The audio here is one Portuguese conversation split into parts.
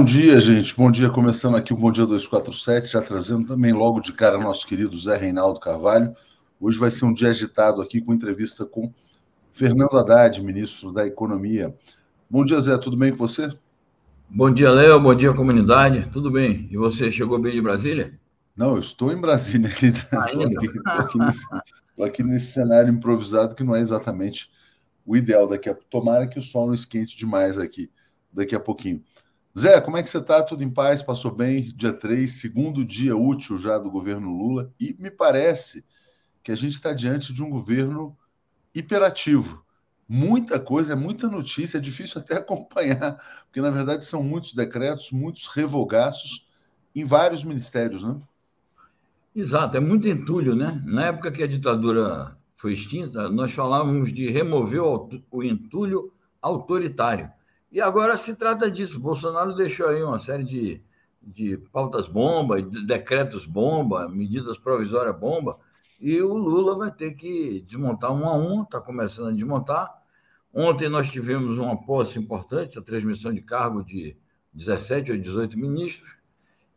Bom dia, gente. Bom dia. Começando aqui o Bom Dia 247, já trazendo também logo de cara nosso querido Zé Reinaldo Carvalho. Hoje vai ser um dia agitado aqui com entrevista com Fernando Haddad, ministro da Economia. Bom dia, Zé. Tudo bem com você? Bom dia, Léo. Bom dia, comunidade. Tudo bem. E você chegou bem de Brasília? Não, eu estou em Brasília. Estou aqui, aqui, nesse, aqui nesse cenário improvisado que não é exatamente o ideal daqui a Tomara que o sol não esquente demais aqui daqui a pouquinho. Zé, como é que você está? Tudo em paz? Passou bem? Dia 3, segundo dia útil já do governo Lula. E me parece que a gente está diante de um governo hiperativo. Muita coisa, é muita notícia, é difícil até acompanhar, porque na verdade são muitos decretos, muitos revogaços em vários ministérios, né? Exato, é muito entulho, né? Na época que a ditadura foi extinta, nós falávamos de remover o entulho autoritário. E agora se trata disso. Bolsonaro deixou aí uma série de, de pautas bomba, de decretos bomba, medidas provisórias bomba, e o Lula vai ter que desmontar um a um, está começando a desmontar. Ontem nós tivemos uma posse importante, a transmissão de cargo de 17 ou 18 ministros,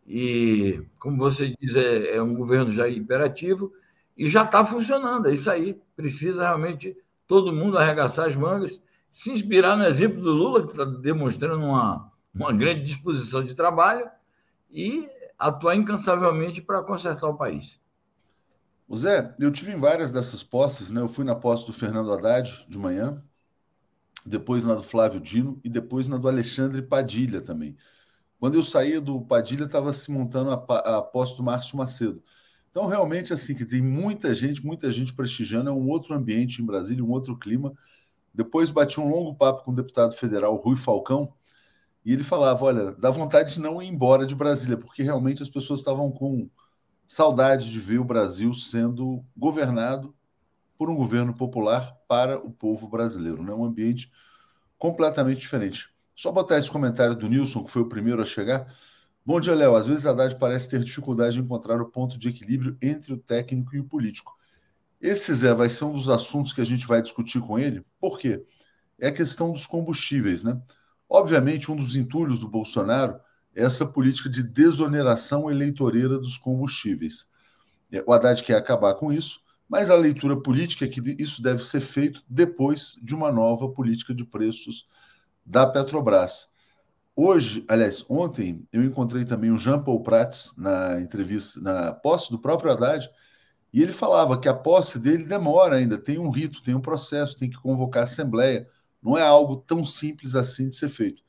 e, como você diz, é, é um governo já imperativo e já está funcionando, é isso aí. Precisa realmente todo mundo arregaçar as mangas, se inspirar no exemplo do Lula, que está demonstrando uma, uma grande disposição de trabalho, e atuar incansavelmente para consertar o país. Zé, eu tive em várias dessas posses, né? Eu fui na posse do Fernando Haddad de manhã, depois na do Flávio Dino e depois na do Alexandre Padilha também. Quando eu saía do Padilha, estava se montando a, a posse do Márcio Macedo. Então, realmente, assim, quer dizer, muita gente, muita gente prestigiando, é um outro ambiente em Brasília, um outro clima. Depois bati um longo papo com o deputado federal Rui Falcão, e ele falava: olha, dá vontade de não ir embora de Brasília, porque realmente as pessoas estavam com saudade de ver o Brasil sendo governado por um governo popular para o povo brasileiro, né? um ambiente completamente diferente. Só botar esse comentário do Nilson, que foi o primeiro a chegar. Bom dia, Léo. Às vezes a Haddad parece ter dificuldade de encontrar o ponto de equilíbrio entre o técnico e o político. Esse, Zé, vai ser um dos assuntos que a gente vai discutir com ele. Por quê? É a questão dos combustíveis, né? Obviamente, um dos entulhos do Bolsonaro é essa política de desoneração eleitoreira dos combustíveis. É, o Haddad quer acabar com isso, mas a leitura política é que isso deve ser feito depois de uma nova política de preços da Petrobras. Hoje, aliás, ontem, eu encontrei também o Jean Paul Prats na entrevista, na posse do próprio Haddad, e ele falava que a posse dele demora ainda, tem um rito, tem um processo, tem que convocar a Assembleia. Não é algo tão simples assim de ser feito.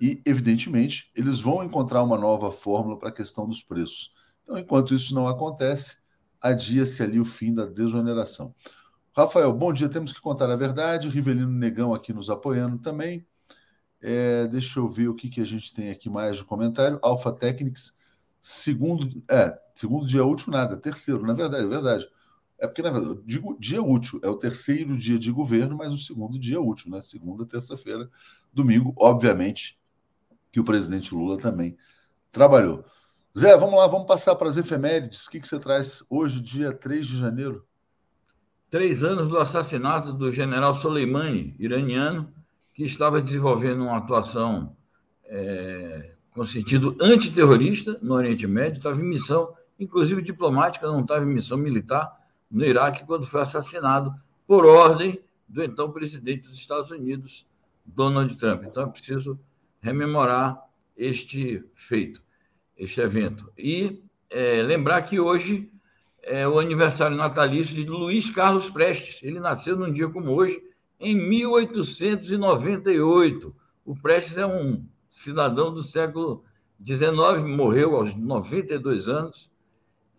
E, evidentemente, eles vão encontrar uma nova fórmula para a questão dos preços. Então, enquanto isso não acontece, adia-se ali o fim da desoneração. Rafael, bom dia. Temos que contar a verdade. Rivelino Negão aqui nos apoiando também. É, deixa eu ver o que, que a gente tem aqui mais de comentário. Alpha Technics, segundo, é, segundo dia útil, nada. Terceiro, na verdade, é verdade. É porque, na verdade, digo dia útil, é o terceiro dia de governo, mas o segundo dia útil, né? Segunda, terça-feira, domingo, obviamente, que o presidente Lula também trabalhou. Zé, vamos lá, vamos passar para as efemérides. O que, que você traz hoje, dia 3 de janeiro? Três anos do assassinato do general Soleimani, iraniano, que estava desenvolvendo uma atuação é, com sentido antiterrorista no Oriente Médio, estava em missão, inclusive diplomática, não estava em missão militar no Iraque, quando foi assassinado por ordem do então presidente dos Estados Unidos, Donald Trump. Então é preciso rememorar este feito, este evento. E é, lembrar que hoje é o aniversário natalício de Luiz Carlos Prestes. Ele nasceu num dia como hoje, em 1898. O Prestes é um cidadão do século XIX, morreu aos 92 anos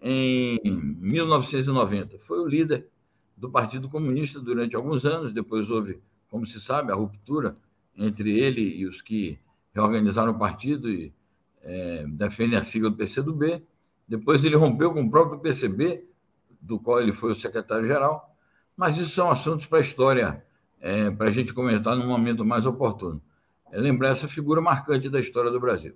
em 1990. Foi o líder do Partido Comunista durante alguns anos, depois houve, como se sabe, a ruptura entre ele e os que reorganizaram o partido e é, defendem a sigla do PCdoB. Depois ele rompeu com o próprio PCB, do qual ele foi o secretário-geral, mas isso são assuntos para a história é, para a gente comentar num momento mais oportuno. É lembrar essa figura marcante da história do Brasil.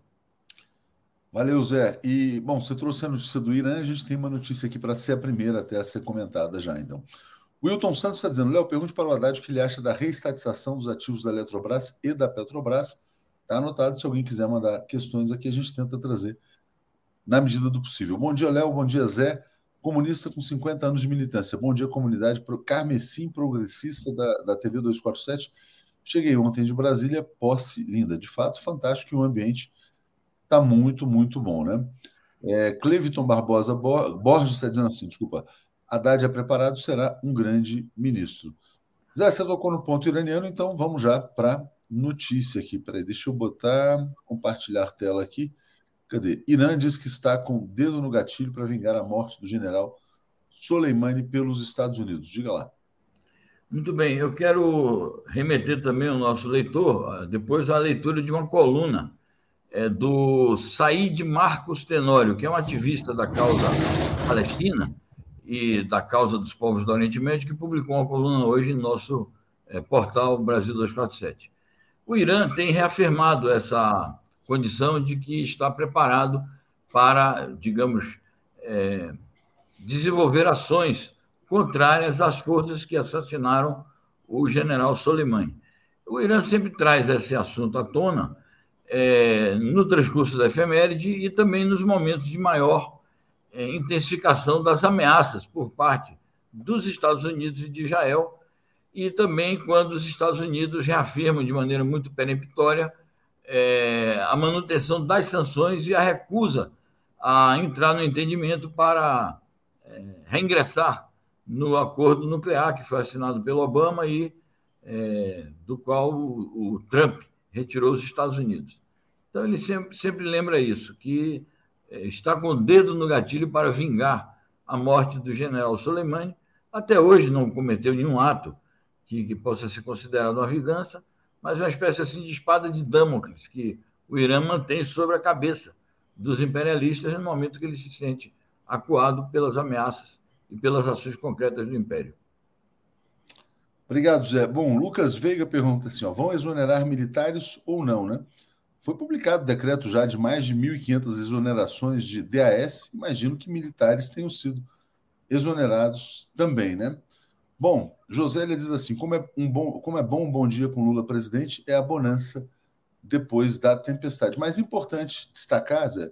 Valeu, Zé. E, bom, você trouxe a notícia do Irã, a gente tem uma notícia aqui para ser a primeira até a ser comentada já, então. Wilton Santos está dizendo, Léo, pergunte para o Haddad o que ele acha da reestatização dos ativos da Eletrobras e da Petrobras. Está anotado, se alguém quiser mandar questões aqui, a gente tenta trazer na medida do possível. Bom dia, Léo, bom dia, Zé comunista com 50 anos de militância. Bom dia, comunidade carmesim progressista da, da TV 247. Cheguei ontem de Brasília, posse linda. De fato, fantástico e o ambiente está muito, muito bom, né? É, Cleviton Barbosa Borges está dizendo assim, desculpa, Haddad é preparado, será um grande ministro. Zé, você tocou no ponto iraniano, então vamos já para notícia aqui. Peraí, deixa eu botar, compartilhar tela aqui. Cadê? Irã diz que está com o dedo no gatilho para vingar a morte do general Soleimani pelos Estados Unidos. Diga lá. Muito bem, eu quero remeter também ao nosso leitor, depois à leitura de uma coluna é, do Said Marcos Tenório, que é um ativista da causa palestina e da causa dos povos do Oriente Médio, que publicou uma coluna hoje no nosso é, portal Brasil 247. O Irã tem reafirmado essa condição de que está preparado para, digamos, é, desenvolver ações contrárias às forças que assassinaram o general Soleimani. O Irã sempre traz esse assunto à tona é, no transcurso da efeméride e também nos momentos de maior é, intensificação das ameaças por parte dos Estados Unidos e de Israel, e também quando os Estados Unidos reafirmam de maneira muito peremptória é, a manutenção das sanções e a recusa a entrar no entendimento para é, reingressar no acordo nuclear que foi assinado pelo Obama e é, do qual o, o Trump retirou os Estados Unidos. Então, ele sempre, sempre lembra isso, que é, está com o dedo no gatilho para vingar a morte do general Soleimani. Até hoje não cometeu nenhum ato que, que possa ser considerado uma vingança, mas uma espécie assim de espada de Damocles que o Irã mantém sobre a cabeça dos imperialistas no momento que ele se sente acuado pelas ameaças e pelas ações concretas do império. Obrigado, Zé. Bom, Lucas Veiga pergunta assim: ó, vão exonerar militares ou não, né? Foi publicado decreto já de mais de 1.500 exonerações de DAS. Imagino que militares tenham sido exonerados também, né? Bom, Josélia diz assim: como é, um bom, como é bom um bom dia com Lula presidente, é a bonança depois da tempestade. Mas importante destacar, Zé,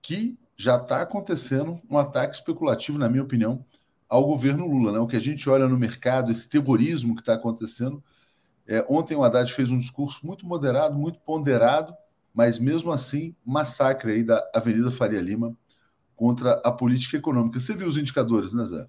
que já está acontecendo um ataque especulativo, na minha opinião, ao governo Lula. Né? O que a gente olha no mercado, esse terrorismo que está acontecendo. É, ontem o Haddad fez um discurso muito moderado, muito ponderado, mas mesmo assim, massacre aí da Avenida Faria Lima contra a política econômica. Você viu os indicadores, né, Zé?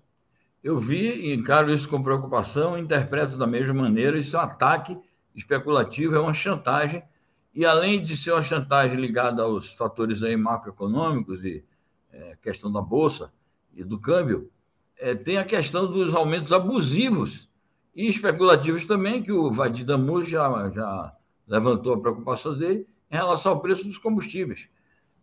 Eu vi e encaro isso com preocupação, interpreto da mesma maneira. Isso é um ataque especulativo, é uma chantagem. E além de ser uma chantagem ligada aos fatores aí macroeconômicos e é, questão da bolsa e do câmbio, é, tem a questão dos aumentos abusivos e especulativos também, que o Vadir Damus já, já levantou a preocupação dele em relação ao preço dos combustíveis.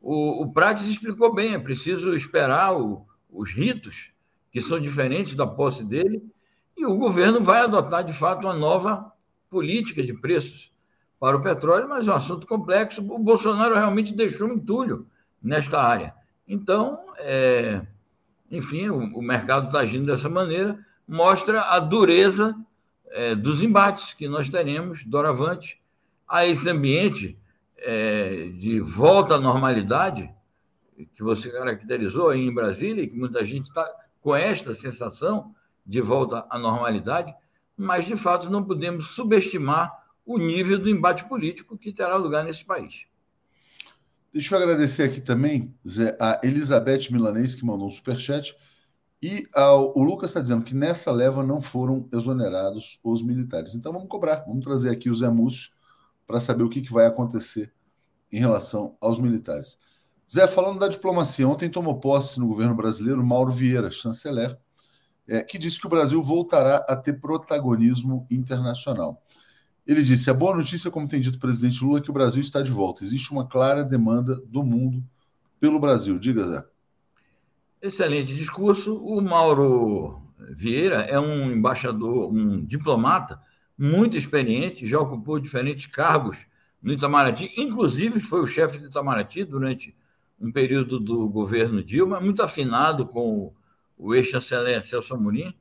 O, o Prates explicou bem, é preciso esperar o, os ritos que são diferentes da posse dele, e o governo vai adotar, de fato, uma nova política de preços para o petróleo, mas é um assunto complexo. O Bolsonaro realmente deixou um entulho nesta área. Então, é, enfim, o, o mercado está agindo dessa maneira, mostra a dureza é, dos embates que nós teremos doravante a esse ambiente é, de volta à normalidade que você caracterizou aí em Brasília e que muita gente está com esta sensação de volta à normalidade, mas de fato não podemos subestimar o nível do embate político que terá lugar nesse país. Deixa eu agradecer aqui também Zé, a Elizabeth Milanês, que mandou um superchat, e ao, o Lucas está dizendo que nessa leva não foram exonerados os militares. Então vamos cobrar, vamos trazer aqui o Zé Múcio para saber o que, que vai acontecer em relação aos militares. Zé, falando da diplomacia, ontem tomou posse no governo brasileiro Mauro Vieira, chanceler, é, que disse que o Brasil voltará a ter protagonismo internacional. Ele disse: a boa notícia, como tem dito o presidente Lula, é que o Brasil está de volta. Existe uma clara demanda do mundo pelo Brasil. Diga, Zé. Excelente discurso. O Mauro Vieira é um embaixador, um diplomata muito experiente, já ocupou diferentes cargos no Itamaraty, inclusive foi o chefe do Itamaraty durante um período do governo Dilma, muito afinado com o ex-chanceler Celso Amorim,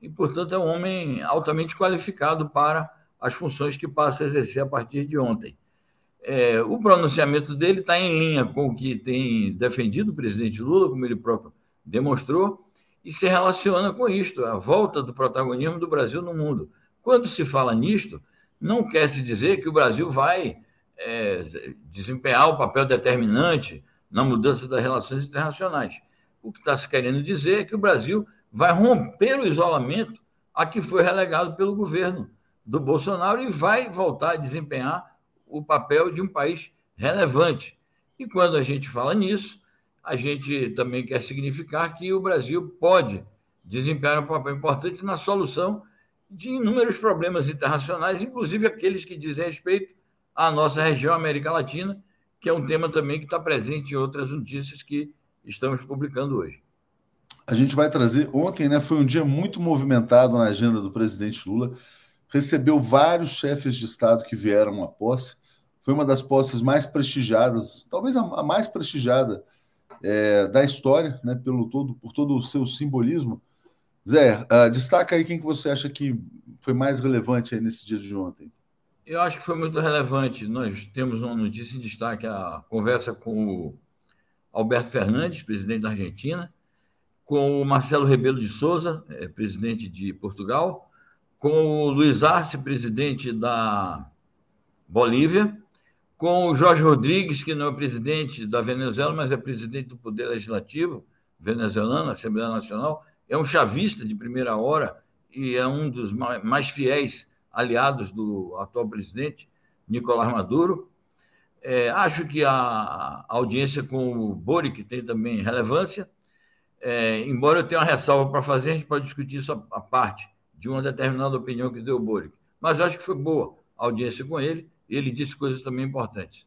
e, portanto, é um homem altamente qualificado para as funções que passa a exercer a partir de ontem. É, o pronunciamento dele está em linha com o que tem defendido o presidente Lula, como ele próprio demonstrou, e se relaciona com isto, a volta do protagonismo do Brasil no mundo. Quando se fala nisto, não quer se dizer que o Brasil vai é, desempenhar o papel determinante na mudança das relações internacionais. O que está se querendo dizer é que o Brasil vai romper o isolamento a que foi relegado pelo governo do Bolsonaro e vai voltar a desempenhar o papel de um país relevante. E quando a gente fala nisso, a gente também quer significar que o Brasil pode desempenhar um papel importante na solução de inúmeros problemas internacionais, inclusive aqueles que dizem respeito à nossa região América Latina que é um tema também que está presente em outras notícias que estamos publicando hoje. A gente vai trazer. Ontem né, foi um dia muito movimentado na agenda do presidente Lula. Recebeu vários chefes de Estado que vieram à posse. Foi uma das posses mais prestigiadas, talvez a mais prestigiada é, da história, né, pelo todo, por todo o seu simbolismo. Zé, uh, destaca aí quem que você acha que foi mais relevante nesse dia de ontem. Eu acho que foi muito relevante. Nós temos uma notícia em destaque, a conversa com o Alberto Fernandes, presidente da Argentina, com o Marcelo Rebelo de Souza, é, presidente de Portugal, com o Luiz Arce, presidente da Bolívia, com o Jorge Rodrigues, que não é presidente da Venezuela, mas é presidente do Poder Legislativo venezuelano, Assembleia Nacional, é um chavista de primeira hora e é um dos mais fiéis aliados do atual presidente, Nicolás Maduro. É, acho que a audiência com o Boric tem também relevância, é, embora eu tenha uma ressalva para fazer, a gente pode discutir isso à parte de uma determinada opinião que deu o Boric. Mas acho que foi boa a audiência com ele, e ele disse coisas também importantes.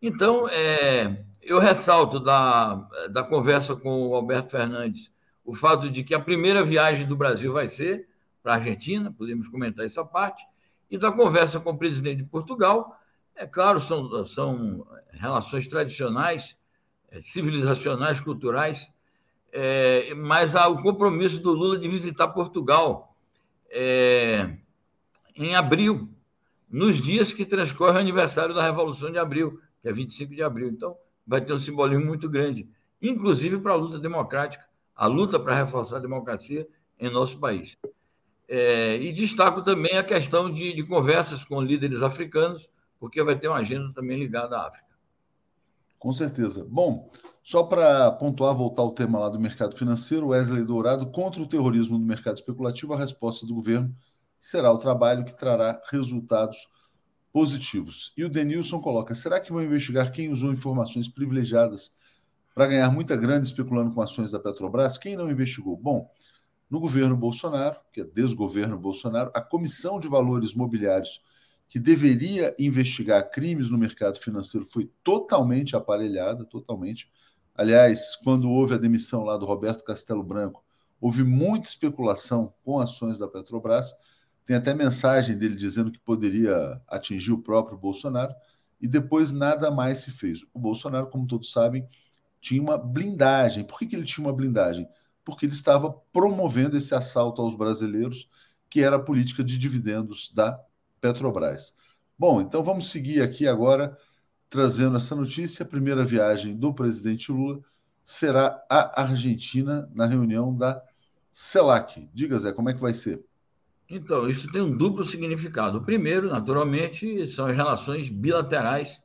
Então, é, eu ressalto da, da conversa com o Alberto Fernandes o fato de que a primeira viagem do Brasil vai ser para a Argentina, podemos comentar essa parte, e da conversa com o presidente de Portugal. É claro, são, são relações tradicionais, é, civilizacionais, culturais, é, mas há o compromisso do Lula de visitar Portugal é, em abril, nos dias que transcorre o aniversário da Revolução de Abril, que é 25 de abril. Então, vai ter um simbolismo muito grande, inclusive para a luta democrática, a luta para reforçar a democracia em nosso país. É, e destaco também a questão de, de, conversas com líderes africanos, porque vai ter uma agenda também ligada à África. Com certeza. Bom, só para pontuar, voltar ao tema lá do mercado financeiro, Wesley Dourado, contra o terrorismo no mercado especulativo, a resposta do governo será o trabalho que trará resultados positivos. E o Denilson coloca: será que vão investigar quem usou informações privilegiadas para ganhar muita grana especulando com ações da Petrobras? Quem não investigou? Bom, no governo Bolsonaro, que é desgoverno Bolsonaro, a Comissão de Valores Mobiliários, que deveria investigar crimes no mercado financeiro, foi totalmente aparelhada, totalmente. Aliás, quando houve a demissão lá do Roberto Castelo Branco, houve muita especulação com ações da Petrobras. Tem até mensagem dele dizendo que poderia atingir o próprio Bolsonaro, e depois nada mais se fez. O Bolsonaro, como todos sabem, tinha uma blindagem. Por que, que ele tinha uma blindagem? porque ele estava promovendo esse assalto aos brasileiros, que era a política de dividendos da Petrobras. Bom, então vamos seguir aqui agora trazendo essa notícia. A primeira viagem do presidente Lula será à Argentina na reunião da CELAC. Diga, Zé, como é que vai ser? Então, isso tem um duplo significado. O primeiro, naturalmente, são as relações bilaterais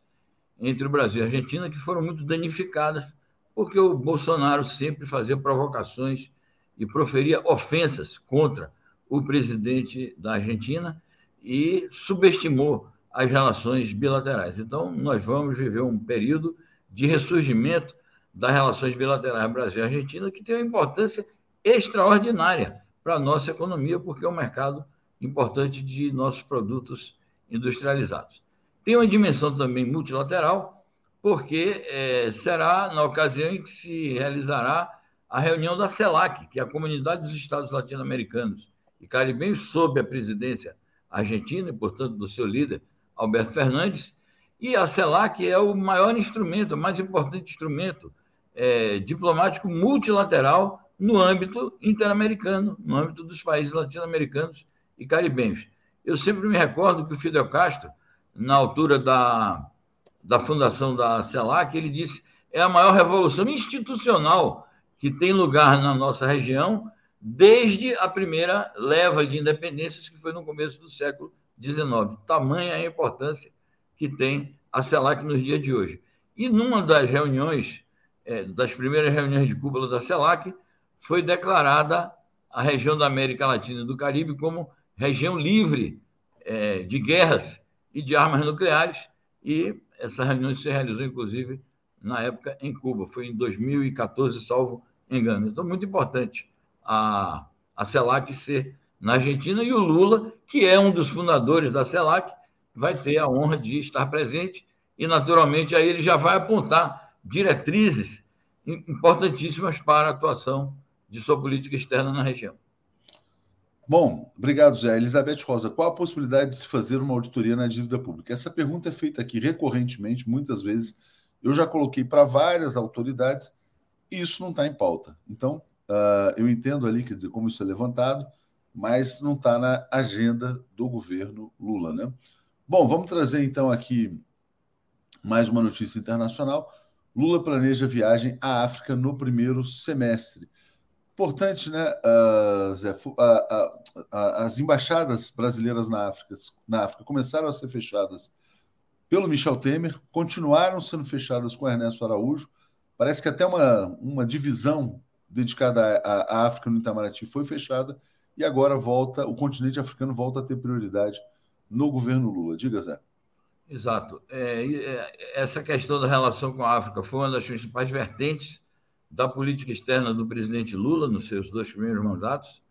entre o Brasil e a Argentina, que foram muito danificadas porque o Bolsonaro sempre fazia provocações e proferia ofensas contra o presidente da Argentina e subestimou as relações bilaterais. Então, nós vamos viver um período de ressurgimento das relações bilaterais Brasil-Argentina, que tem uma importância extraordinária para a nossa economia, porque é um mercado importante de nossos produtos industrializados. Tem uma dimensão também multilateral, porque é, será na ocasião em que se realizará a reunião da CELAC, que é a Comunidade dos Estados Latino-Americanos e Caribenhos, sob a presidência argentina e, portanto, do seu líder, Alberto Fernandes. E a CELAC é o maior instrumento, o mais importante instrumento é, diplomático multilateral no âmbito interamericano, no âmbito dos países latino-americanos e caribenhos. Eu sempre me recordo que o Fidel Castro, na altura da da fundação da CELAC, ele disse é a maior revolução institucional que tem lugar na nossa região desde a primeira leva de independências, que foi no começo do século XIX. Tamanha a importância que tem a CELAC nos dias de hoje. E numa das reuniões, é, das primeiras reuniões de cúpula da CELAC, foi declarada a região da América Latina e do Caribe como região livre é, de guerras e de armas nucleares, e essa reunião se realizou, inclusive, na época em Cuba, foi em 2014, salvo engano. Então, muito importante a, a CELAC ser na Argentina e o Lula, que é um dos fundadores da CELAC, vai ter a honra de estar presente e, naturalmente, aí ele já vai apontar diretrizes importantíssimas para a atuação de sua política externa na região. Bom, obrigado, Zé. Elizabeth Rosa, qual a possibilidade de se fazer uma auditoria na dívida pública? Essa pergunta é feita aqui recorrentemente, muitas vezes. Eu já coloquei para várias autoridades e isso não está em pauta. Então, uh, eu entendo ali, quer dizer, como isso é levantado, mas não está na agenda do governo Lula, né? Bom, vamos trazer então aqui mais uma notícia internacional. Lula planeja viagem à África no primeiro semestre. Importante, né, uh, Zé? Uh, uh, as embaixadas brasileiras na África, na África começaram a ser fechadas pelo Michel Temer, continuaram sendo fechadas com Ernesto Araújo. Parece que até uma, uma divisão dedicada à, à África no Itamaraty foi fechada e agora volta, o continente africano volta a ter prioridade no governo Lula. Diga, Zé. Exato. É, é, essa questão da relação com a África foi uma das principais vertentes da política externa do presidente Lula nos seus dois primeiros mandatos.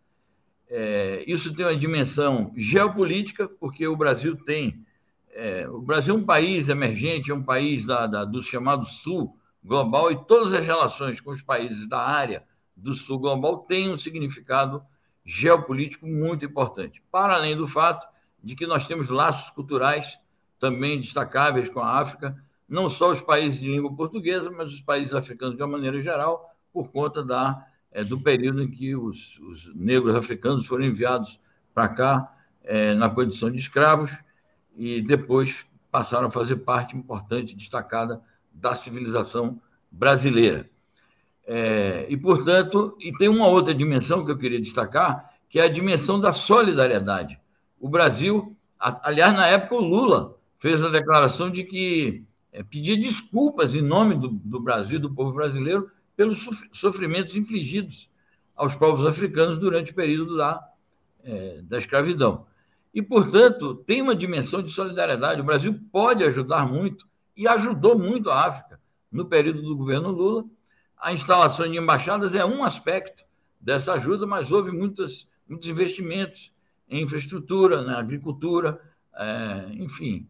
É, isso tem uma dimensão geopolítica, porque o Brasil tem. É, o Brasil é um país emergente, é um país da, da, do chamado Sul global, e todas as relações com os países da área do Sul global têm um significado geopolítico muito importante. Para além do fato de que nós temos laços culturais também destacáveis com a África, não só os países de língua portuguesa, mas os países africanos de uma maneira geral, por conta da, é, do período em que os, os, negros africanos foram enviados para cá é, na condição de escravos e depois passaram a fazer parte importante, destacada da civilização brasileira. É, e, portanto, e tem uma outra dimensão que eu queria destacar, que é a dimensão da solidariedade. O Brasil, aliás, na época, o Lula fez a declaração de que é, pedia desculpas em nome do, do Brasil, do povo brasileiro, pelos sofrimentos infligidos aos povos africanos durante o período da, é, da escravidão. E, portanto, tem uma dimensão de solidariedade. O Brasil pode ajudar muito e ajudou muito a África no período do governo Lula a instalação de embaixadas é um aspecto dessa ajuda, mas houve muitos, muitos investimentos em infraestrutura, na agricultura, é, enfim,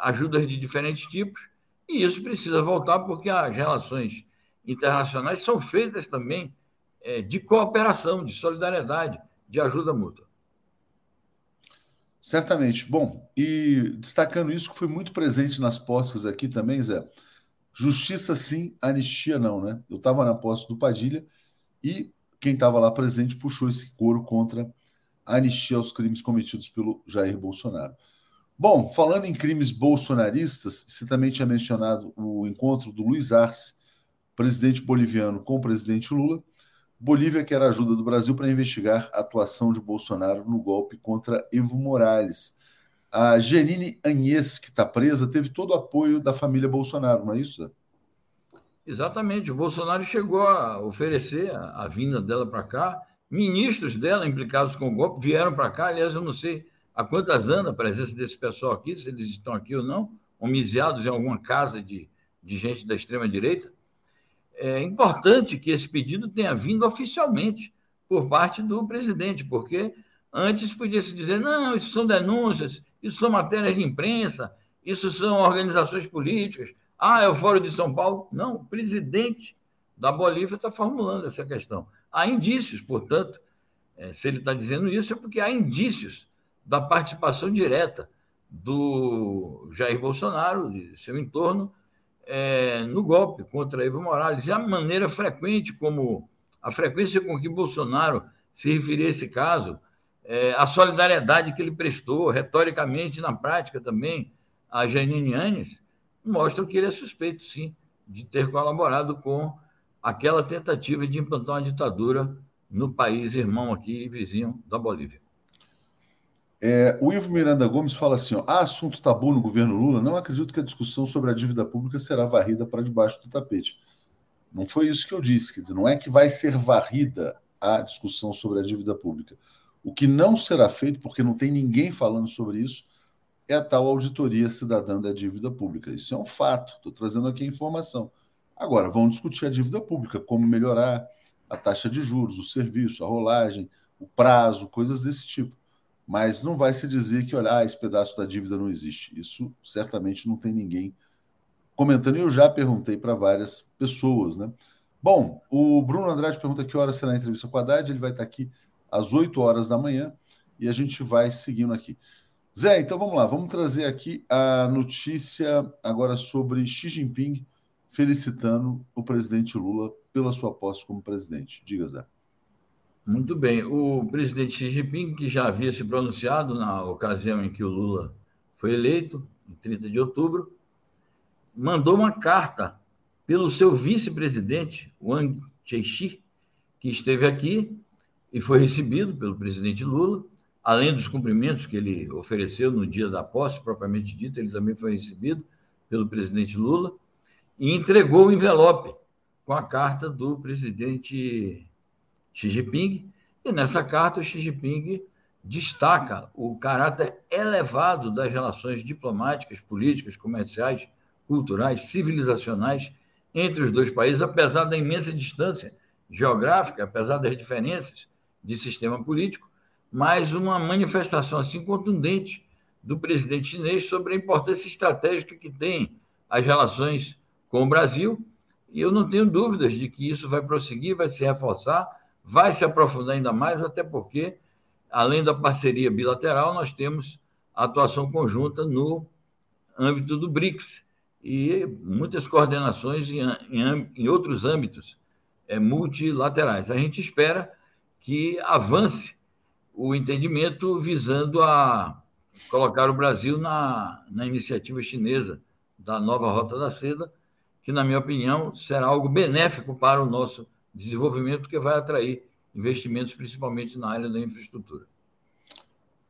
ajudas de diferentes tipos, e isso precisa voltar porque as relações internacionais são feitas também é, de cooperação, de solidariedade, de ajuda mútua. Certamente. Bom, e destacando isso que foi muito presente nas postas aqui também, Zé, Justiça sim, anistia não, né? Eu estava na posse do Padilha e quem estava lá presente puxou esse coro contra a anistia aos crimes cometidos pelo Jair Bolsonaro. Bom, falando em crimes bolsonaristas, você também tinha mencionado o encontro do Luiz Arce, presidente boliviano, com o presidente Lula. Bolívia quer ajuda do Brasil para investigar a atuação de Bolsonaro no golpe contra Evo Morales. A Janine Agnès, que está presa, teve todo o apoio da família Bolsonaro, não é isso? Exatamente. O Bolsonaro chegou a oferecer a, a vinda dela para cá. Ministros dela, implicados com o golpe, vieram para cá. Aliás, eu não sei há quantas anos a presença desse pessoal aqui, se eles estão aqui ou não, homiziados em alguma casa de, de gente da extrema-direita. É importante que esse pedido tenha vindo oficialmente por parte do presidente, porque antes podia se dizer: não, isso são denúncias, isso são matérias de imprensa, isso são organizações políticas. Ah, é o Fórum de São Paulo? Não, o presidente da Bolívia está formulando essa questão. Há indícios, portanto, é, se ele está dizendo isso, é porque há indícios da participação direta do Jair Bolsonaro, de seu entorno, é, no golpe contra Evo Morales. E a maneira frequente como a frequência com que Bolsonaro se referia a esse caso, é, a solidariedade que ele prestou, retoricamente e na prática também, a Janine Anes, mostram que ele é suspeito, sim, de ter colaborado com aquela tentativa de implantar uma ditadura no país irmão aqui, vizinho da Bolívia. É, o Ivo Miranda Gomes fala assim: ó, há assunto tabu no governo Lula. Não acredito que a discussão sobre a dívida pública será varrida para debaixo do tapete. Não foi isso que eu disse. Quer dizer, não é que vai ser varrida a discussão sobre a dívida pública. O que não será feito, porque não tem ninguém falando sobre isso, é a tal auditoria cidadã da dívida pública. Isso é um fato, estou trazendo aqui a informação. Agora, vamos discutir a dívida pública, como melhorar a taxa de juros, o serviço, a rolagem, o prazo, coisas desse tipo. Mas não vai se dizer que, olha, ah, esse pedaço da dívida não existe. Isso certamente não tem ninguém comentando, e eu já perguntei para várias pessoas, né? Bom, o Bruno Andrade pergunta que hora será a entrevista com a Haddad. Ele vai estar aqui às 8 horas da manhã e a gente vai seguindo aqui. Zé, então vamos lá, vamos trazer aqui a notícia agora sobre Xi Jinping felicitando o presidente Lula pela sua posse como presidente. Diga, Zé. Muito bem. O presidente Xi Jinping, que já havia se pronunciado na ocasião em que o Lula foi eleito, em 30 de outubro, mandou uma carta pelo seu vice-presidente, Wang Cheixi, que esteve aqui e foi recebido pelo presidente Lula, além dos cumprimentos que ele ofereceu no dia da posse, propriamente dito, ele também foi recebido pelo presidente Lula e entregou o envelope com a carta do presidente Xi Jinping. E nessa carta, o Xi Jinping destaca o caráter elevado das relações diplomáticas, políticas, comerciais, culturais, civilizacionais entre os dois países, apesar da imensa distância geográfica, apesar das diferenças de sistema político, mas uma manifestação assim contundente do presidente chinês sobre a importância estratégica que tem as relações com o Brasil. E eu não tenho dúvidas de que isso vai prosseguir, vai se reforçar, vai se aprofundar ainda mais, até porque, além da parceria bilateral, nós temos atuação conjunta no âmbito do BRICS e muitas coordenações em, em, em outros âmbitos é, multilaterais. A gente espera que avance o entendimento visando a colocar o Brasil na, na iniciativa chinesa da nova Rota da Seda, que, na minha opinião, será algo benéfico para o nosso desenvolvimento, que vai atrair investimentos, principalmente na área da infraestrutura.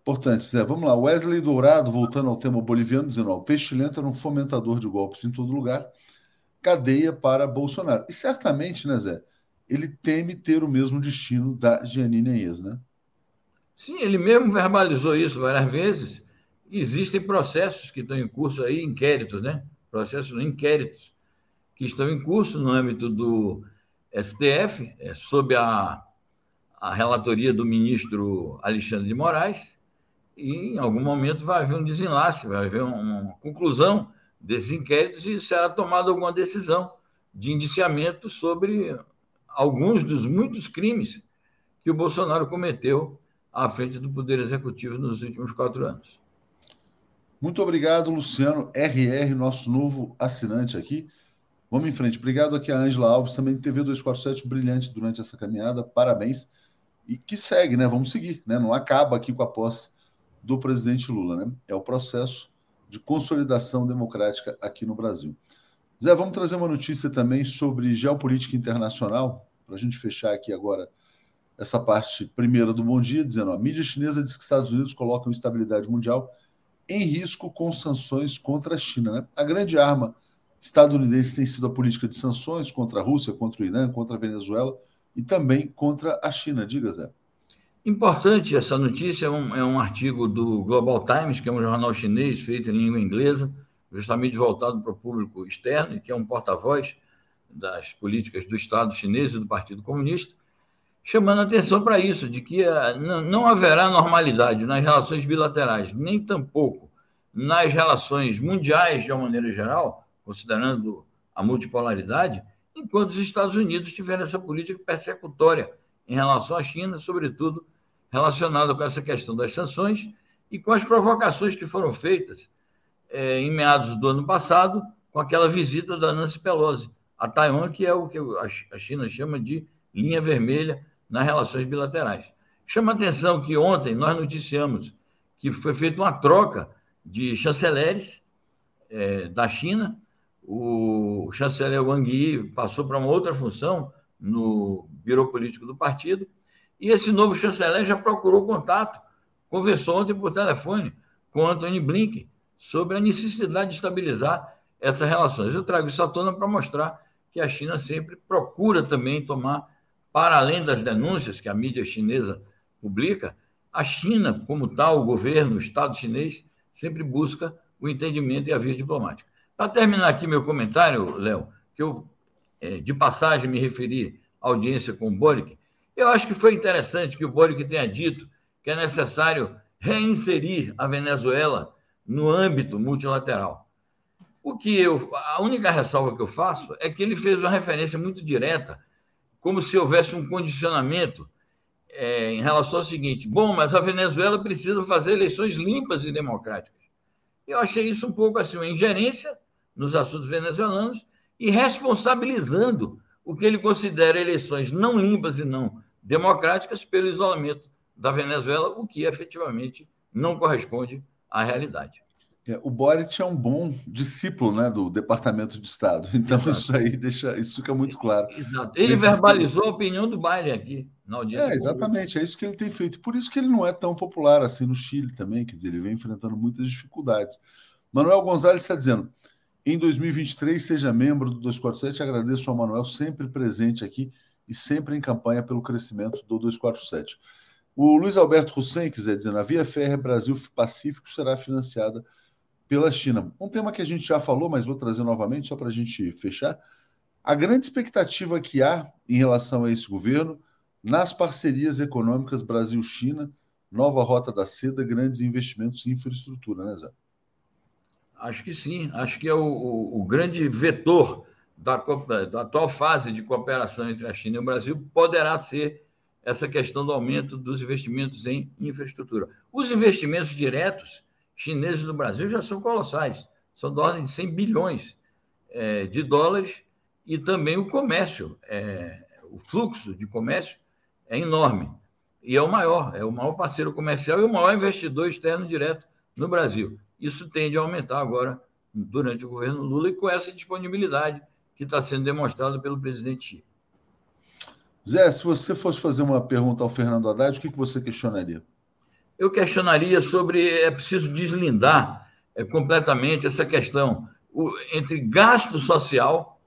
Importante, Zé. Vamos lá. Wesley Dourado, voltando ao tema boliviano, dizendo: ó, o lento era um fomentador de golpes em todo lugar. Cadeia para Bolsonaro. E certamente, né, Zé? Ele teme ter o mesmo destino da Giannini Inês, né? Sim, ele mesmo verbalizou isso várias vezes. Existem processos que estão em curso aí, inquéritos, né? Processos inquéritos que estão em curso no âmbito do STF, é, sob a, a relatoria do ministro Alexandre de Moraes, e em algum momento vai haver um desenlace, vai haver uma conclusão desses inquéritos e será tomada alguma decisão de indiciamento sobre alguns dos muitos crimes que o Bolsonaro cometeu à frente do Poder Executivo nos últimos quatro anos. Muito obrigado, Luciano RR, nosso novo assinante aqui. Vamos em frente. Obrigado aqui a Ângela Alves, também TV 247, brilhante durante essa caminhada. Parabéns. E que segue, né? Vamos seguir, né? Não acaba aqui com a posse do presidente Lula, né? É o processo de consolidação democrática aqui no Brasil. Zé, vamos trazer uma notícia também sobre geopolítica internacional, para a gente fechar aqui agora essa parte primeira do Bom Dia, dizendo: a mídia chinesa diz que Estados Unidos colocam estabilidade mundial em risco com sanções contra a China. Né? A grande arma estadunidense tem sido a política de sanções contra a Rússia, contra o Irã, contra a Venezuela e também contra a China. Diga, Zé. Importante essa notícia, é um, é um artigo do Global Times, que é um jornal chinês feito em língua inglesa, justamente voltado para o público externo, que é um porta-voz das políticas do Estado chinês e do Partido Comunista, chamando atenção para isso, de que não, não haverá normalidade nas relações bilaterais, nem tampouco nas relações mundiais de uma maneira geral, considerando a multipolaridade, enquanto os Estados Unidos tiverem essa política persecutória em relação à China, sobretudo relacionada com essa questão das sanções e com as provocações que foram feitas é, em meados do ano passado, com aquela visita da Nancy Pelosi a Taiwan, que é o que a China chama de linha vermelha nas relações bilaterais. Chama atenção que ontem nós noticiamos que foi feita uma troca de chanceleres é, da China. O chanceler Wang Yi passou para uma outra função no Biro Político do partido, e esse novo chanceler já procurou contato, conversou ontem por telefone com Antony Blinken sobre a necessidade de estabilizar essas relações. Eu trago isso à tona para mostrar que a China sempre procura também tomar, para além das denúncias que a mídia chinesa publica, a China, como tal, o governo, o Estado chinês, sempre busca o entendimento e a via diplomática. Para terminar aqui meu comentário, Léo, que eu é, de passagem me referi à audiência com o Boric, eu acho que foi interessante que o Boric tenha dito que é necessário reinserir a Venezuela no âmbito multilateral. O que eu, a única ressalva que eu faço é que ele fez uma referência muito direta, como se houvesse um condicionamento é, em relação ao seguinte: bom, mas a Venezuela precisa fazer eleições limpas e democráticas. Eu achei isso um pouco assim, uma ingerência nos assuntos venezuelanos e responsabilizando o que ele considera eleições não limpas e não democráticas pelo isolamento da Venezuela, o que efetivamente não corresponde à realidade. É, o Boric é um bom discípulo né, do Departamento de Estado. Então, Exato. isso aí deixa, isso fica muito claro. Exato. Ele verbalizou a opinião do Biden aqui na audiência. É, exatamente, é isso que ele tem feito. Por isso que ele não é tão popular assim no Chile também, quer dizer, ele vem enfrentando muitas dificuldades. Manuel Gonzalez está dizendo: em 2023, seja membro do 247. Agradeço ao Manuel, sempre presente aqui e sempre em campanha pelo crescimento do 247. O Luiz Alberto Hussein quiser dizer: a Via Férrea Brasil-Pacífico será financiada pela China. Um tema que a gente já falou, mas vou trazer novamente, só para a gente fechar. A grande expectativa que há em relação a esse governo nas parcerias econômicas Brasil-China, nova rota da seda, grandes investimentos em infraestrutura, né, Zé? Acho que sim. Acho que é o, o, o grande vetor da, da, atual fase de cooperação entre a China e o Brasil poderá ser essa questão do aumento dos investimentos em infraestrutura. Os investimentos diretos chineses no Brasil já são colossais, são da ordem de 100 bilhões é, de dólares, e também o comércio, é, o fluxo de comércio é enorme. E é o maior, é o maior parceiro comercial e o maior investidor externo direto no Brasil. Isso tende a aumentar agora durante o governo Lula e com essa disponibilidade que está sendo demonstrada pelo presidente Xi. Zé, se você fosse fazer uma pergunta ao Fernando Haddad, o que você questionaria? eu questionaria sobre é preciso deslindar é, completamente essa questão o, entre gasto social,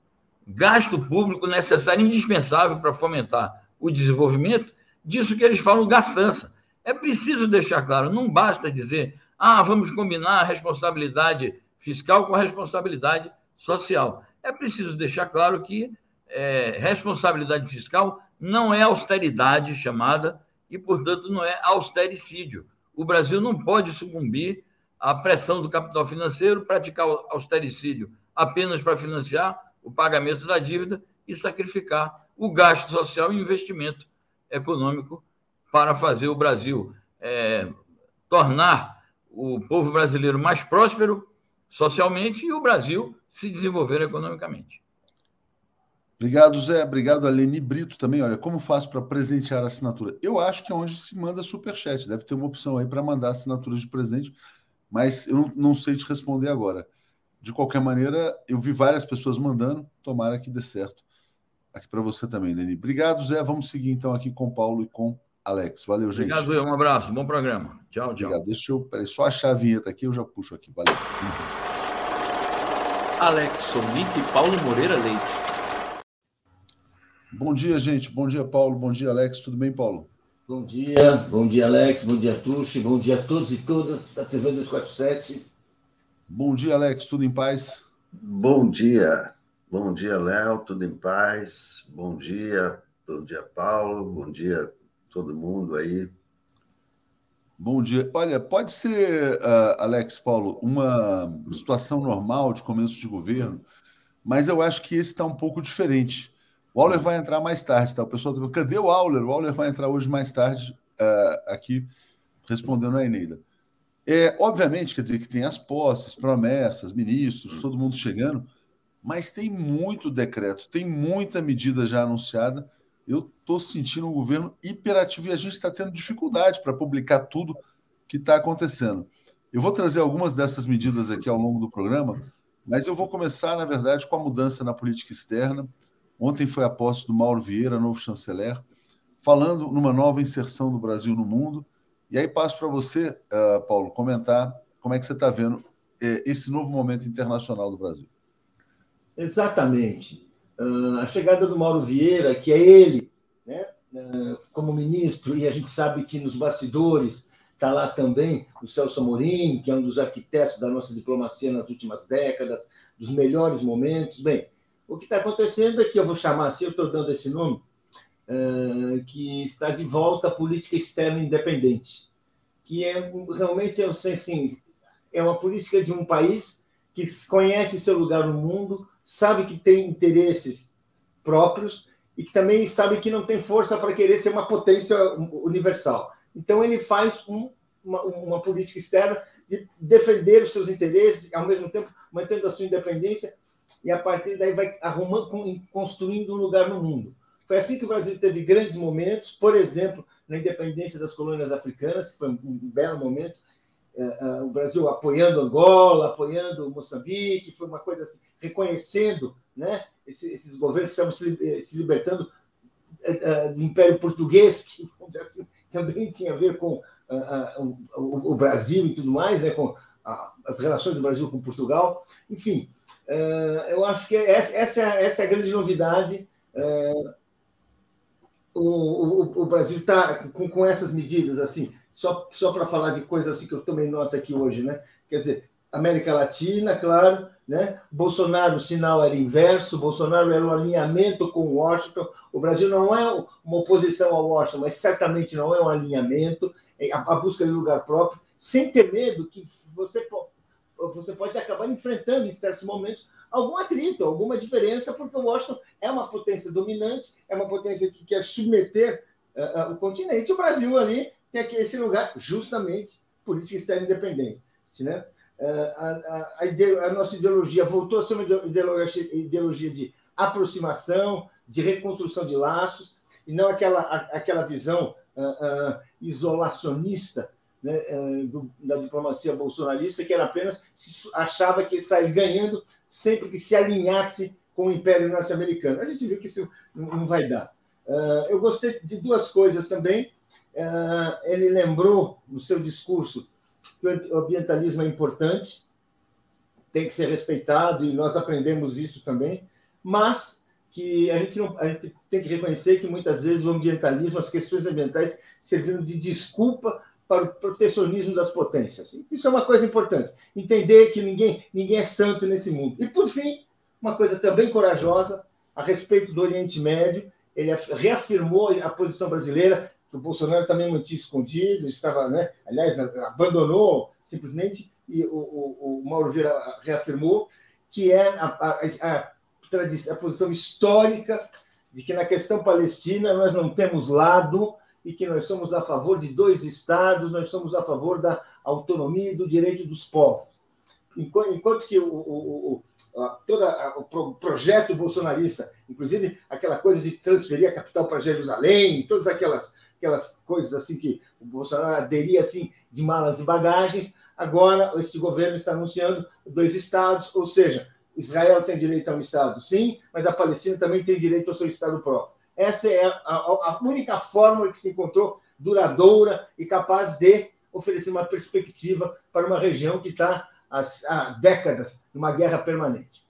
gasto público necessário, indispensável para fomentar o desenvolvimento, disso que eles falam gastança. É preciso deixar claro, não basta dizer, ah, vamos combinar a responsabilidade fiscal com a responsabilidade social. É preciso deixar claro que é, responsabilidade fiscal não é austeridade chamada, e, portanto, não é austericídio. O Brasil não pode sucumbir à pressão do capital financeiro, praticar austericídio apenas para financiar o pagamento da dívida e sacrificar o gasto social e investimento econômico para fazer o Brasil é, tornar o povo brasileiro mais próspero socialmente e o Brasil se desenvolver economicamente. Obrigado, Zé. Obrigado, Aleni Brito também. Olha, como faço para presentear a assinatura? Eu acho que é onde se manda superchat. Deve ter uma opção aí para mandar assinaturas de presente, mas eu não, não, sei te responder agora. De qualquer maneira, eu vi várias pessoas mandando. Tomara que dê certo. Aqui para você também, Leni. Obrigado, Zé. Vamos seguir então aqui com o Paulo e com Alex. Valeu, gente. Obrigado, eu. Um abraço. Bom programa. Tchau, tchau. Obrigado. Deixa eu peraí, só achar a vinheta aqui, eu já puxo aqui. Valeu. Alex Sonic e Paulo Moreira Leite. Bom dia, gente. Bom dia, Paulo. Bom dia, Alex. Tudo bem, Paulo? Bom dia. Bom dia, Alex. Bom dia, Tuxi. Bom dia a todos e todas da TV 247. Bom dia, Alex. Tudo em paz? Bom dia. Bom dia, Léo. Tudo em paz? Bom dia. Bom dia, Paulo. Bom dia, todo mundo aí. Bom dia. Olha, pode ser, uh, Alex, Paulo, uma situação normal de começo de governo, mas eu acho que esse está um pouco diferente. O Auler vai entrar mais tarde, tá? O pessoal tá cadê o Auler? O Auler vai entrar hoje mais tarde uh, aqui, respondendo a Eneida. É, obviamente, quer dizer que tem as posses, promessas, ministros, todo mundo chegando, mas tem muito decreto, tem muita medida já anunciada. Eu estou sentindo um governo hiperativo e a gente está tendo dificuldade para publicar tudo que está acontecendo. Eu vou trazer algumas dessas medidas aqui ao longo do programa, mas eu vou começar, na verdade, com a mudança na política externa. Ontem foi a posse do Mauro Vieira, novo chanceler, falando numa nova inserção do Brasil no mundo. E aí passo para você, uh, Paulo, comentar como é que você está vendo uh, esse novo momento internacional do Brasil. Exatamente. Uh, a chegada do Mauro Vieira, que é ele, né, ah, como ministro, e a gente sabe que nos bastidores está lá também o Celso Amorim, que é um dos arquitetos da nossa diplomacia nas últimas décadas, dos melhores momentos. Bem, o que está acontecendo é que eu vou chamar assim, eu estou dando esse nome, uh, que está de volta a política externa independente, que é realmente, sei assim, é uma política de um país que conhece seu lugar no mundo, sabe que tem interesses próprios e que também sabe que não tem força para querer ser uma potência universal. Então, ele faz um, uma, uma, política externa de defender os seus interesses, ao mesmo tempo mantendo a sua independência, e a partir daí vai arrumando, construindo um lugar no mundo. Foi assim que o Brasil teve grandes momentos, por exemplo, na independência das colônias africanas, que foi um belo momento, é, é, o Brasil apoiando Angola, apoiando Moçambique, foi uma coisa assim, reconhecendo né, esses, governos que estavam se, libertando é, do Império Português, que assim, também tinha a ver com o, Brasil e tudo mais, né, com as relações do Brasil com Portugal. Enfim, eu acho que essa, essa é a grande novidade o, o, o Brasil está com, com essas medidas, assim, só, só para falar de coisas assim que eu tomei nota aqui hoje, né? Quer dizer, América Latina, claro, né? Bolsonaro, o sinal era inverso, Bolsonaro era um alinhamento com Washington. O Brasil não é uma oposição ao Washington, mas certamente não é um alinhamento, é a busca de lugar próprio, sem ter medo que você, você pode acabar enfrentando em certos momentos algum atrito, alguma diferença, porque o Washington é uma potência dominante, é uma potência que quer submeter uh, uh, o continente. O Brasil ali tem aqui esse lugar, justamente, política externa independente. Né? Uh, a, a, a, a, nossa ideologia voltou a ser uma ideologia, ideologia de aproximação, de reconstrução de laços, e não aquela, aquela visão isolacionista né, do, da diplomacia bolsonarista, que era apenas achava que sair ganhando sempre que se alinhasse com o Império Norte-Americano. A gente viu que isso não vai dar. Uh, eu gostei de duas coisas também. Uh, ele lembrou no seu discurso que o ambientalismo é importante, tem que ser respeitado, e nós aprendemos isso também, mas que a gente, não, a gente tem que reconhecer que muitas vezes o ambientalismo, as questões ambientais, serviram de desculpa para o protecionismo das potências. Isso é uma coisa importante. Entender que ninguém, ninguém é santo nesse mundo. E, por fim, uma coisa também corajosa a respeito do Oriente Médio, ele reafirmou a posição brasileira, que o Bolsonaro também mantinha escondido, estava, né, aliás, abandonou simplesmente, e o, o, o Mauro Vieira reafirmou, que é a, a, a, a posição histórica de que na questão palestina nós não temos lado, e que nós somos a favor de dois estados, nós somos a favor da autonomia e do direito dos povos. Enquanto que o, o, o, toda o projeto bolsonarista, inclusive aquela coisa de transferir a capital para Jerusalém, todas aquelas, aquelas coisas assim que o Bolsonaro aderia assim de malas e bagagens, agora esse governo está anunciando dois estados, ou seja, Israel tem direito a um estado, sim, mas a Palestina também tem direito ao seu estado próprio. Essa é a, a, única fórmula que se encontrou duradoura e capaz de oferecer uma perspectiva para uma região que está há, décadas numa guerra permanente.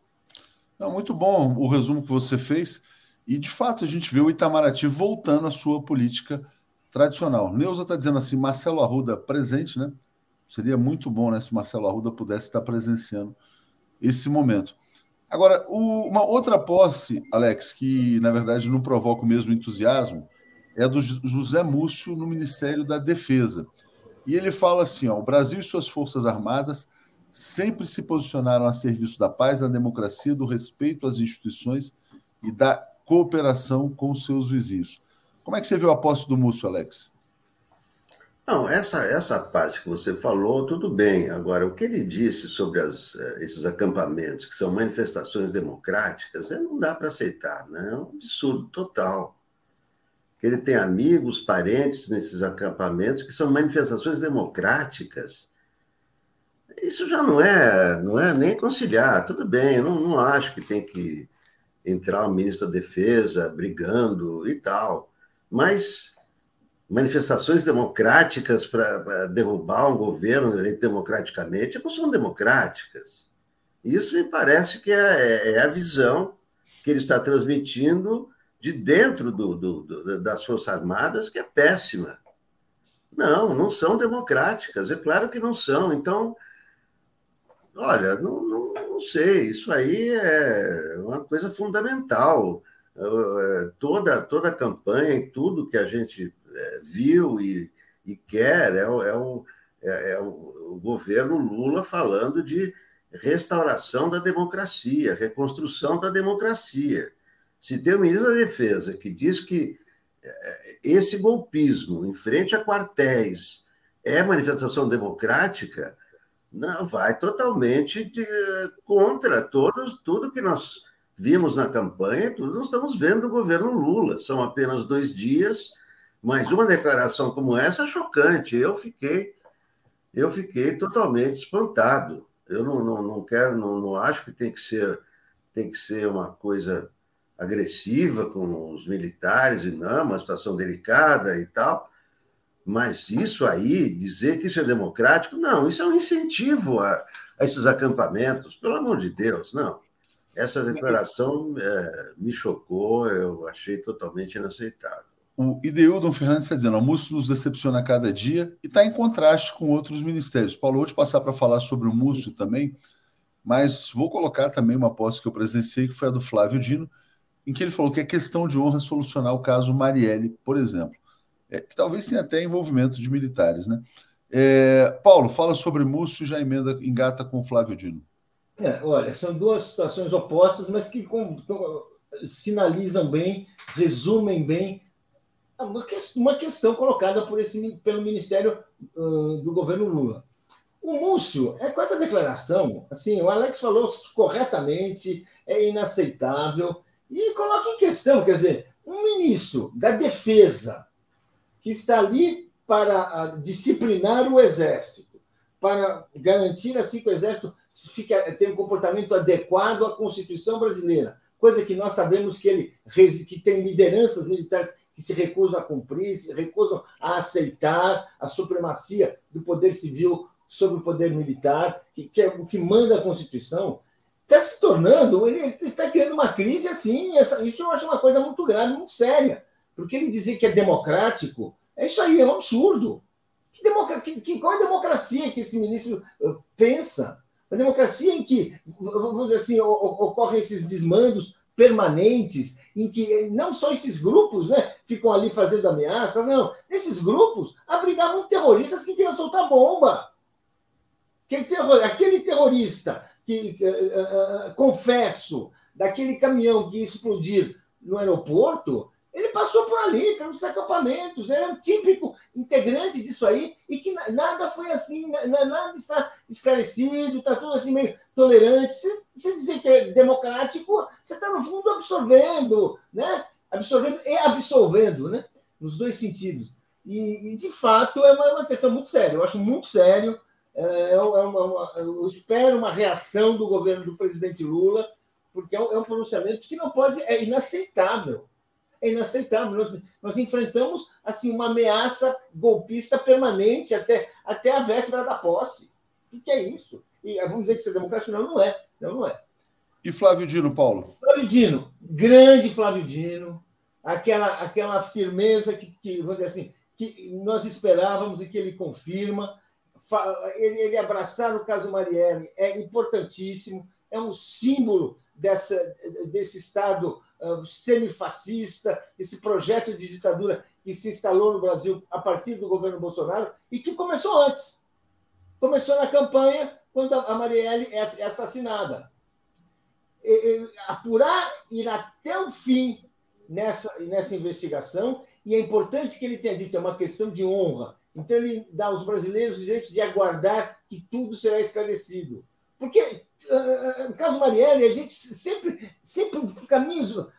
Não, muito bom o resumo que você fez. E, de fato, a gente vê o Itamaraty voltando à sua política tradicional. Neuza está dizendo assim: Marcelo Arruda presente, né? Seria muito bom né, se Marcelo Arruda pudesse estar presenciando esse momento. Agora, o, uma outra posse, Alex, que na verdade não provoca o mesmo entusiasmo, é do José Múcio no Ministério da Defesa. E ele fala assim: ó, o Brasil e suas Forças Armadas sempre se posicionaram a serviço da paz, da democracia, do respeito às instituições e da cooperação com seus vizinhos. Como é que você viu a posse do Múcio, Alex? Não, essa, essa parte que você falou, tudo bem. Agora, o que ele disse sobre as, eh, esses acampamentos, que são manifestações democráticas, é, não dá para aceitar, né? é um absurdo total. Ele tem amigos, parentes nesses acampamentos que são manifestações democráticas. Isso já não é, não é nem conciliar. Tudo bem, eu não, não acho que tem que entrar o ministro da Defesa brigando e tal. Mas manifestações democráticas para derrubar um governo democraticamente não são democráticas. Isso me parece que é, é, a visão que ele está transmitindo de dentro do, do, do, das Forças Armadas, que é péssima. Não, não são democráticas, é claro que não são. Então, olha, não, não, não sei, isso aí é uma coisa fundamental. É, toda, toda a campanha e tudo que a gente é, viu e, e quer é, o, é, o, é, é o, o governo Lula falando de restauração da democracia, reconstrução da democracia. Se tem o ministro da Defesa que diz que eh, esse golpismo em frente a quartéis é manifestação democrática, não vai totalmente de, contra todos, tudo que nós vimos na campanha, tudo nós estamos vendo do governo Lula. São apenas dois dias, mas uma declaração como essa é chocante. Eu fiquei, eu fiquei totalmente espantado. Eu não, não, não quero, não, não acho que tem que ser, tem que ser uma coisa agressiva com os militares e não, uma situação delicada e tal. Mas isso aí, dizer que isso é democrático, não, isso é um incentivo a, a esses acampamentos, pelo amor de Deus, não. Essa declaração é, me chocou, eu achei totalmente inaceitável. O Ideildon Fernandes está dizendo: o Múcio nos decepciona a cada dia e está em contraste com outros ministérios. Paulo, vou te passar para falar sobre o Múcio também, mas vou colocar também uma posse que eu presenciei, que foi a do Flávio Dino, em que ele falou que é questão de honra solucionar o caso Marielle, por exemplo é, que talvez tenha até envolvimento de militares, né? É, Paulo, fala sobre Múcio e já emenda, engata com o Flávio Dino. É, olha, são duas situações opostas, mas que com, sinalizam bem, resumem bem uma, que, uma questão colocada por esse, pelo Ministério uh, do governo Lula. O Múcio, é com essa declaração, assim, o Alex falou corretamente, é inaceitável, e coloca em questão, quer dizer, um ministro da Defesa, que está ali para ah, disciplinar o exército, para garantir assim que o exército fique, tenha um comportamento adequado à Constituição brasileira, coisa que nós sabemos que ele que tem lideranças militares que se recusam a cumprir, se recusam a aceitar a supremacia do poder civil sobre o poder militar, que, que é o que manda a Constituição, está se tornando, ele está criando uma crise assim, essa, isso eu acho uma coisa muito grave, muito séria. Porque ele dizer que é democrático, é isso aí, é um absurdo. Que, democr... que, que qual é a democracia que esse ministro uh, pensa? A democracia em que, vamos dizer assim, ocorrem esses desmandos permanentes, em que não só esses grupos né, ficam ali fazendo ameaças, não. Esses grupos abrigavam terroristas que queriam soltar bomba. Aquele terrorista que, uh, uh, confesso, daquele caminhão que ia explodir no aeroporto, ele passou por ali, pelos acampamentos, ele é um típico integrante disso aí, e que nada foi assim, nada está esclarecido, está tudo assim meio tolerante. Se você dizer que é democrático, você está, no fundo, absorvendo, né? Absorvendo e absolvendo, né? Nos dois sentidos. E, e de fato, é uma, é questão muito séria. Eu acho muito sério. É, é uma, uma, eu espero uma reação do governo do presidente Lula, porque é um, é um pronunciamento que não pode, é inaceitável é inaceitável. Nós, nós enfrentamos assim uma ameaça golpista permanente até, até a véspera da posse. O que é isso? E vamos dizer que isso é democrático? Não, não é. Não, não é. E Flávio Dino, Paulo? Flávio Dino, grande Flávio Dino, aquela, aquela firmeza que, que, vamos dizer assim, que nós esperávamos e que ele confirma. Ele, ele abraçar o caso Marielle é importantíssimo, é um símbolo dessa, desse Estado semifascista, esse projeto de ditadura que se instalou no Brasil a partir do governo Bolsonaro e que começou antes. Começou na campanha, quando a Marielle é, é assassinada. E, apurar, ir até o fim nessa, nessa investigação, e é importante que ele tenha dito, é uma questão de honra. Então, ele dá aos brasileiros o direito de aguardar que tudo será esclarecido. Porque, uh, no caso Marielle, a gente sempre, sempre por caminhos uh,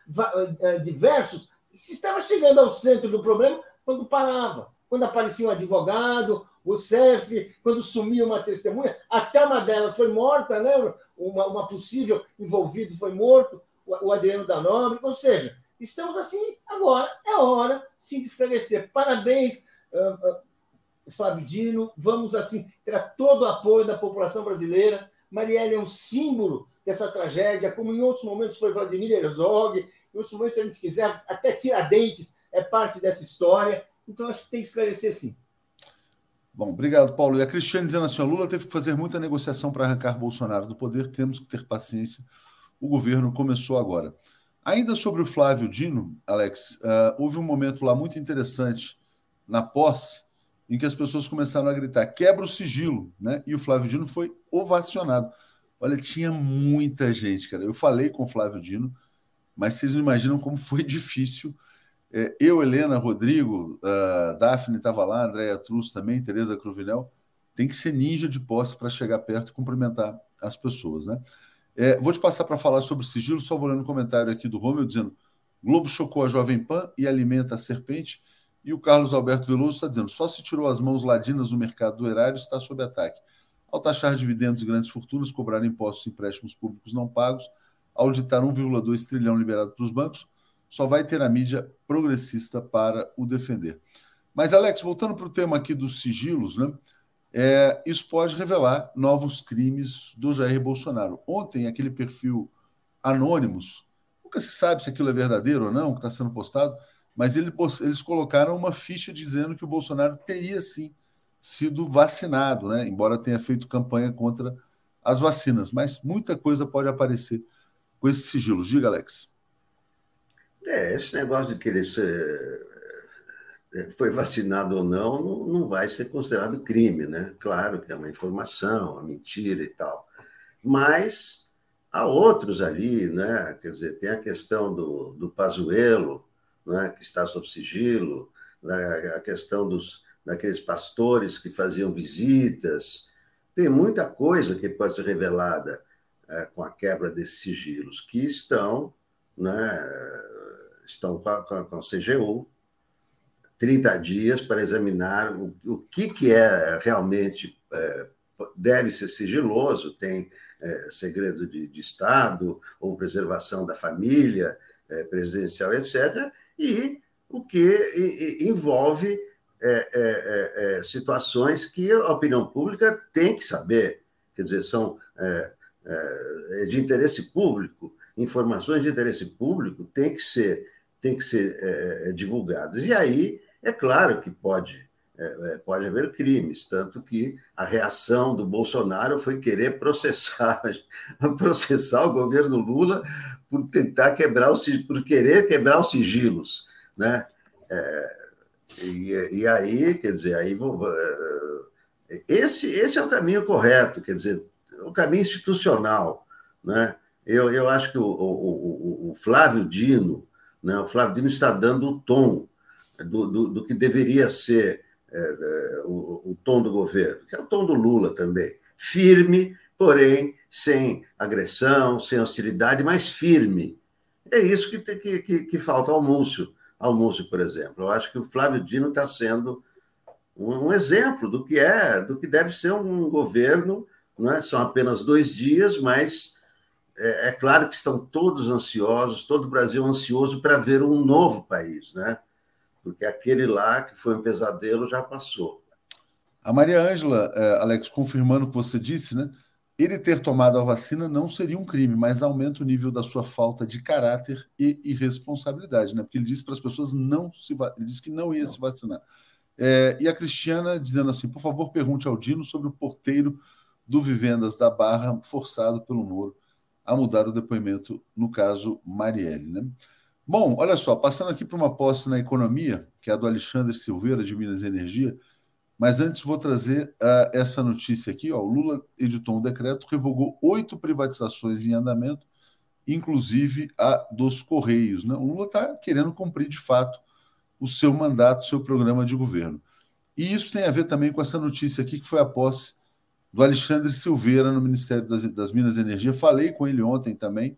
diversos, se estava chegando ao centro do problema quando parava. Quando aparecia um advogado, o CEF, quando sumia uma testemunha, até uma delas foi morta, né? uma, uma possível envolvido foi morto, o, o Adriano da Nobre, ou seja, estamos assim agora, é hora sim de esclarecer. Parabéns, uh, uh, Dino, vamos assim ter todo o apoio da população brasileira Marielle é um símbolo dessa tragédia, como em outros momentos foi Vladimir Herzog, em outros momentos, se a gente quiser, até Tiradentes é parte dessa história. Então, acho que tem que esclarecer sim. Bom, obrigado, Paulo. E a Cristiane dizendo assim: Lula teve que fazer muita negociação para arrancar Bolsonaro do poder, temos que ter paciência. O governo começou agora. Ainda sobre o Flávio Dino, Alex, uh, houve um momento lá muito interessante na posse, em que as pessoas começaram a gritar: quebra o sigilo, né? E o Flávio Dino foi ovacionado. Olha, tinha muita gente, cara. Eu falei com o Flávio Dino, mas vocês não imaginam como foi difícil. É, eu, Helena, Rodrigo, uh, Daphne estava lá, Andréia Trus também, Tereza Cruvinel. Tem que ser ninja de posse para chegar perto e cumprimentar as pessoas, né? É, vou te passar para falar sobre sigilo, só vou ler um comentário aqui do Romeu dizendo: Globo chocou a Jovem Pan e alimenta a serpente. E o Carlos Alberto Veloso está dizendo: só se tirou as mãos ladinas do mercado do erário está sob ataque. Ao taxar dividendos e grandes fortunas, cobrar impostos e empréstimos públicos não pagos, auditar 1,2 trilhão liberado para os bancos, só vai ter a mídia progressista para o defender. Mas, Alex, voltando para o tema aqui dos sigilos, né? É, isso pode revelar novos crimes do Jair Bolsonaro. Ontem, aquele perfil Anônimos, nunca se sabe se aquilo é verdadeiro ou não, que está sendo postado, mas ele, eles colocaram uma ficha dizendo que o Bolsonaro teria sim sido vacinado, né? embora tenha feito campanha contra as vacinas. Mas muita coisa pode aparecer com esses sigilos. Diga, Alex. É, esse negócio de querer ser é, foi vacinado ou não, não, não vai ser considerado crime, né? Claro que é uma informação, uma mentira e tal. Mas há outros ali, né? Quer dizer, tem a questão do, do Pazuello, né? que está sob sigilo, né? a questão dos, daqueles pastores que faziam visitas. Tem muita coisa que pode ser revelada é, com a quebra desses sigilos, que estão, né, estão com a, com a CGU 30 dias para examinar o, o que, que é realmente é, deve ser sigiloso, tem é, segredo de, de, Estado ou preservação da família é, presidencial, etc., e o que envolve é, é, é, situações que a opinião pública tem que saber, quer dizer, são de interesse público, informações de interesse público têm que ser, têm que ser divulgadas. E aí, é claro que pode, pode haver crimes, tanto que a reação do Bolsonaro foi querer processar, processar o governo Lula por tentar quebrar o por querer quebrar os sigilos, né? É, e, e, aí, quer dizer, aí é, esse, esse é o caminho correto, quer dizer, o caminho institucional, né? Eu, eu acho que o, o, o Flávio Dino, né? O Flávio Dino está dando o tom do, do, do que deveria ser é, é, o, o tom do governo, que é o tom do Lula também, firme, porém sem agressão, sem hostilidade, mas firme. É isso que, que, que, que falta ao Múcio ao Múcio, por exemplo. Eu acho que o Flávio Dino está sendo um, um, exemplo do que é, do que deve ser um governo. Não é? São apenas dois dias, mas é, é claro que estão todos ansiosos, todo o Brasil ansioso para ver um novo país, né? Porque aquele lá que foi um pesadelo já passou. A Maria Ângela, é, Alex, confirmando o que você disse, né? Ele ter tomado a vacina não seria um crime, mas aumenta o nível da sua falta de caráter e irresponsabilidade, né? Porque ele disse para as pessoas não se ele disse que não ia não. se vacinar. É, e a Cristiana dizendo assim: por favor, pergunte ao Dino sobre o porteiro do Vivendas da Barra forçado pelo Moro a mudar o depoimento no caso Marielle, né? Bom, olha só, passando aqui para uma posse na economia, que é a do Alexandre Silveira de Minas Energia. Mas antes vou trazer uh, essa notícia aqui. Ó, o Lula editou um decreto, revogou oito privatizações em andamento, inclusive a dos Correios. Né? O Lula está querendo cumprir de fato o seu mandato, o seu programa de governo. E isso tem a ver também com essa notícia aqui, que foi a posse do Alexandre Silveira no Ministério das, das Minas e Energia. Falei com ele ontem também. O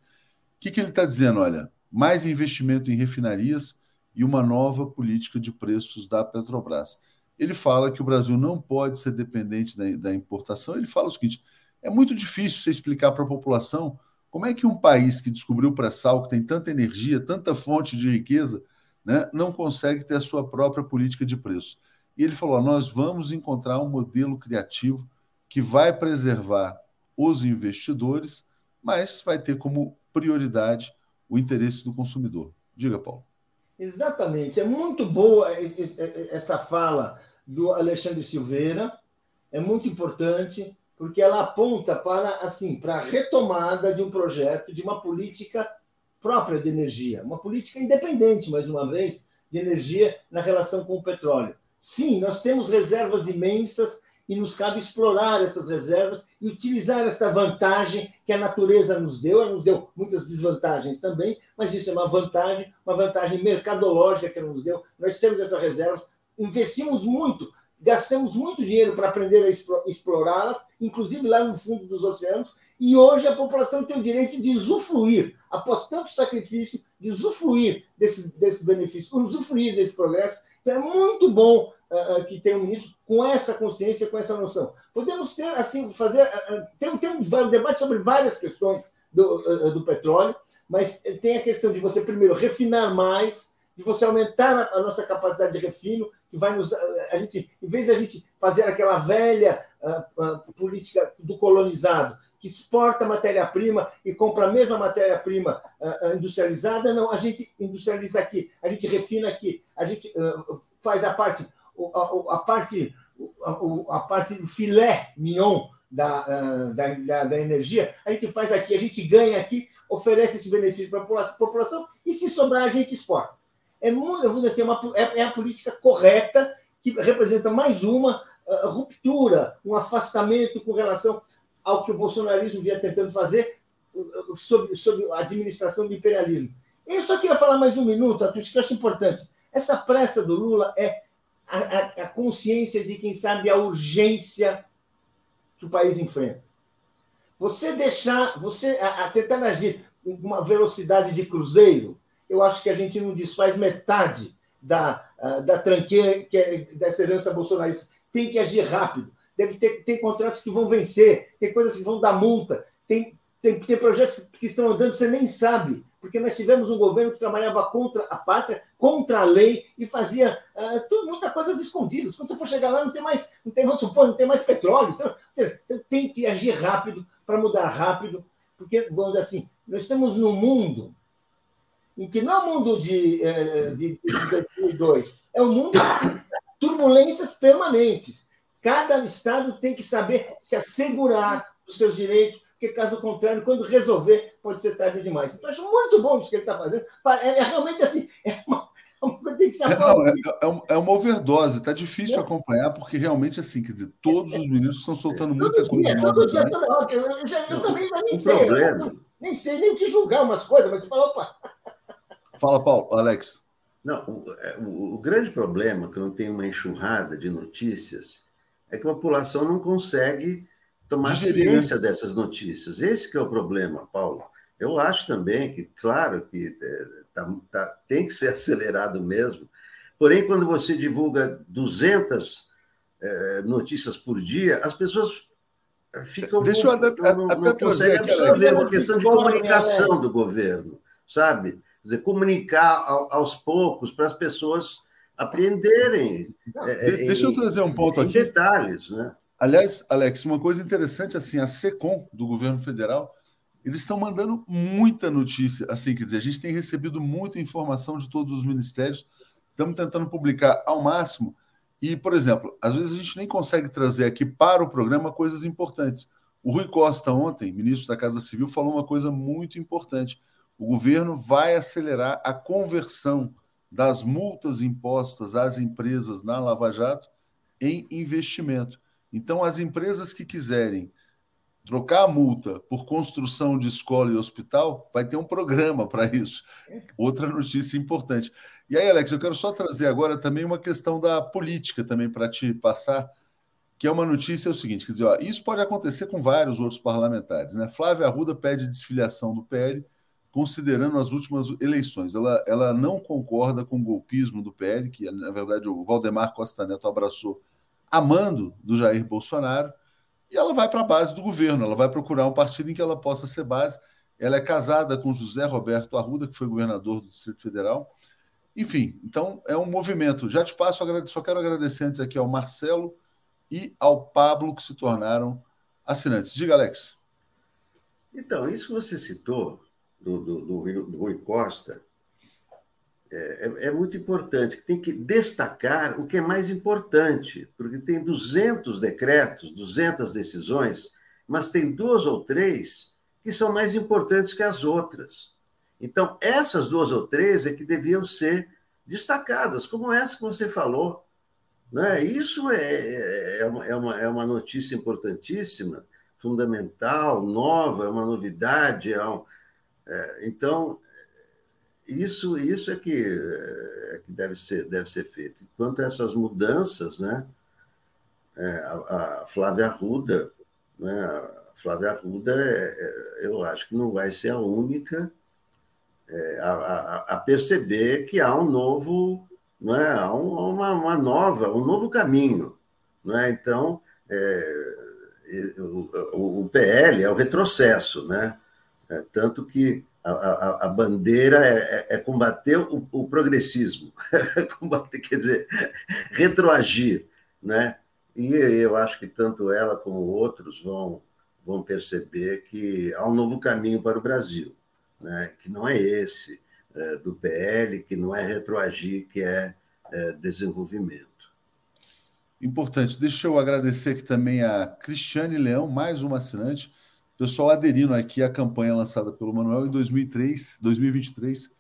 que, que ele está dizendo? Olha, mais investimento em refinarias e uma nova política de preços da Petrobras ele fala que o Brasil não pode ser dependente da, da importação. Ele fala o seguinte: é muito difícil você explicar para a população como é que um país que descobriu o pré-sal, que tem tanta energia, tanta fonte de riqueza, né, não consegue ter a sua própria política de preço. E ele falou: nós vamos encontrar um modelo criativo que vai preservar os investidores, mas vai ter como prioridade o interesse do consumidor. Diga, Paulo. Exatamente. É muito boa essa fala do Alexandre Silveira. É muito importante porque ela aponta para assim para a retomada de um projeto, de uma política própria de energia, uma política independente, mais uma vez, de energia na relação com o petróleo. Sim, nós temos reservas imensas e nos cabe explorar essas reservas e utilizar essa vantagem que a natureza nos deu. Ela nos deu muitas desvantagens também, mas isso é uma vantagem, uma vantagem mercadológica que ela nos deu. Nós temos essas reservas, investimos muito, gastamos muito dinheiro para aprender a explorá-las, inclusive lá no fundo dos oceanos, e hoje a população tem o direito de usufruir, após tanto sacrifício, de usufruir desse, desse benefício, usufruir desse progresso. Então é muito bom uh, que tenha um ministro com essa consciência, com essa noção. Podemos ter, assim, fazer. Uh, tem, tem um debate sobre várias questões do, uh, do petróleo, mas tem a questão de você, primeiro, refinar mais, de você aumentar a nossa capacidade de refino, que vai nos. A gente, em vez de a gente fazer aquela velha política do colonizado, que exporta matéria-prima e compra a mesma matéria-prima uh, industrializada, não, a gente industrializa aqui, a gente refina aqui, a gente uh, faz a parte, a, a parte, a, a, parte do filé mignon da, uh, da, da, da, energia, a gente faz aqui, a gente ganha aqui, oferece esse benefício para a população e se sobrar a gente exporta. É, eu vou dizer, assim, é uma, é, é a política correta que representa mais uma ruptura, um afastamento com relação ao que o bolsonarismo vinha tentando fazer sobre, sobre a administração do imperialismo. Eu só queria falar mais um minuto, Atush, que eu acho importante. Essa pressa do Lula é a, a, a consciência de, quem sabe, a urgência que o país enfrenta. Você deixar, você a, a tentar agir com uma velocidade de cruzeiro, eu acho que a gente não desfaz metade da, da tranqueira que é dessa herança bolsonarista. Tem que agir rápido deve ter tem contratos que vão vencer, tem coisas que vão dar multa, tem, tem, tem projetos que estão andando, você nem sabe, porque nós tivemos um governo que trabalhava contra a pátria, contra a lei e fazia uh, tudo, muitas coisas escondidas. Quando você for chegar lá, não tem mais, não tem, vamos supor, não tem mais petróleo. Você tem que agir rápido para mudar rápido, porque, vamos dizer assim, nós estamos num mundo em que não é um mundo de, eh, de, de 2002, é um mundo de turbulências permanentes. Cada Estado tem que saber se assegurar dos seus direitos, porque, caso contrário, quando resolver, pode ser tarde demais. Então, acho muito bom isso que ele está fazendo. É, é, realmente assim, é uma, é tem que ser é, não, é, é, é, uma overdose, está difícil é. acompanhar, porque realmente, assim, quer dizer, todos os ministros estão soltando muita todo coisa. Dia, todo dia, toda hora. Eu, já, eu também já nem sei. Problema. nem sei nem que julgar umas coisas, mas você fala, opa. Fala, Paulo, Alex. Não, o, o, o grande problema é que não tem uma enxurrada de notícias é que a população não consegue tomar Digerir, né? ciência né? dessas notícias. Esse que é o problema, Paulo. Eu acho também que, claro, que é, tá, tá, tem que ser acelerado mesmo. Porém, quando você divulga 200 é, notícias por dia, as pessoas ficam Deixa eu até, não, até não conseguem absorver. É uma questão de comunicação do governo, sabe? Dizer, comunicar aos poucos para as pessoas apreenderem. É, é, Deixa em, eu trazer um ponto aqui. detalhes, né? Aliás, Alex, uma coisa interessante assim, a SECOM do governo federal, eles estão mandando muita notícia, assim, quer dizer, a gente tem recebido muita informação de todos os ministérios, estamos tentando publicar ao máximo. E, por exemplo, às vezes a gente nem consegue trazer aqui para o programa coisas importantes. O Rui Costa, ontem, ministro da Casa Civil, falou uma coisa muito importante. O governo vai acelerar a conversão das multas impostas às empresas na Lava Jato em investimento. Então, as empresas que quiserem trocar a multa por construção de escola e hospital, vai ter um programa para isso. Outra notícia importante. E aí, Alex, eu quero só trazer agora também uma questão da política também para te passar, que é uma notícia é o seguinte, quer dizer, ó, isso pode acontecer com vários outros parlamentares, né? Flávia Arruda pede desfiliação do PL considerando as últimas eleições. Ela, ela não concorda com o golpismo do PL, que na verdade o Valdemar Costa Neto abraçou amando do Jair Bolsonaro, e ela vai para a base do governo, ela vai procurar um partido em que ela possa ser base. Ela é casada com José Roberto Arruda, que foi governador do Distrito Federal. Enfim, então é um movimento. Já te passo, só quero agradecer antes aqui ao Marcelo e ao Pablo, que se tornaram assinantes. Diga, Alex. Então, isso que você citou do, do, do, do Rui Costa é, é, é, muito importante, tem que destacar o que é mais importante, porque tem 200 decretos, 200 decisões, mas tem duas ou três que são mais importantes que as outras. Então, essas duas ou três é que deviam ser destacadas, como essa que você falou. Né? Isso é, é, uma, é, uma, é uma notícia importantíssima, fundamental, nova, é uma novidade. É um, é, então, isso, isso é, que, é que deve, ser, deve ser feito. Quanto a essas mudanças, né? É, a, a, Flávia Arruda, né? A Flávia Arruda, é, é, eu acho que não vai ser a única é, a, a, a, perceber que há um novo, não é? um, uma, uma nova, um novo caminho. Não é? Então, é, o, o, PL é o retrocesso, né? É, tanto que a, a, a bandeira é, é, é combater o, o progressismo, combater, quer dizer, retroagir, né? E eu acho que tanto ela como outros vão, vão perceber que há um novo caminho para o Brasil, né? que não é esse é, do PL, que não é retroagir, que é, é desenvolvimento. Importante. Deixa eu agradecer aqui também a Cristiane Leão, mais uma assinante. Pessoal aderindo aqui à campanha lançada pelo Manuel em 2003, 2023.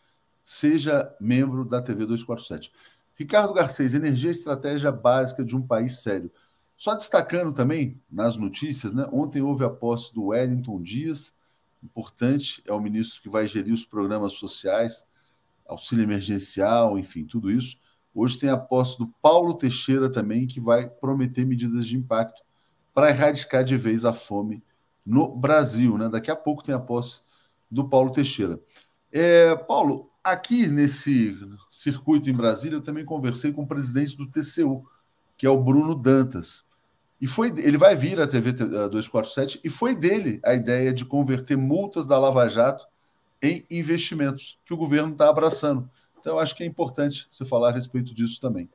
Seja membro da TV 247. Ricardo Garcês, energia e estratégia básica de um país sério. Só destacando também nas notícias, né? Ontem houve a posse do Wellington Dias, importante, é o ministro que vai gerir os programas sociais, auxílio emergencial, enfim, tudo isso. Hoje tem a posse do Paulo Teixeira também, que vai prometer medidas de impacto para erradicar de vez a fome no Brasil. Né? Daqui a pouco tem a posse do Paulo Teixeira. É, Paulo, aqui nesse circuito em Brasília, eu também conversei com o presidente do TCU, que é o Bruno Dantas. E foi, ele vai vir à TV 247 e foi dele a ideia de converter multas da Lava Jato em investimentos, que o governo está abraçando. Então, eu acho que é importante você falar a respeito disso também.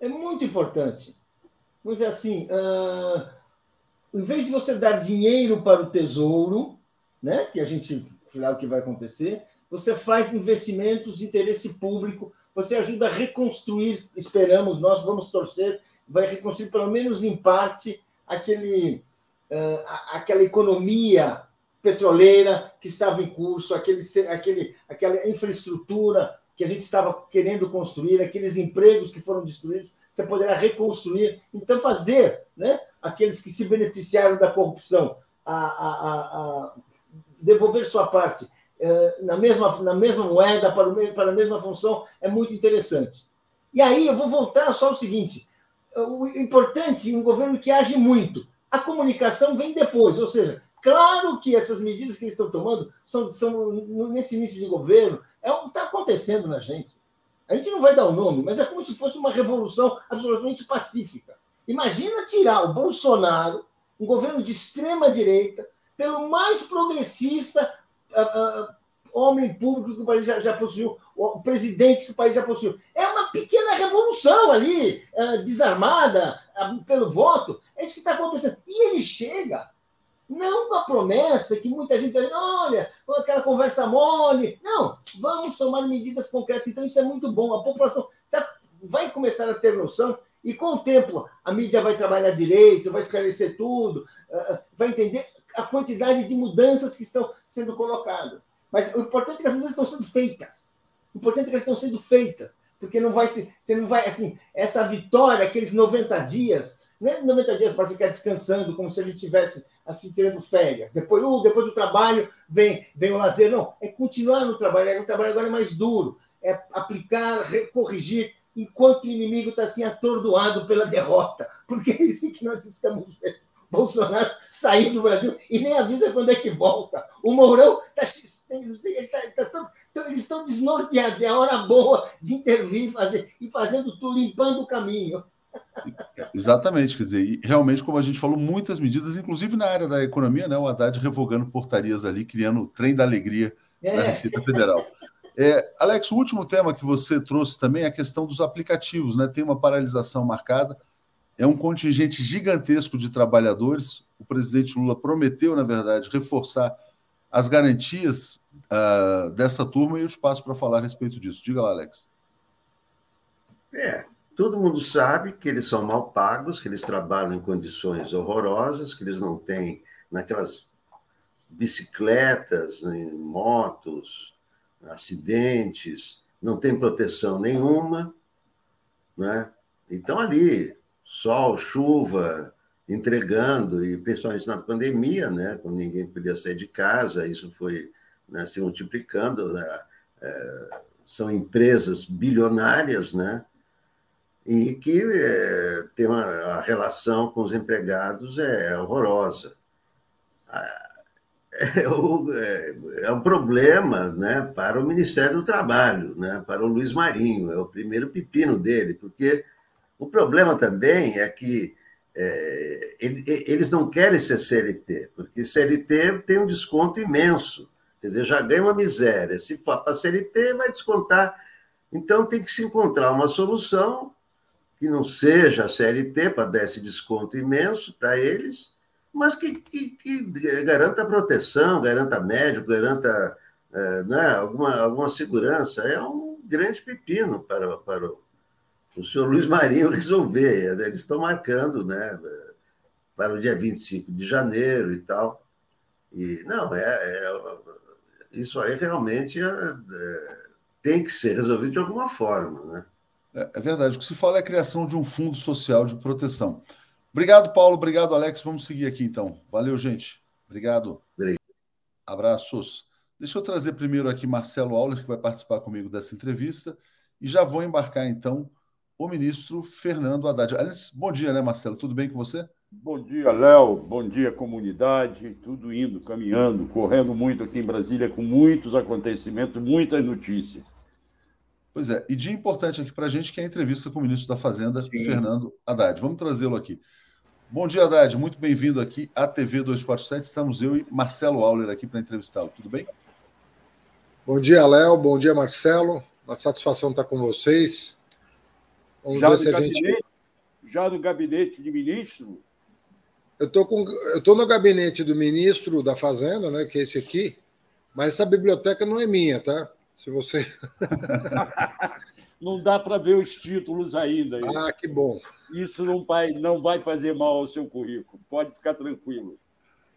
É muito importante. Dizer assim, uh, em vez de você dar dinheiro para o tesouro, né, que a gente sabe o que vai acontecer, você faz investimentos de interesse público, você ajuda a reconstruir, esperamos, nós vamos torcer vai reconstruir, pelo menos em parte, aquele, uh, aquela economia petroleira que estava em curso, aquele, aquele, aquela infraestrutura que a gente estava querendo construir, aqueles empregos que foram destruídos, você poderá reconstruir. Então, fazer né, aqueles que se beneficiaram da corrupção a, a, a, devolver sua parte uh, na, mesma, na mesma moeda, para, o, para a mesma função, é muito interessante. E aí eu vou voltar só ao seguinte: o importante um governo que age muito. A comunicação vem depois, ou seja, claro que essas medidas que eles estão tomando são, são nesse início de governo, é o que está acontecendo na gente. A gente não vai dar o nome, mas é como se fosse uma revolução absolutamente pacífica. Imagina tirar o Bolsonaro, um governo de extrema direita, pelo mais progressista uh, uh, homem público que o país já, já possuiu, o presidente que o país já possuiu. É uma pequena revolução ali, é, desarmada pelo voto. É isso que está acontecendo. E ele chega, não com a promessa que muita gente olha, aquela conversa mole. Não, vamos tomar medidas concretas. Então, isso é muito bom. A população tá, vai começar a ter noção e com o tempo a mídia vai trabalhar direito, vai esclarecer tudo, é, vai entender a quantidade de mudanças que estão sendo colocadas. Mas o importante é que as mudanças estão sendo feitas. O importante é que elas estão sendo feitas. Porque não vai se, você não vai, assim, essa vitória, aqueles 90 dias, não é 90 dias para ficar descansando, como se ele estivesse assim, tirando férias. Depois, uh, depois do trabalho vem, vem o lazer. Não, é continuar no trabalho. É, o trabalho agora é mais duro. É aplicar, corrigir, enquanto o inimigo está assim atordoado pela derrota. Porque é isso que nós estamos vendo. Bolsonaro saiu do Brasil e nem avisa quando é que volta. O Mourão está. Ele tá, tá todo, então, eles estão desnorteados. É a hora boa de intervir fazer, e fazendo tudo, limpando o caminho. Exatamente, quer dizer, realmente, como a gente falou, muitas medidas, inclusive na área da economia, né? O Haddad revogando portarias ali, criando o trem da alegria é. da Receita Federal. É, Alex, o último tema que você trouxe também é a questão dos aplicativos, né? Tem uma paralisação marcada é um contingente gigantesco de trabalhadores. O presidente Lula prometeu, na verdade, reforçar as garantias uh, dessa turma e eu te passo para falar a respeito disso. Diga lá, Alex. É, todo mundo sabe que eles são mal pagos, que eles trabalham em condições horrorosas, que eles não têm naquelas bicicletas, motos, acidentes, não tem proteção nenhuma, né? Então, ali, sol, chuva, entregando, e principalmente na pandemia, né, quando ninguém podia sair de casa, isso foi né, se multiplicando. Né, é, são empresas bilionárias, né, e que é, tem uma a relação com os empregados é horrorosa. É, o, é, é um problema né, para o Ministério do Trabalho, né, para o Luiz Marinho, é o primeiro pepino dele, porque o problema também é que é, eles não querem ser CLT, porque CLT tem um desconto imenso, quer dizer, já ganha uma miséria. Se for para CLT, vai descontar. Então, tem que se encontrar uma solução que não seja CLT para dar esse desconto imenso para eles, mas que, que, que, garanta proteção, garanta médico, garanta é, né, alguma, alguma segurança. É um grande pepino para, para o, o senhor Luiz Marinho resolver. Eles estão marcando né, para o dia 25 de janeiro e tal. E, não, é, é isso aí realmente é, é, tem que ser resolvido de alguma forma. Né? É, é verdade. O que se fala é a criação de um fundo social de proteção. Obrigado, Paulo. Obrigado, Alex. Vamos seguir aqui, então. Valeu, gente. Obrigado. Obrigado. Abraços. Deixa eu trazer primeiro aqui Marcelo Auler, que vai participar comigo dessa entrevista, e já vou embarcar, então, o ministro Fernando Haddad. Aliás, bom dia, né, Marcelo? Tudo bem com você? Bom dia, Léo. Bom dia, comunidade. Tudo indo, caminhando, correndo muito aqui em Brasília, com muitos acontecimentos, muitas notícias. Pois é, e dia importante aqui para a gente que é a entrevista com o ministro da Fazenda, Sim. Fernando Haddad. Vamos trazê-lo aqui. Bom dia, Haddad. Muito bem-vindo aqui à TV 247. Estamos eu e Marcelo Auler aqui para entrevistá-lo. Tudo bem? Bom dia, Léo. Bom dia, Marcelo. Uma satisfação estar com vocês. Vamos já ver se a gente. Já no gabinete de ministro? Eu estou com... Eu no gabinete do ministro da Fazenda, né, que é esse aqui, mas essa biblioteca não é minha, tá? Se você. não dá para ver os títulos ainda. Ah, que bom. Isso não vai, não vai fazer mal ao seu currículo. Pode ficar tranquilo.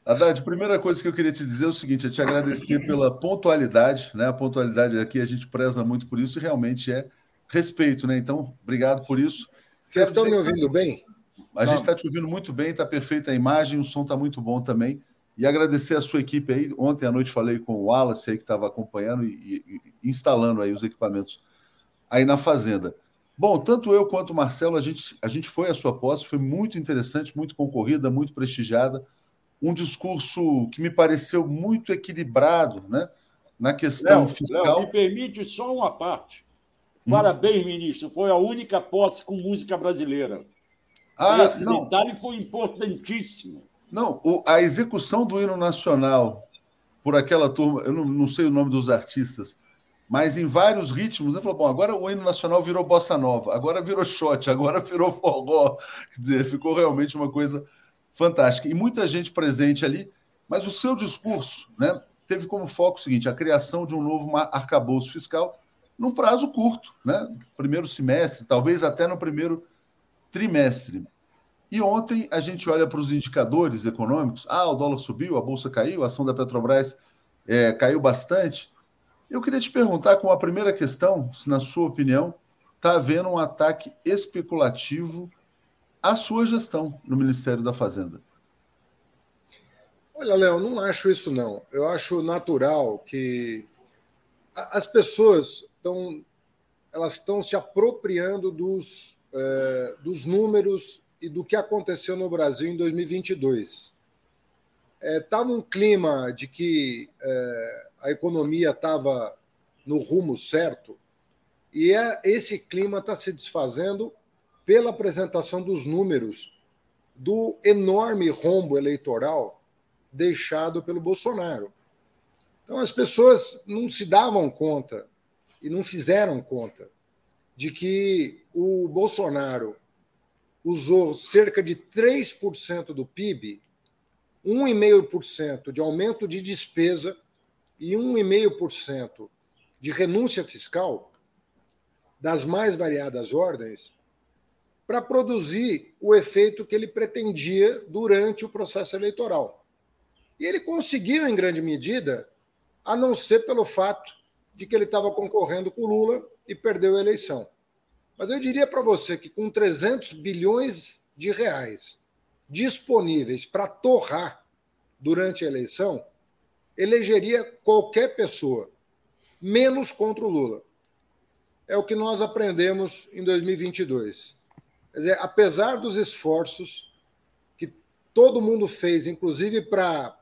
Haddad, primeira coisa que eu queria te dizer é o seguinte: é te agradecer pela pontualidade, né? A pontualidade aqui a gente preza muito por isso e realmente é respeito, né? Então, obrigado por isso. Vocês estão me ouvindo bem? A gente está te ouvindo muito bem, está perfeita a imagem, o som está muito bom também. E agradecer a sua equipe aí. Ontem à noite falei com o Wallace aí que estava acompanhando e, e, instalando aí os equipamentos aí na fazenda. Bom, tanto eu quanto o Marcelo, a gente, a gente foi à sua posse, foi muito interessante, muito concorrida, muito prestigiada. Um discurso que me pareceu muito equilibrado né, na questão Léo, fiscal. Léo, me permite só uma parte. Hum. Parabéns, ministro. Foi a única posse com música brasileira. Ah, Esse não. detalhe foi importantíssimo. Não, o, a execução do hino nacional por aquela turma, eu não, não, sei o nome dos artistas, mas em vários ritmos, ele falou: bom, agora o hino nacional virou bossa nova, agora virou shot, agora virou forró. Quer dizer, ficou realmente uma coisa fantástica. E muita gente presente ali, mas o seu discurso né, teve como foco o seguinte: a criação de um novo arcabouço fiscal num prazo curto, né? Primeiro semestre, talvez até no primeiro trimestre. E ontem a gente olha para os indicadores econômicos. Ah, o dólar subiu, a bolsa caiu, a ação da Petrobras é, caiu bastante. Eu queria te perguntar, com a primeira questão, se na sua opinião está havendo um ataque especulativo à sua gestão no Ministério da Fazenda. Olha, Léo, não acho isso não. Eu acho natural que as pessoas estão elas estão se apropriando dos, eh, dos números e do que aconteceu no Brasil em 2022. Estava é, um clima de que é, a economia estava no rumo certo, e é, esse clima está se desfazendo pela apresentação dos números do enorme rombo eleitoral deixado pelo Bolsonaro. Então, as pessoas não se davam conta e não fizeram conta de que o Bolsonaro usou cerca de 3% do PIB, 1,5% de aumento de despesa e 1,5% de renúncia fiscal das mais variadas ordens para produzir o efeito que ele pretendia durante o processo eleitoral. E ele conseguiu, em grande medida, a não ser pelo fato de que ele estava concorrendo com Lula e perdeu a eleição. Mas eu diria para você que com 300 bilhões de reais disponíveis para torrar durante a eleição, elegeria qualquer pessoa, menos contra o Lula. É o que nós aprendemos em 2022. Quer dizer, apesar dos esforços que todo mundo fez, inclusive para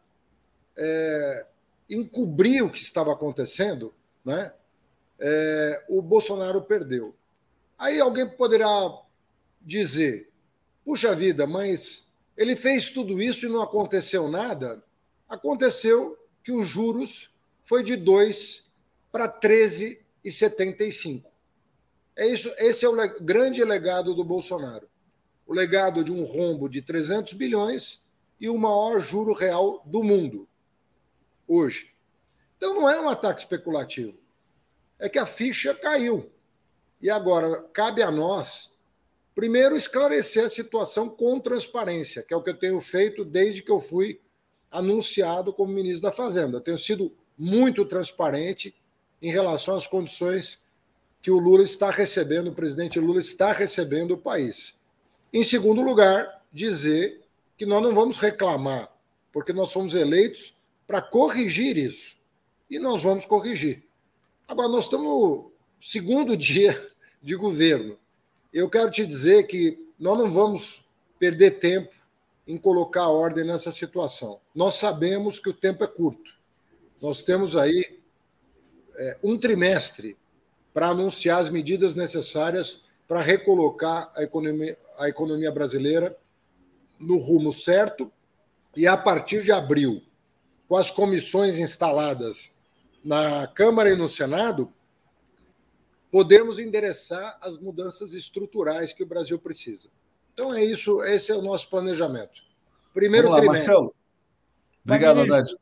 é, encobrir o que estava acontecendo, né, é, o Bolsonaro perdeu. Aí alguém poderá dizer: puxa vida, mas ele fez tudo isso e não aconteceu nada? Aconteceu que os juros foi de 2 para 13,75. É isso, esse é o grande legado do Bolsonaro. O legado de um rombo de 300 bilhões e o maior juro real do mundo hoje. Então não é um ataque especulativo. É que a ficha caiu. E agora cabe a nós, primeiro, esclarecer a situação com transparência, que é o que eu tenho feito desde que eu fui anunciado como ministro da Fazenda. Eu tenho sido muito transparente em relação às condições que o Lula está recebendo, o presidente Lula está recebendo o país. Em segundo lugar, dizer que nós não vamos reclamar, porque nós fomos eleitos para corrigir isso. E nós vamos corrigir. Agora, nós estamos segundo dia de governo. Eu quero te dizer que nós não vamos perder tempo em colocar ordem nessa situação. Nós sabemos que o tempo é curto. Nós temos aí é, um trimestre para anunciar as medidas necessárias para recolocar a economia, a economia brasileira no rumo certo e a partir de abril com as comissões instaladas na Câmara e no Senado, podemos endereçar as mudanças estruturais que o Brasil precisa. Então é isso, esse é o nosso planejamento. Primeiro lá, trimestre. Marcelo. Obrigado, Haddad.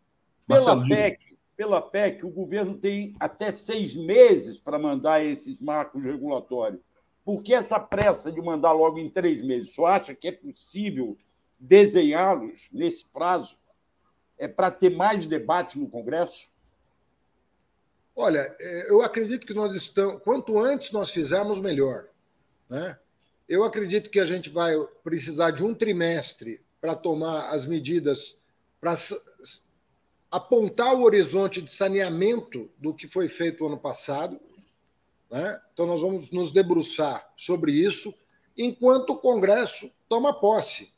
Pela PEC, pela PEC, o governo tem até seis meses para mandar esses marcos regulatórios. Por que essa pressa de mandar logo em três meses? Só acha que é possível desenhá-los nesse prazo? é para ter mais debate no Congresso? Olha, é, eu acredito que nós estamos. Quanto antes nós fizermos, melhor. Né? Eu acredito que a gente vai precisar de um trimestre para tomar as medidas, para apontar o horizonte de saneamento do que foi feito ano passado. Né? Então, nós vamos nos debruçar sobre isso enquanto o Congresso toma posse.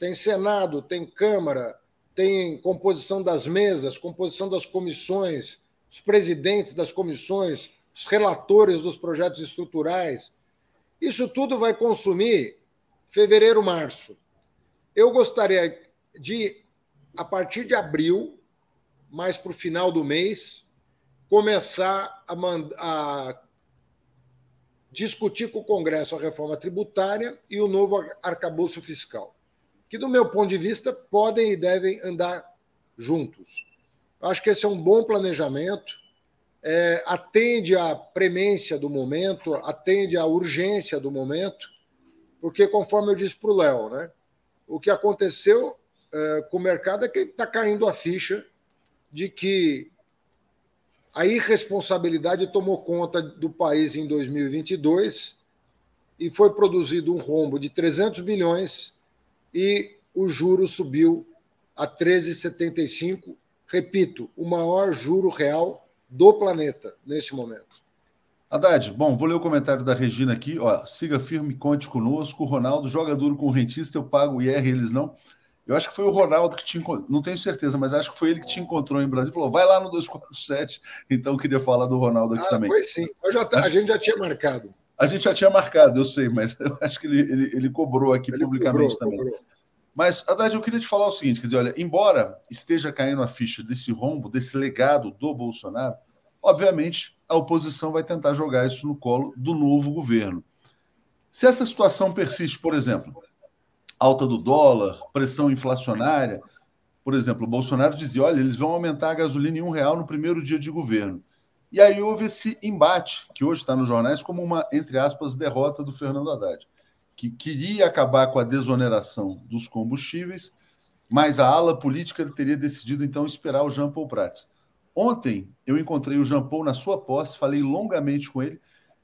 Tem Senado, tem Câmara, tem composição das mesas, composição das comissões, os presidentes das comissões, os relatores dos projetos estruturais. Isso tudo vai consumir fevereiro, março. Eu gostaria de, a partir de abril, mais para o final do mês, começar a, a discutir com o Congresso a reforma tributária e o novo arcabouço fiscal que, do meu ponto de vista, podem e devem andar juntos. Acho que esse é um bom planejamento, é, atende à premência do momento, atende à urgência do momento, porque, conforme eu disse para o Léo, né, o que aconteceu é, com o mercado é que está caindo a ficha de que a irresponsabilidade tomou conta do país em 2022 e foi produzido um rombo de 300 bilhões e o juro subiu a 13,75. Repito, o maior juro real do planeta neste momento. Haddad, bom, vou ler o comentário da Regina aqui. Ó, siga firme, conte conosco. O Ronaldo joga duro com o rentista, eu pago o IR, eles não. Eu acho que foi o Ronaldo que te encontrou, não tenho certeza, mas acho que foi ele que te encontrou em Brasília. Falou, vai lá no 247. Então, queria falar do Ronaldo aqui ah, também. Foi sim, tá, a gente já tinha marcado. A gente já tinha marcado, eu sei, mas eu acho que ele, ele, ele cobrou aqui ele publicamente cobrou, também. Cobrou. Mas, Haddad, eu queria te falar o seguinte: quer dizer, olha, embora esteja caindo a ficha desse rombo, desse legado do Bolsonaro, obviamente a oposição vai tentar jogar isso no colo do novo governo. Se essa situação persiste, por exemplo, alta do dólar, pressão inflacionária, por exemplo, o Bolsonaro dizia: olha, eles vão aumentar a gasolina em um real no primeiro dia de governo. E aí houve esse embate, que hoje está nos jornais como uma, entre aspas, derrota do Fernando Haddad, que queria acabar com a desoneração dos combustíveis, mas a ala política teria decidido então esperar o Jean Paul Prats. Ontem eu encontrei o Jean Paul na sua posse, falei longamente com ele,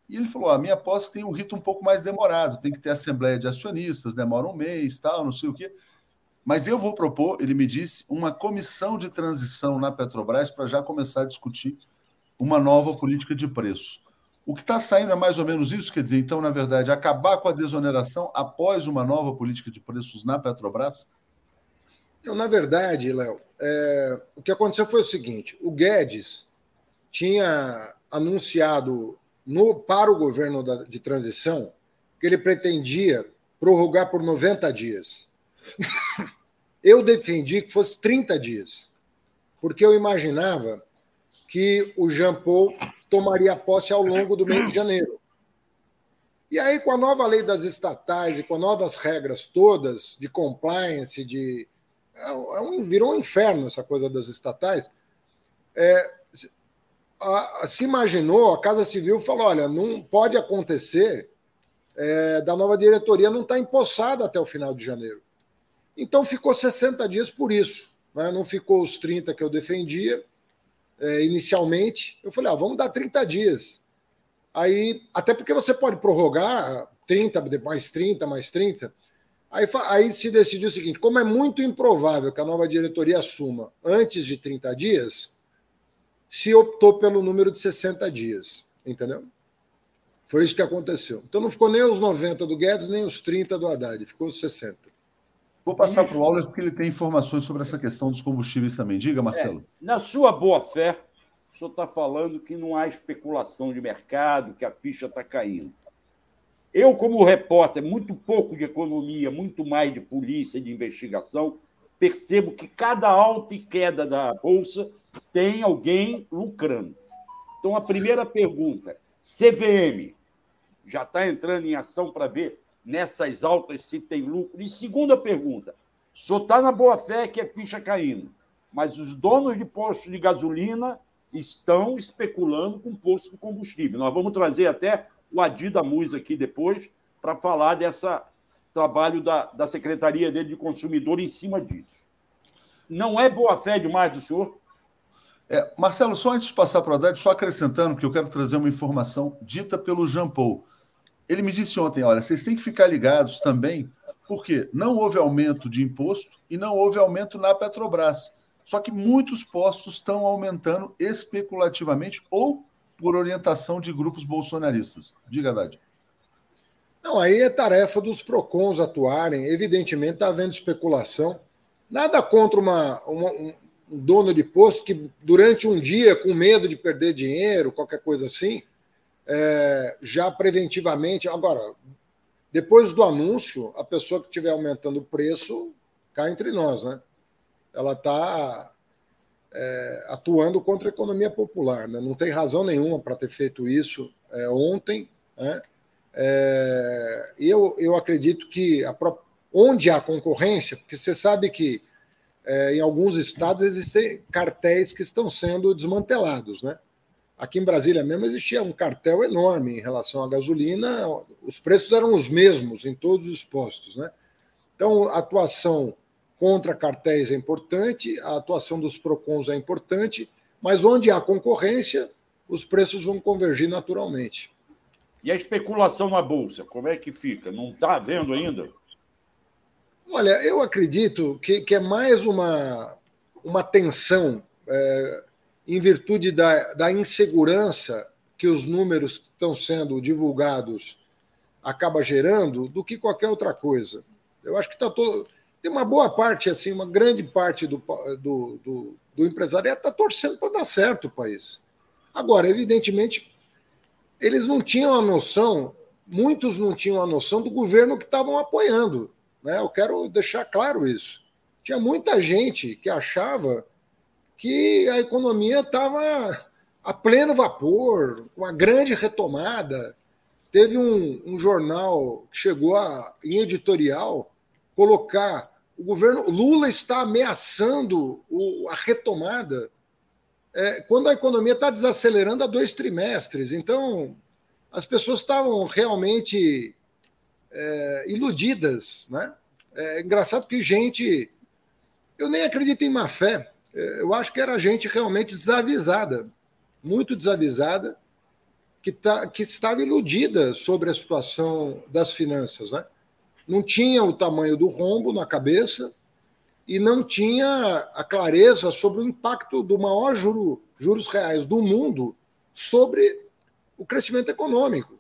E ele falou: a minha posse tem um rito um pouco mais demorado, tem que ter assembleia de acionistas, demora um mês, tal, não sei o quê. Mas eu vou propor, ele me disse, uma comissão de transição na Petrobras para já começar a discutir uma nova política de preços. O que está saindo é mais ou menos isso, quer dizer, então, na verdade, acabar com a desoneração após uma nova política de preços na Petrobras? Não, na verdade, Léo, é, o que aconteceu foi o seguinte: o Guedes tinha anunciado no, para o governo da, de transição que ele pretendia prorrogar por 90 dias. Eu defendi que fosse 30 dias, porque eu imaginava que o Jean Paul tomaria posse ao longo do mês de janeiro. E aí, com a nova lei das estatais e com as novas regras todas de compliance, de. É um, virou um inferno essa coisa das estatais. É, a, a, se imaginou, a Casa Civil falou: olha, não pode acontecer é, da nova diretoria não estar tá empossada até o final de janeiro. Então ficou 60 dias por isso. Né? Não ficou os 30 que eu defendia é, inicialmente. Eu falei, ah, vamos dar 30 dias. Aí, até porque você pode prorrogar 30, mais 30, mais 30. Aí, aí se decidiu o seguinte: como é muito improvável que a nova diretoria assuma antes de 30 dias, se optou pelo número de 60 dias. Entendeu? Foi isso que aconteceu. Então não ficou nem os 90 do Guedes, nem os 30 do Haddad, ficou os 60. Vou passar para o Auler porque ele tem informações sobre essa questão dos combustíveis também. Diga, Marcelo. É, na sua boa fé, o senhor está falando que não há especulação de mercado, que a ficha está caindo. Eu, como repórter, muito pouco de economia, muito mais de polícia e de investigação, percebo que cada alta e queda da Bolsa tem alguém lucrando. Então, a primeira pergunta: CVM já está entrando em ação para ver nessas altas se tem lucro? E segunda pergunta: senhor está na boa fé que é ficha caindo, mas os donos de postos de gasolina estão especulando com posto de combustível. Nós vamos trazer até o Adi da Muz aqui depois para falar dessa trabalho da, da Secretaria dele de Consumidor em cima disso. Não é boa fé demais do senhor? É, Marcelo, só antes de passar para o Haddad, só acrescentando que eu quero trazer uma informação dita pelo Jean Paul. Ele me disse ontem: olha, vocês têm que ficar ligados também, porque não houve aumento de imposto e não houve aumento na Petrobras. Só que muitos postos estão aumentando especulativamente ou por orientação de grupos bolsonaristas. Diga, Haddad. Não, aí é tarefa dos PROCONs atuarem. Evidentemente está havendo especulação. Nada contra uma, uma, um dono de posto que, durante um dia, com medo de perder dinheiro, qualquer coisa assim, é, já preventivamente. Agora, depois do anúncio, a pessoa que estiver aumentando o preço cai entre nós, né? Ela está é, atuando contra a economia popular, né? Não tem razão nenhuma para ter feito isso é, ontem, né? É, eu, eu acredito que a, onde há concorrência, porque você sabe que é, em alguns estados existem cartéis que estão sendo desmantelados, né? Aqui em Brasília mesmo existia um cartel enorme em relação à gasolina, os preços eram os mesmos em todos os postos. Né? Então, a atuação contra cartéis é importante, a atuação dos PROCONs é importante, mas onde há concorrência, os preços vão convergir naturalmente. E a especulação na Bolsa, como é que fica? Não está havendo ainda? Olha, eu acredito que, que é mais uma, uma tensão. É, em virtude da, da insegurança que os números que estão sendo divulgados acaba gerando, do que qualquer outra coisa. Eu acho que está todo. Tem uma boa parte, assim, uma grande parte do, do, do, do empresariado está torcendo para dar certo o país. Agora, evidentemente, eles não tinham a noção, muitos não tinham a noção do governo que estavam apoiando. Né? Eu quero deixar claro isso. Tinha muita gente que achava que a economia estava a pleno vapor, uma grande retomada. Teve um, um jornal que chegou a, em editorial colocar o governo Lula está ameaçando o, a retomada é, quando a economia está desacelerando há dois trimestres. Então, as pessoas estavam realmente é, iludidas. Né? É engraçado que gente. Eu nem acredito em má fé eu acho que era gente realmente desavisada, muito desavisada, que, tá, que estava iludida sobre a situação das finanças. Né? Não tinha o tamanho do rombo na cabeça e não tinha a clareza sobre o impacto do maior juro, juros reais do mundo sobre o crescimento econômico.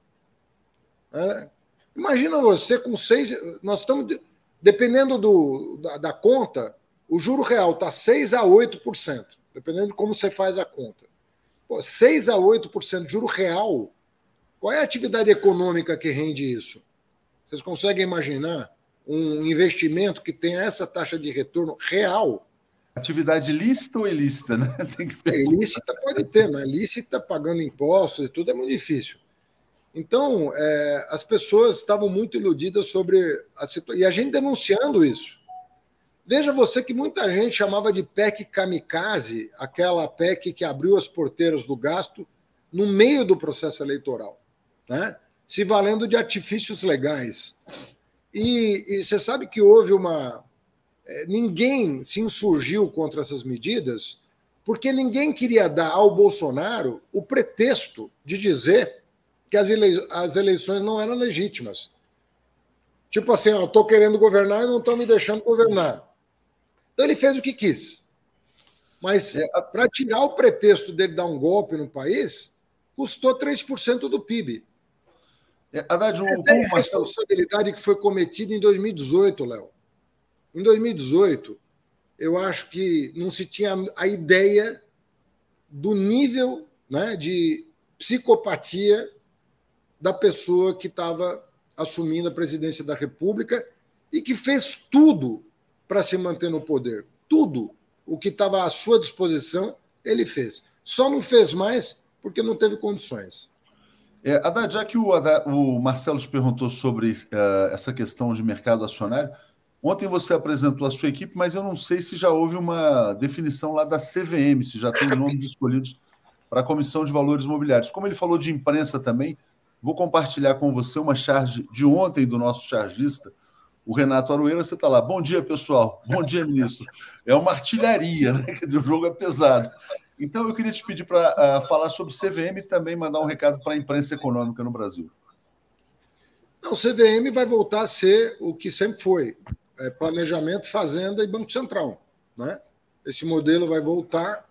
É. Imagina você com seis. Nós estamos. Dependendo do, da, da conta, o juro real está 6 a 8%, dependendo de como você faz a conta. Pô, 6 a 8% de juro real. Qual é a atividade econômica que rende isso? Vocês conseguem imaginar um investimento que tenha essa taxa de retorno real? Atividade lícita ou ilícita, né? Tem que é, ilícita pode ter, mas lícita pagando impostos e tudo é muito difícil. Então, é, as pessoas estavam muito iludidas sobre a situação. E a gente denunciando isso. Veja você que muita gente chamava de PEC kamikaze, aquela PEC que abriu as porteiras do gasto no meio do processo eleitoral, né? se valendo de artifícios legais. E, e você sabe que houve uma, é, ninguém se insurgiu contra essas medidas porque ninguém queria dar ao Bolsonaro o pretexto de dizer que as, ele... as eleições não eram legítimas. Tipo assim, estou querendo governar e não estão me deixando governar. Então ele fez o que quis. Mas é, para tirar o pretexto dele dar um golpe no país, custou 3% do PIB. É, Haddad, um, Essa é a responsabilidade que foi cometida em 2018, Léo. Em 2018, eu acho que não se tinha a ideia do nível né, de psicopatia da pessoa que estava assumindo a presidência da República e que fez tudo para se manter no poder. Tudo o que estava à sua disposição, ele fez. Só não fez mais porque não teve condições. É, Haddad, já que o, o Marcelo te perguntou sobre uh, essa questão de mercado acionário, Ontem você apresentou a sua equipe, mas eu não sei se já houve uma definição lá da CVM, se já tem nomes escolhidos para a Comissão de Valores Imobiliários. Como ele falou de imprensa também, vou compartilhar com você uma charge de ontem do nosso chargista, o Renato Aroeira. Você está lá. Bom dia, pessoal. Bom dia, ministro. É uma artilharia, né? Quer dizer, o jogo é pesado. Então, eu queria te pedir para uh, ah, falar sobre CVM e também mandar um recado para a imprensa econômica no Brasil. Não, o CVM vai voltar a ser o que sempre foi é, planejamento, fazenda e Banco Central. Né? Esse modelo vai voltar,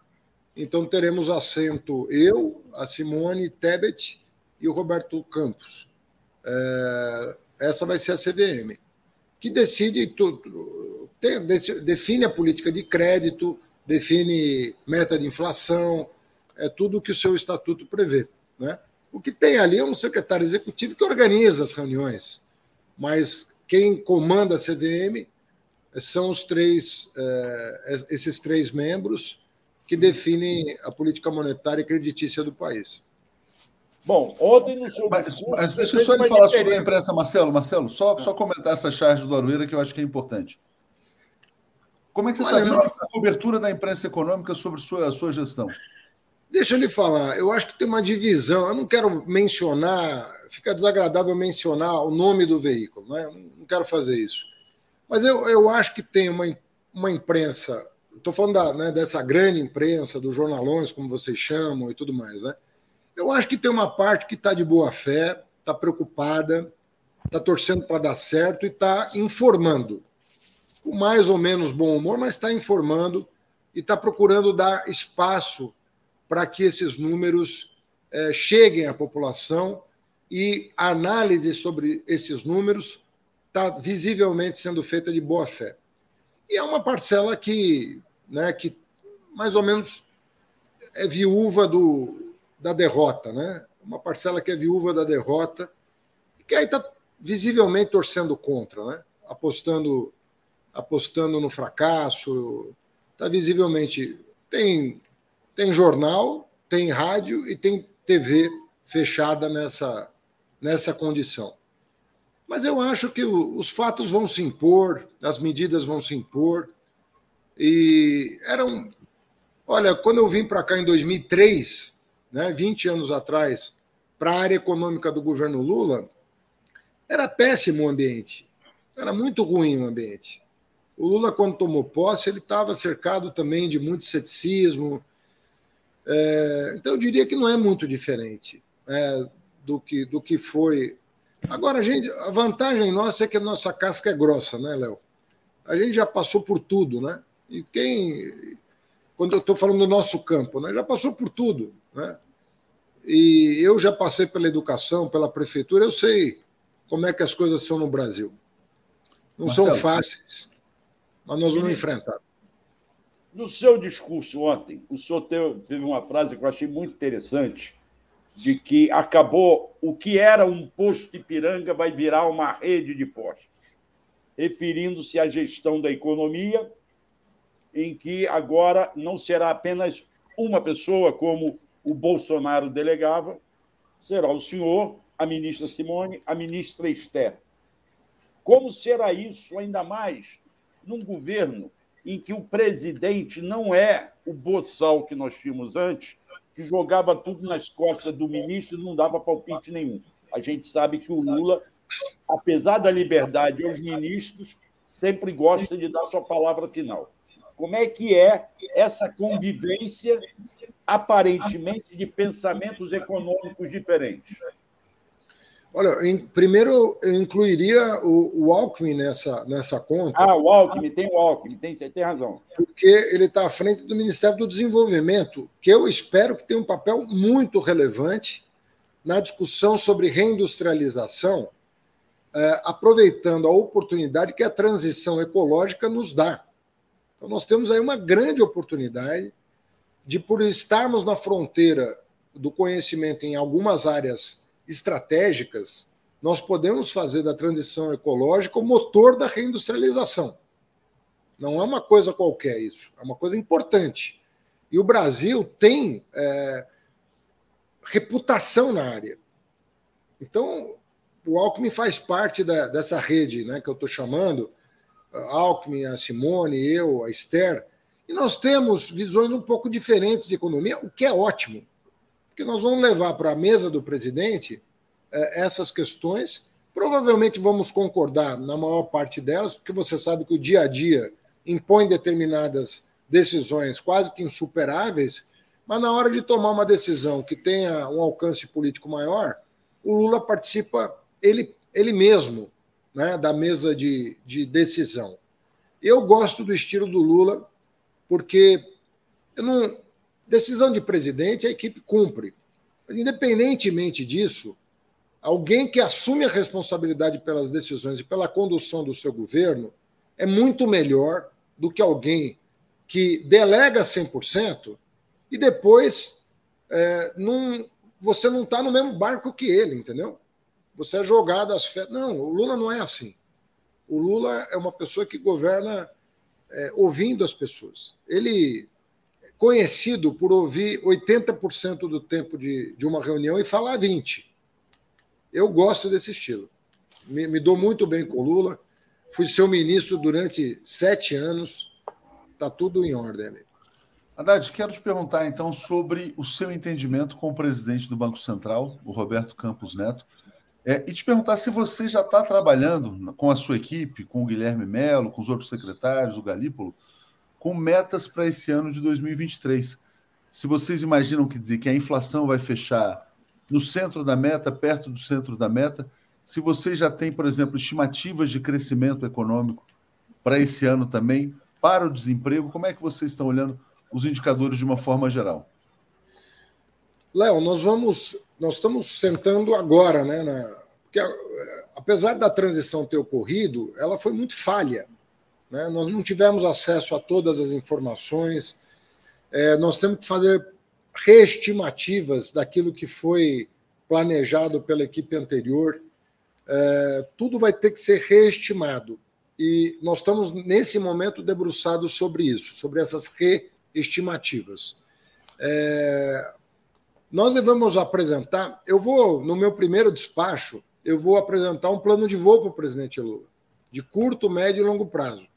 então teremos assento eu, a Simone Tebet e o Roberto Campos. É, essa vai ser a CVM, que decide tudo, tem, define a política de crédito, define meta de inflação, é tudo o que o seu estatuto prevê. Né? O que tem ali é um secretário executivo que organiza as reuniões, mas quem comanda a CVM são os três, é, esses três membros que definem a política monetária e creditícia do país. Bom, ontem no seu mas, mas deixa eu só lhe falar sobre a imprensa, Marcelo. Marcelo, só, só comentar essa charge do Arueira que eu acho que é importante. Como é que você está vendo não... a cobertura da imprensa econômica sobre sua, a sua gestão? Deixa eu lhe falar, eu acho que tem uma divisão. Eu não quero mencionar, fica desagradável mencionar o nome do veículo, né? não quero fazer isso. Mas eu, eu acho que tem uma, uma imprensa, estou falando da, né, dessa grande imprensa, dos jornalões, como vocês chamam e tudo mais. Né? Eu acho que tem uma parte que está de boa fé, está preocupada, está torcendo para dar certo e está informando. Com mais ou menos bom humor, mas está informando e está procurando dar espaço para que esses números é, cheguem à população e a análise sobre esses números está visivelmente sendo feita de boa fé. E é uma parcela que, né, que mais ou menos é viúva do, da derrota, né? Uma parcela que é viúva da derrota que aí está visivelmente torcendo contra, né? Apostando, apostando no fracasso, está visivelmente tem tem jornal, tem rádio e tem TV fechada nessa, nessa condição. Mas eu acho que os fatos vão se impor, as medidas vão se impor. E eram. Olha, quando eu vim para cá em 2003, né, 20 anos atrás, para a área econômica do governo Lula, era péssimo o ambiente. Era muito ruim o ambiente. O Lula, quando tomou posse, ele estava cercado também de muito ceticismo, é, então, eu diria que não é muito diferente. é, do, que, do que foi. Agora, a, gente, a vantagem nossa é que a nossa casca é grossa, né, Léo? A gente já passou por tudo, né? E quem. Quando eu estou falando do nosso campo, né? Já passou por tudo, né? E eu já passei pela educação, pela prefeitura, eu sei como é que as coisas são no Brasil. Não Marcelo, são fáceis, mas nós vamos enfrentar. No seu discurso ontem, o senhor teve uma frase que eu achei muito interessante, de que acabou o que era um posto Ipiranga vai virar uma rede de postos, referindo-se à gestão da economia, em que agora não será apenas uma pessoa, como o Bolsonaro delegava, será o senhor, a ministra Simone, a ministra Esther. Como será isso, ainda mais num governo em que o presidente não é o boçal que nós tínhamos antes, que jogava tudo nas costas do ministro e não dava palpite nenhum. A gente sabe que o Lula, apesar da liberdade aos ministros, sempre gosta de dar sua palavra final. Como é que é essa convivência, aparentemente, de pensamentos econômicos diferentes? Olha, em, primeiro eu incluiria o, o, Alckmin nessa, nessa conta. Ah, o Alckmin, tem o Alckmin, tem, você tem razão. Porque ele está à frente do Ministério do Desenvolvimento, que eu espero que tenha um papel muito relevante na discussão sobre reindustrialização, é, aproveitando a oportunidade que a transição ecológica nos dá. Então, nós temos aí uma grande oportunidade de, por estarmos na fronteira do conhecimento em algumas áreas estratégicas, nós podemos fazer da transição ecológica o motor da reindustrialização. Não é uma coisa qualquer isso, é uma coisa importante. E o Brasil tem é, reputação na área. Então, o Alckmin faz parte da, dessa rede né, que eu estou chamando, Alckmin, a Simone, eu, a Esther, e nós temos visões um pouco diferentes de economia, o que é ótimo porque nós vamos levar para a mesa do presidente eh, essas questões. Provavelmente vamos concordar na maior parte delas, porque você sabe que o dia a dia impõe determinadas decisões quase que insuperáveis, mas na hora de tomar uma decisão que tenha um alcance político maior, o Lula participa ele, ele mesmo né, da mesa de, de decisão. Eu gosto do estilo do Lula, porque não, Decisão de presidente, a equipe cumpre. Independentemente disso, alguém que assume a responsabilidade pelas decisões e pela condução do seu governo é muito melhor do que alguém que delega 100% e depois é, não, você não está no mesmo barco que ele, entendeu? Você é jogado às férias. Não, o Lula não é assim. O Lula é uma pessoa que governa é, ouvindo as pessoas. Ele conhecido por ouvir 80% do tempo de, de uma reunião e falar 20%. Eu gosto desse estilo. Me, me dou muito bem com o Lula. Fui seu ministro durante sete anos. Está tudo em ordem ali. Haddad, quero te perguntar então sobre o seu entendimento com o presidente do Banco Central, o Roberto Campos Neto, é, e te perguntar se você já está trabalhando com a sua equipe, com o Guilherme Melo, com os outros secretários, o Galípolo, com metas para esse ano de 2023. Se vocês imaginam que dizer que a inflação vai fechar no centro da meta, perto do centro da meta, se vocês já têm, por exemplo, estimativas de crescimento econômico para esse ano também, para o desemprego, como é que vocês estão olhando os indicadores de uma forma geral? Léo, nós vamos, nós estamos sentando agora, né? Na, porque apesar da transição ter ocorrido, ela foi muito falha. Né? Nós não tivemos acesso a todas as informações, é, nós temos que fazer reestimativas daquilo que foi planejado pela equipe anterior. É, tudo vai ter que ser reestimado. E nós estamos, nesse momento, debruçados sobre isso, sobre essas reestimativas. É, nós devemos apresentar, eu vou, no meu primeiro despacho, eu vou apresentar um plano de voo para o presidente Lula, de curto, médio e longo prazo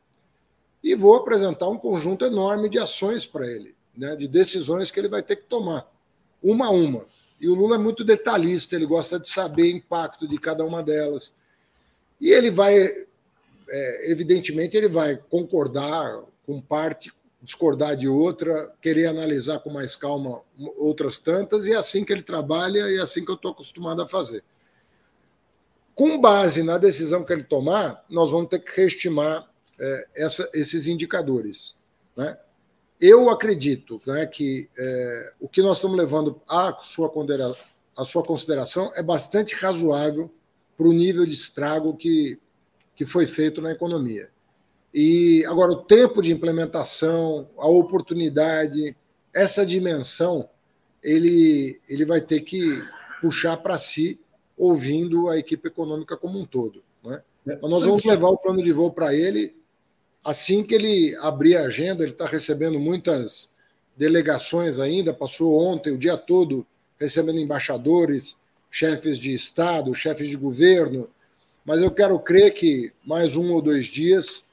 e vou apresentar um conjunto enorme de ações para ele, né, de decisões que ele vai ter que tomar, uma a uma. E o Lula é muito detalhista, ele gosta de saber o impacto de cada uma delas. E ele vai, é, evidentemente, ele vai concordar com parte discordar de outra, querer analisar com mais calma outras tantas, e é assim que ele trabalha e é assim que eu estou acostumado a fazer. Com base na decisão que ele tomar, nós vamos ter que reestimar é, essa, esses indicadores. Né? Eu acredito né, que é, o que nós estamos levando à sua, à sua consideração é bastante razoável para o nível de estrago que, que foi feito na economia. E agora o tempo de implementação, a oportunidade, essa dimensão, ele, ele vai ter que puxar para si, ouvindo a equipe econômica como um todo. Né? Mas nós vamos levar o plano de voo para ele assim que ele abrir a agenda. Ele está recebendo muitas delegações ainda, passou ontem o dia todo recebendo embaixadores, chefes de Estado, chefes de governo. Mas eu quero crer que mais um ou dois dias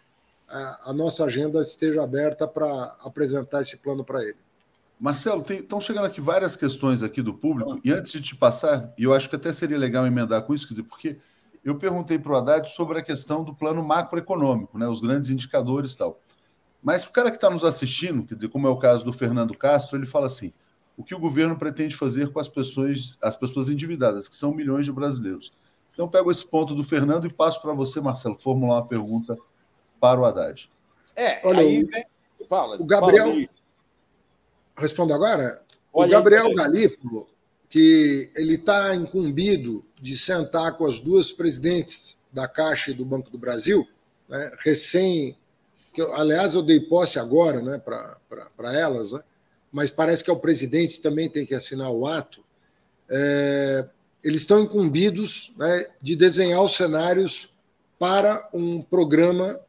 a, nossa agenda esteja aberta para apresentar esse plano para ele. Marcelo, estão chegando aqui várias questões aqui do público, e antes de te passar, e eu acho que até seria legal emendar com isso, quer dizer, porque eu perguntei para o Haddad sobre a questão do plano macroeconômico, né, os grandes indicadores e tal. Mas o cara que está nos assistindo, quer dizer, como é o caso do Fernando Castro, ele fala assim: o que o governo pretende fazer com as pessoas, as pessoas endividadas, que são milhões de brasileiros. Então, pego esse ponto do Fernando e passo para você, Marcelo, formular uma pergunta para o Haddad. É, Olha, aí vem... fala. O Gabriel. Fala Respondo agora? Olha, o Gabriel Galípolo, que ele está incumbido de sentar com as duas presidentes da Caixa e do Banco do Brasil, né, recém. Que eu, aliás, eu dei posse agora né, para elas, né, mas parece que é o presidente também tem que assinar o ato. É, eles estão incumbidos né, de desenhar os cenários para um programa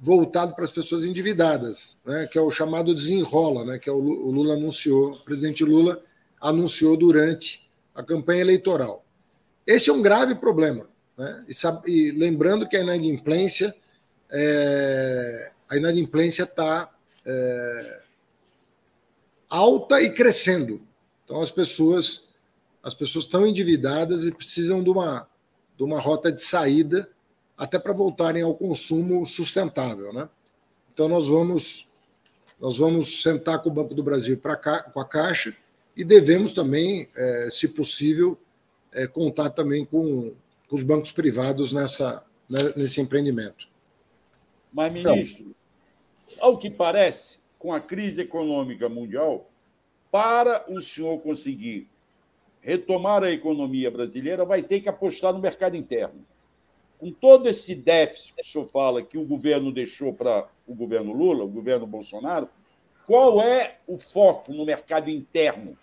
voltado para as pessoas endividadas, né, que é o chamado desenrola, né, que é o Lula anunciou, o presidente Lula anunciou durante a campanha eleitoral. Esse é um grave problema. Né, e, sabe, e lembrando que a inadimplência é, a inadimplência está é, alta e crescendo. Então as pessoas as pessoas estão endividadas e precisam de uma, de uma rota de saída até para voltarem ao consumo sustentável. Né? Então, nós vamos, nós vamos sentar com o Banco do Brasil pra, com a Caixa e devemos também, é, se possível, é, contar também com, com, os bancos privados nessa, né, nesse empreendimento. Mas, ministro, ao que parece, com a crise econômica mundial, para o senhor conseguir retomar a economia brasileira, vai ter que apostar no mercado interno com todo esse déficit que o senhor fala que o governo deixou para o governo Lula, o governo Bolsonaro, qual é o foco no mercado interno,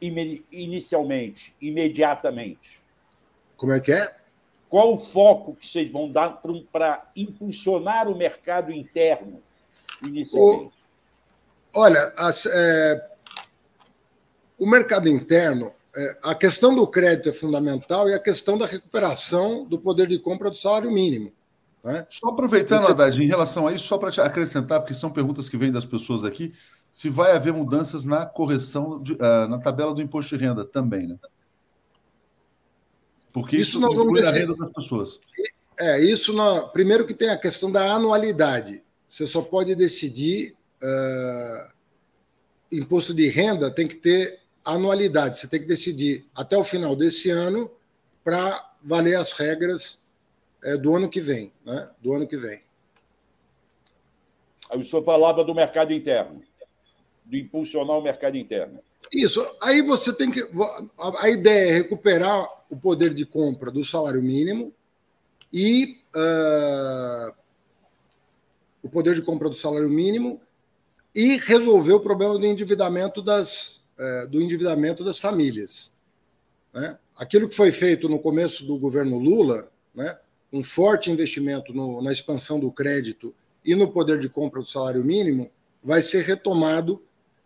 inicialmente, imediatamente? Como é que é? Qual o foco que vocês vão dar para impulsionar o mercado interno, inicialmente? O, olha, as, é, o mercado interno a questão do crédito é fundamental e a questão da recuperação do poder de compra do salário mínimo. Né? Só aproveitando, Você... Haddad, em relação a isso, só para te acrescentar, porque são perguntas que vêm das pessoas aqui, se vai haver mudanças na correção, de, uh, na tabela do imposto de renda também, né? Porque isso, isso nós vamos a renda das pessoas. É, isso, na... primeiro que tem a questão da anualidade. Você só pode decidir uh, imposto de renda, tem que ter anualidade. Você tem que decidir até o final desse ano para valer as regras é, do ano que vem, né? Do ano que vem. Aí o senhor falava do mercado interno, de impulsionar o mercado interno. Isso. Aí você tem que. A ideia é recuperar o poder de compra do salário mínimo e uh, o poder de compra do salário mínimo e resolver o problema do endividamento das, é, do endividamento das famílias. Né? Aquilo que foi feito no começo do governo Lula, né, um forte investimento no, na expansão do crédito e no poder de compra do salário mínimo, vai ser retomado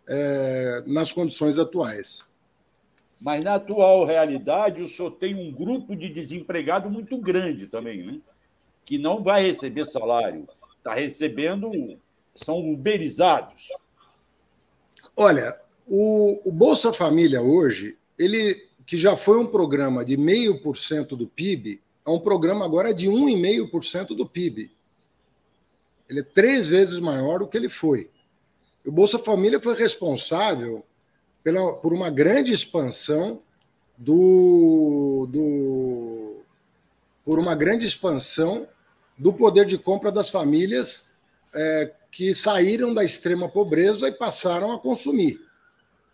é, nas condições atuais. Mas na atual realidade, o senhor tem um grupo de desempregado muito grande também, né? que não vai receber salário, está recebendo, são uberizados. Olha, o, o Bolsa Família hoje, ele que já foi um programa de meio por cento do PIB, é um programa agora de 1,5% do PIB. Ele é três vezes maior do que ele foi. O Bolsa Família foi responsável pela, por uma grande expansão do, do por uma grande expansão do poder de compra das famílias é, que saíram da extrema pobreza e passaram a consumir.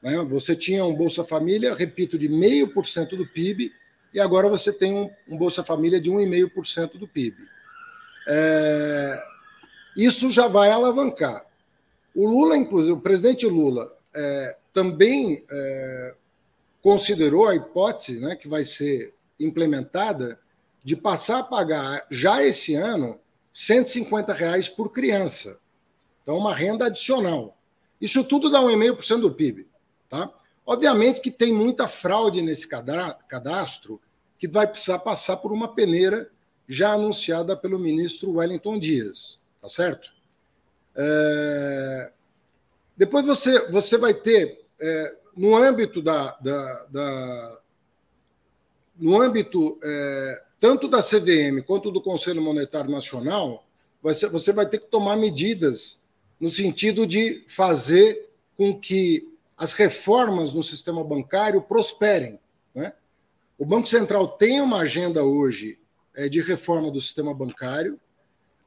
Né? Você tinha um Bolsa Família, repito, de 0,5% do PIB, e agora você tem um, um Bolsa Família de 1,5% do PIB. É, isso já vai alavancar. O Lula, inclusive, o presidente Lula, é, também é, considerou a hipótese né, que vai ser implementada de passar a pagar já esse ano 150 reais por criança. Então, uma renda adicional. Isso tudo dá 1,5% do PIB. Tá? Obviamente que tem muita fraude nesse cadastro que vai precisar passar por uma peneira já anunciada pelo ministro Wellington Dias. Tá certo? É... Depois você, você vai ter, é, no âmbito da, da, da no âmbito é, tanto da CVM quanto do Conselho Monetário Nacional, você, você vai ter que tomar medidas no sentido de fazer com que as reformas no sistema bancário prosperem. Né? O Banco Central tem uma agenda hoje é, de reforma do sistema bancário,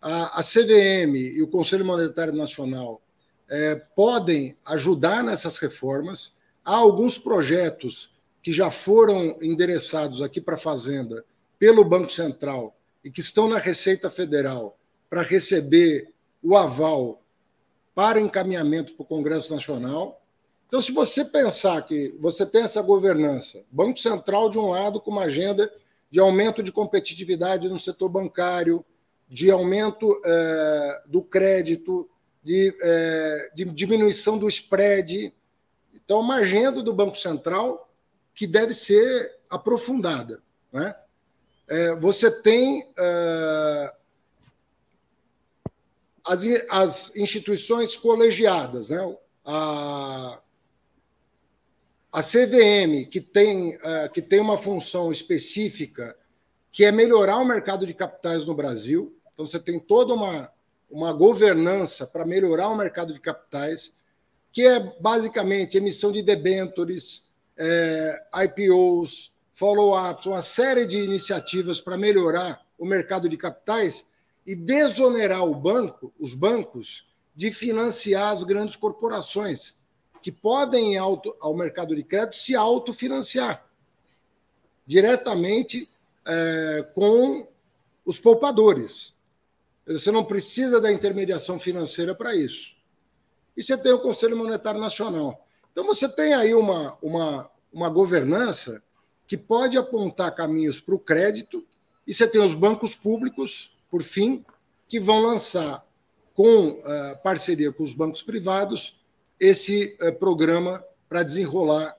a, a CVM e o Conselho Monetário Nacional é, podem ajudar nessas reformas. Há alguns projetos que já foram endereçados aqui para a Fazenda pelo Banco Central e que estão na Receita Federal para receber o aval para encaminhamento para o Congresso Nacional. Então, se você pensar que você tem essa governança, Banco Central de um lado com uma agenda de aumento de competitividade no setor bancário, de aumento é, do crédito, de, é, de diminuição do spread. Então, uma agenda do Banco Central que deve ser aprofundada. Né? É, você tem é, as, as instituições colegiadas, né? a, a CVM, que tem, é, que tem uma função específica, que é melhorar o mercado de capitais no Brasil. Então, você tem toda uma, uma governança para melhorar o mercado de capitais, que é basicamente emissão de debêntures, é, IPOs, follow-ups, uma série de iniciativas para melhorar o mercado de capitais e desonerar o banco, os bancos, de financiar as grandes corporações, que podem ir ao mercado de crédito se autofinanciar diretamente é, com os poupadores. Você não precisa da intermediação financeira para isso. E você tem o Conselho Monetário Nacional. Então, você tem aí uma, uma, uma governança que pode apontar caminhos para o crédito, e você tem os bancos públicos, por fim, que vão lançar, com uh, parceria com os bancos privados, esse uh, programa para desenrolar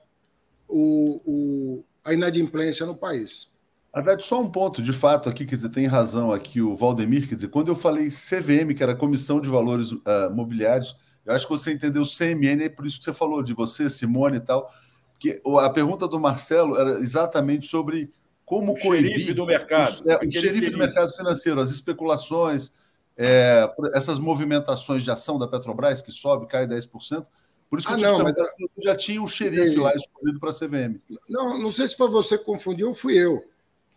o, o, a inadimplência no país. Haddad, só um ponto, de fato, aqui, quer dizer, tem razão aqui o Valdemir, quer dizer, quando eu falei CVM, que era Comissão de Valores uh, Mobiliários, eu acho que você entendeu CMN, é por isso que você falou de você, Simone e tal, que a pergunta do Marcelo era exatamente sobre como o coibir... xerife do mercado. Os, é, o xerife do mercado financeiro, as especulações, é, essas movimentações de ação da Petrobras, que sobe, cai 10%, por isso que ah, eu não, mas já tinha um xerife lá escolhido para a CVM. Não, não sei se foi você que confundiu, fui eu.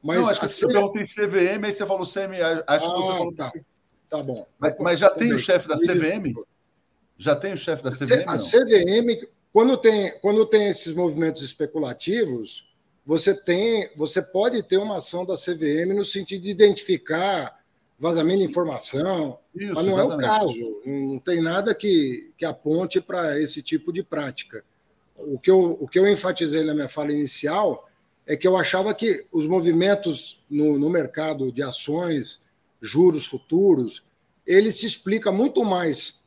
Mas não, acho que você perguntei CVM, aí você falou CM, acho ah, que você falou. Tá, tá bom. Mas, mas já tem o chefe da CVM? Já tem o chefe da CVM? A CVM, quando tem, quando tem esses movimentos especulativos, você tem, você pode ter uma ação da CVM no sentido de identificar vazamento de informação, Isso, mas não exatamente. é o caso. Não tem nada que, que aponte para esse tipo de prática. O que, eu, o que eu enfatizei na minha fala inicial é que eu achava que os movimentos no, no mercado de ações, juros futuros, ele se explica muito mais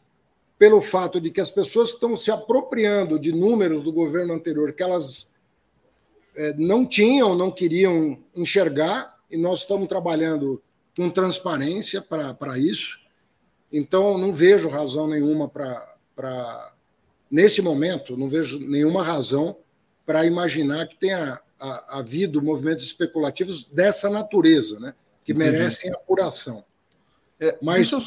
pelo fato de que as pessoas estão se apropriando de números do governo anterior que elas é, não tinham, não queriam enxergar, e nós estamos trabalhando com transparência para isso. Então, não vejo razão nenhuma para. Nesse momento, não vejo nenhuma razão para imaginar que tenha ha, havido movimentos especulativos dessa natureza, né, que merecem apuração. É, Mas eu,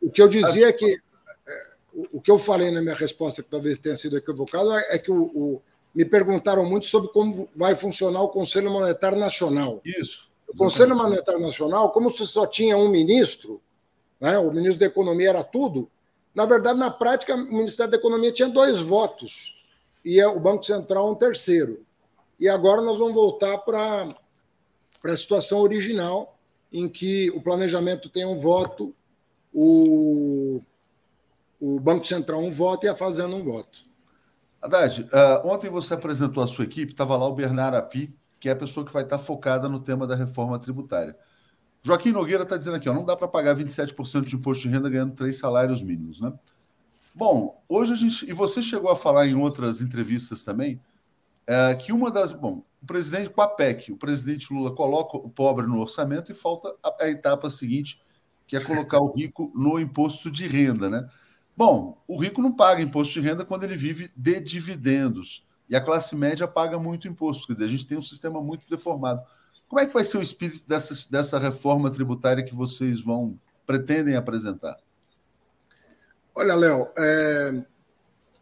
o que eu dizia é que é, o, o, que eu falei na minha resposta, que talvez tenha sido equivocado, é, é que o, o, me perguntaram muito sobre como vai funcionar o Conselho Monetário Nacional. Isso. O Conselho Monetário Nacional, como se só tinha um ministro, né, o ministro da Economia era tudo, na verdade, na prática, o Ministério da Economia tinha dois votos e é o Banco Central um terceiro. E agora nós vamos voltar para a situação original, em que o planejamento tem um voto, o, o Banco Central um voto e a Fazenda um voto. Haddad, uh, ontem você apresentou a sua equipe, estava lá o Bernardo Api, que é a pessoa que vai estar focada no tema da reforma tributária. Joaquim Nogueira está dizendo aqui, ó, não dá para pagar 27% de imposto de renda ganhando três salários mínimos, né? Bom, hoje a gente. E você chegou a falar em outras entrevistas também é, que uma das. Bom, o presidente com a PEC, o presidente Lula coloca o pobre no orçamento e falta a, a etapa seguinte, que é colocar o rico no imposto de renda, né? Bom, o rico não paga imposto de renda quando ele vive de dividendos. E a classe média paga muito imposto. Quer dizer, a gente tem um sistema muito deformado. Como é que vai ser o espírito dessa, dessa reforma tributária que vocês vão pretendem apresentar? Olha, Léo, é,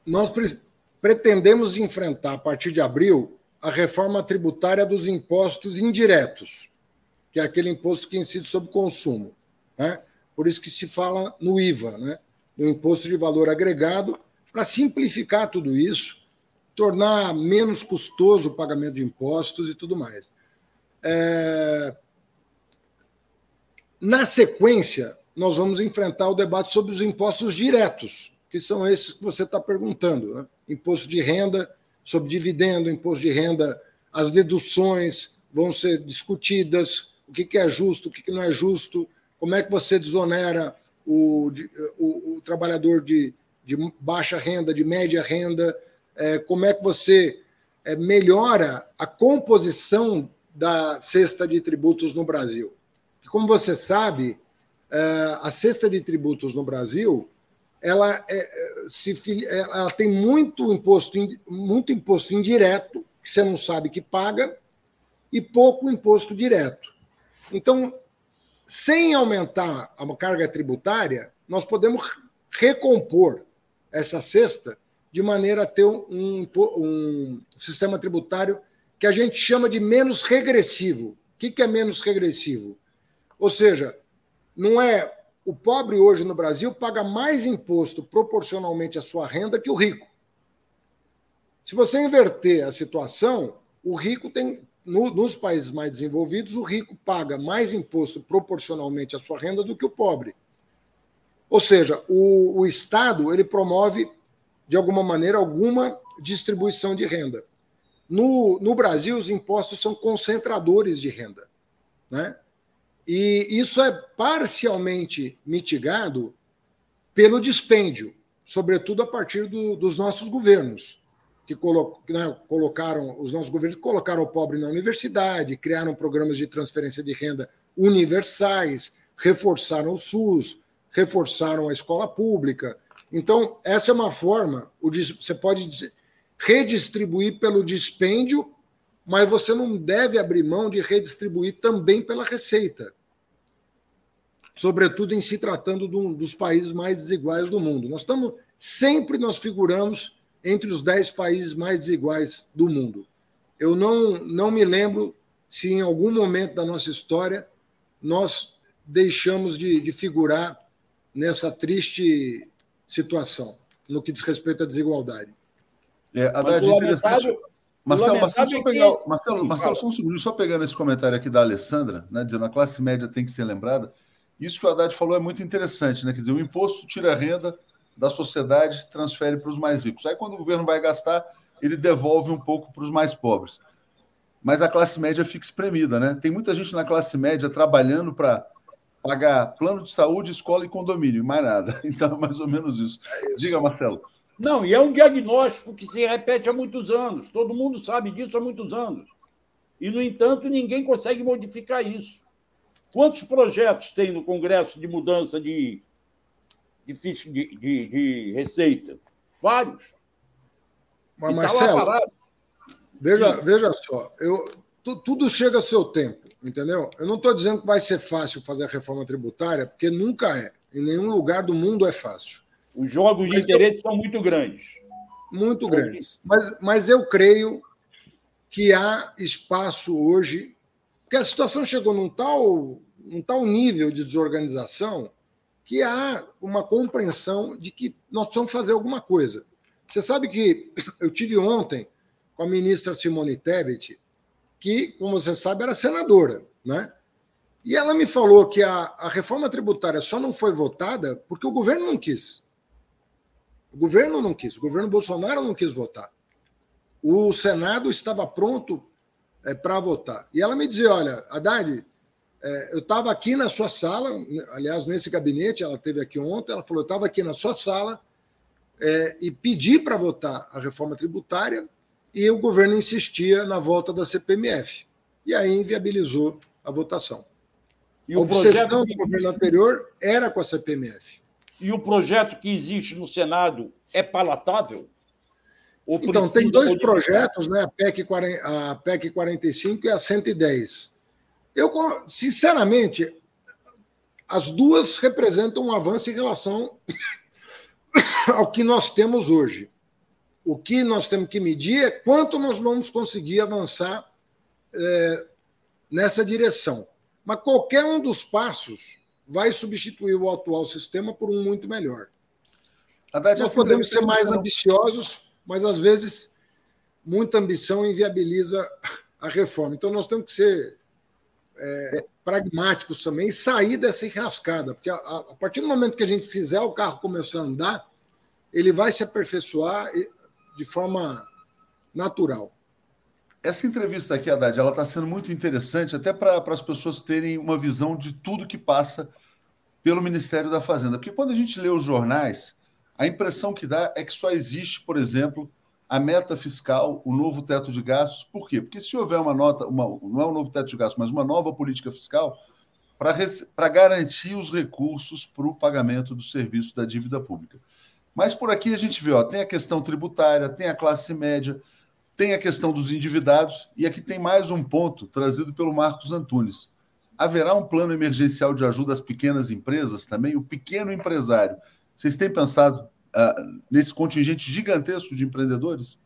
nós pre pretendemos enfrentar, a partir de abril, a reforma tributária dos impostos indiretos, que é aquele imposto que incide sobre consumo. Né? Por isso que se fala no IVA, né? no Imposto de Valor Agregado, para simplificar tudo isso, tornar menos custoso o pagamento de impostos e tudo mais. É... Na sequência, nós vamos enfrentar o debate sobre os impostos diretos, que são esses que você está perguntando. Né? Imposto de renda, sobre dividendo, imposto de renda, as deduções vão ser discutidas, o que é justo, o que não é justo, como é que você desonera o, o, o trabalhador de, de, baixa renda, de média renda, é, como é que você é, melhora a composição da cesta de tributos no Brasil. Como você sabe, é, a cesta de tributos no Brasil ela, é, é, se, ela tem muito imposto, muito imposto indireto, que você não sabe que paga, e pouco imposto direto. Então, sem aumentar a carga tributária, nós podemos recompor essa cesta de maneira a ter um, um sistema tributário que a gente chama de menos regressivo. O que é menos regressivo? Ou seja, não é. O pobre hoje no Brasil paga mais imposto proporcionalmente à sua renda que o rico. Se você inverter a situação, o rico tem. No, nos países mais desenvolvidos, o rico paga mais imposto proporcionalmente à sua renda do que o pobre. Ou seja, o, o Estado ele promove, de alguma maneira, alguma distribuição de renda. No, no Brasil, os impostos são concentradores de renda. Né? E isso é parcialmente mitigado pelo dispêndio, sobretudo a partir do, dos nossos governos, que colo, né, colocaram, os nossos governos colocaram o pobre na universidade, criaram programas de transferência de renda universais, reforçaram o SUS, reforçaram a escola pública. Então, essa é uma forma, você pode redistribuir pelo dispêndio, mas você não deve abrir mão de redistribuir também pela receita sobretudo em se tratando de um dos países mais desiguais do mundo. Nós estamos sempre nós figuramos entre os dez países mais desiguais do mundo. Eu não, não me lembro se em algum momento da nossa história nós deixamos de, de figurar nessa triste situação no que diz respeito à desigualdade. É, Haddad, lamentável, Marcelo, Marcelo, só, pegar, Marcelo, Marcelo, só um segundo, só pegando esse comentário aqui da Alessandra, né, dizendo a classe média tem que ser lembrada. Isso que o Haddad falou é muito interessante, né? Quer dizer, o imposto tira a renda da sociedade e transfere para os mais ricos. Aí, quando o governo vai gastar, ele devolve um pouco para os mais pobres. Mas a classe média fica espremida, né? Tem muita gente na classe média trabalhando para pagar plano de saúde, escola e condomínio, mais nada. Então, é mais ou menos isso. Diga, Marcelo. Não, e é um diagnóstico que se repete há muitos anos. Todo mundo sabe disso há muitos anos. E, no entanto, ninguém consegue modificar isso. Quantos projetos tem no Congresso de mudança de, de, de, de, de receita? Vários. Mas, tá Marcelo, veja, veja só, eu, tu, tudo chega a seu tempo, entendeu? Eu não estou dizendo que vai ser fácil fazer a reforma tributária, porque nunca é. Em nenhum lugar do mundo é fácil. Os jogos de interesse eu... são muito grandes. Muito grandes. Mas, mas eu creio que há espaço hoje, porque a situação chegou num tal, num tal nível de desorganização que há uma compreensão de que nós precisamos fazer alguma coisa. Você sabe que eu tive ontem com a ministra Simone Tebet, que, como você sabe, era senadora, né? E ela me falou que a, a reforma tributária só não foi votada porque o governo não quis. O governo não quis, o governo Bolsonaro não quis votar. O Senado estava pronto é, para votar. E ela me dizia: olha, Haddad, é, eu estava aqui na sua sala, aliás, nesse gabinete, ela teve aqui ontem, ela falou: eu estava aqui na sua sala é, e pedi para votar a reforma tributária e o governo insistia na volta da CPMF. E aí inviabilizou a votação. E a o projeto do governo anterior era com a CPMF. E o projeto que existe no Senado é palatável? então, tem dois projetos, né? a, PEC 40, a PEC 45 e a 110. Eu, sinceramente, as duas representam um avanço em relação ao que nós temos hoje. O que nós temos que medir é quanto nós vamos conseguir avançar é, nessa direção. Mas qualquer um dos passos vai substituir o atual sistema por um muito melhor. Haddad, nós podemos ser mais ambiciosos, mas às vezes muita ambição inviabiliza a reforma. Então nós temos que ser é, pragmáticos também e sair dessa enrascada, porque a, a, partir do momento que a gente fizer o carro começar a andar, ele vai se aperfeiçoar de forma natural. Essa entrevista aqui, Haddad, ela está sendo muito interessante, até para as pessoas terem uma visão de tudo que passa pelo Ministério da Fazenda. Porque quando a gente lê os jornais, a impressão que dá é que só existe, por exemplo, a meta fiscal, o novo teto de gastos. Por quê? Porque se houver uma nota, uma, não é um novo teto de gastos, mas uma nova política fiscal para garantir os recursos para o pagamento do serviço da dívida pública. Mas por aqui a gente vê, ó, tem a questão tributária, tem a classe média, tem a questão dos endividados, e aqui tem mais um ponto trazido pelo Marcos Antunes. Haverá um plano emergencial de ajuda às pequenas empresas também? O pequeno empresário. Vocês têm pensado uh, nesse contingente gigantesco de empreendedores?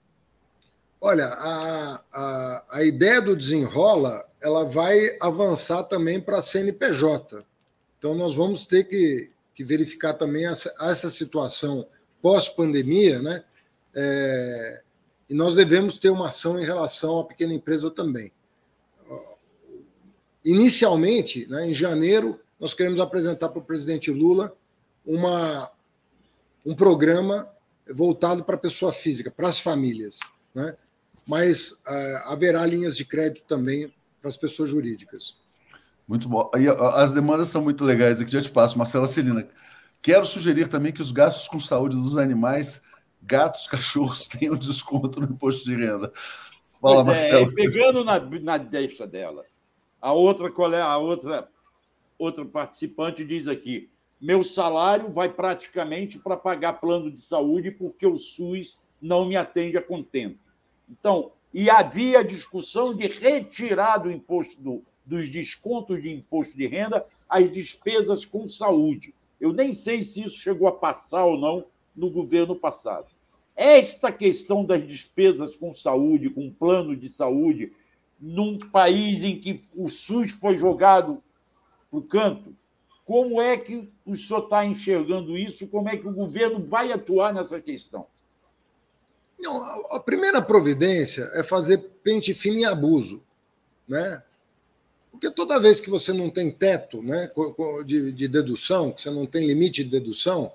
Olha, a, a, a ideia do desenrola ela vai avançar também para a CNPJ. Então, nós vamos ter que, que verificar também essa, essa situação pós-pandemia, né? É, e nós devemos ter uma ação em relação à pequena empresa também. Inicialmente, né, em janeiro, nós queremos apresentar para o presidente Lula uma, um programa voltado para a pessoa física, para as famílias. Né? Mas uh, haverá linhas de crédito também para as pessoas jurídicas. Muito bom. E as demandas são muito legais aqui, já te passo, Marcela Celina. Quero sugerir também que os gastos com saúde dos animais gatos, cachorros tenham desconto no imposto de renda. Fala, pois é, pegando na, na deixa dela, a outra, a outra, outra participante diz aqui: meu salário vai praticamente para pagar plano de saúde porque o SUS não me atende a contento. Então, e havia discussão de retirar do imposto do, dos descontos de imposto de renda as despesas com saúde. Eu nem sei se isso chegou a passar ou não no governo passado. Esta questão das despesas com saúde, com plano de saúde, num país em que o SUS foi jogado para o canto, como é que o senhor está enxergando isso? Como é que o governo vai atuar nessa questão? Não, a primeira providência é fazer pente fino em abuso, né? Porque toda vez que você não tem teto né, de, de dedução, que você não tem limite de dedução,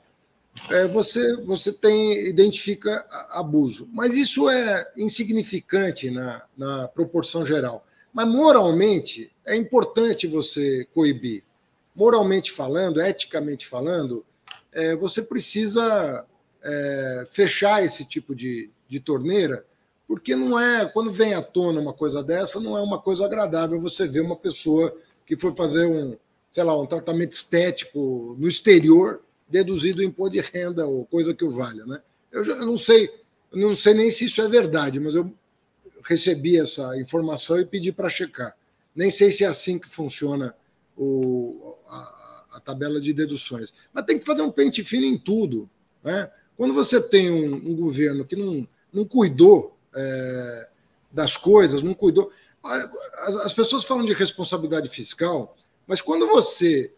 é, você, você tem identifica abuso. Mas isso é insignificante na, na proporção geral. Mas moralmente é importante você coibir. Moralmente falando, eticamente falando, é, você precisa é, fechar esse tipo de, de torneira, porque não é quando vem à tona uma coisa dessa, não é uma coisa agradável você ver uma pessoa que foi fazer um, sei lá, um tratamento estético no exterior deduzido o imposto de renda ou coisa que o valha. Né? Eu, já, eu não sei, não sei nem se isso é verdade, mas eu recebi essa informação e pedi para checar. Nem sei se é assim que funciona o, a, a, tabela de deduções. Mas tem que fazer um pente fino em tudo. Né? Quando você tem um, um, governo que não, não cuidou é, das coisas, não cuidou. As pessoas falam de responsabilidade fiscal, mas quando você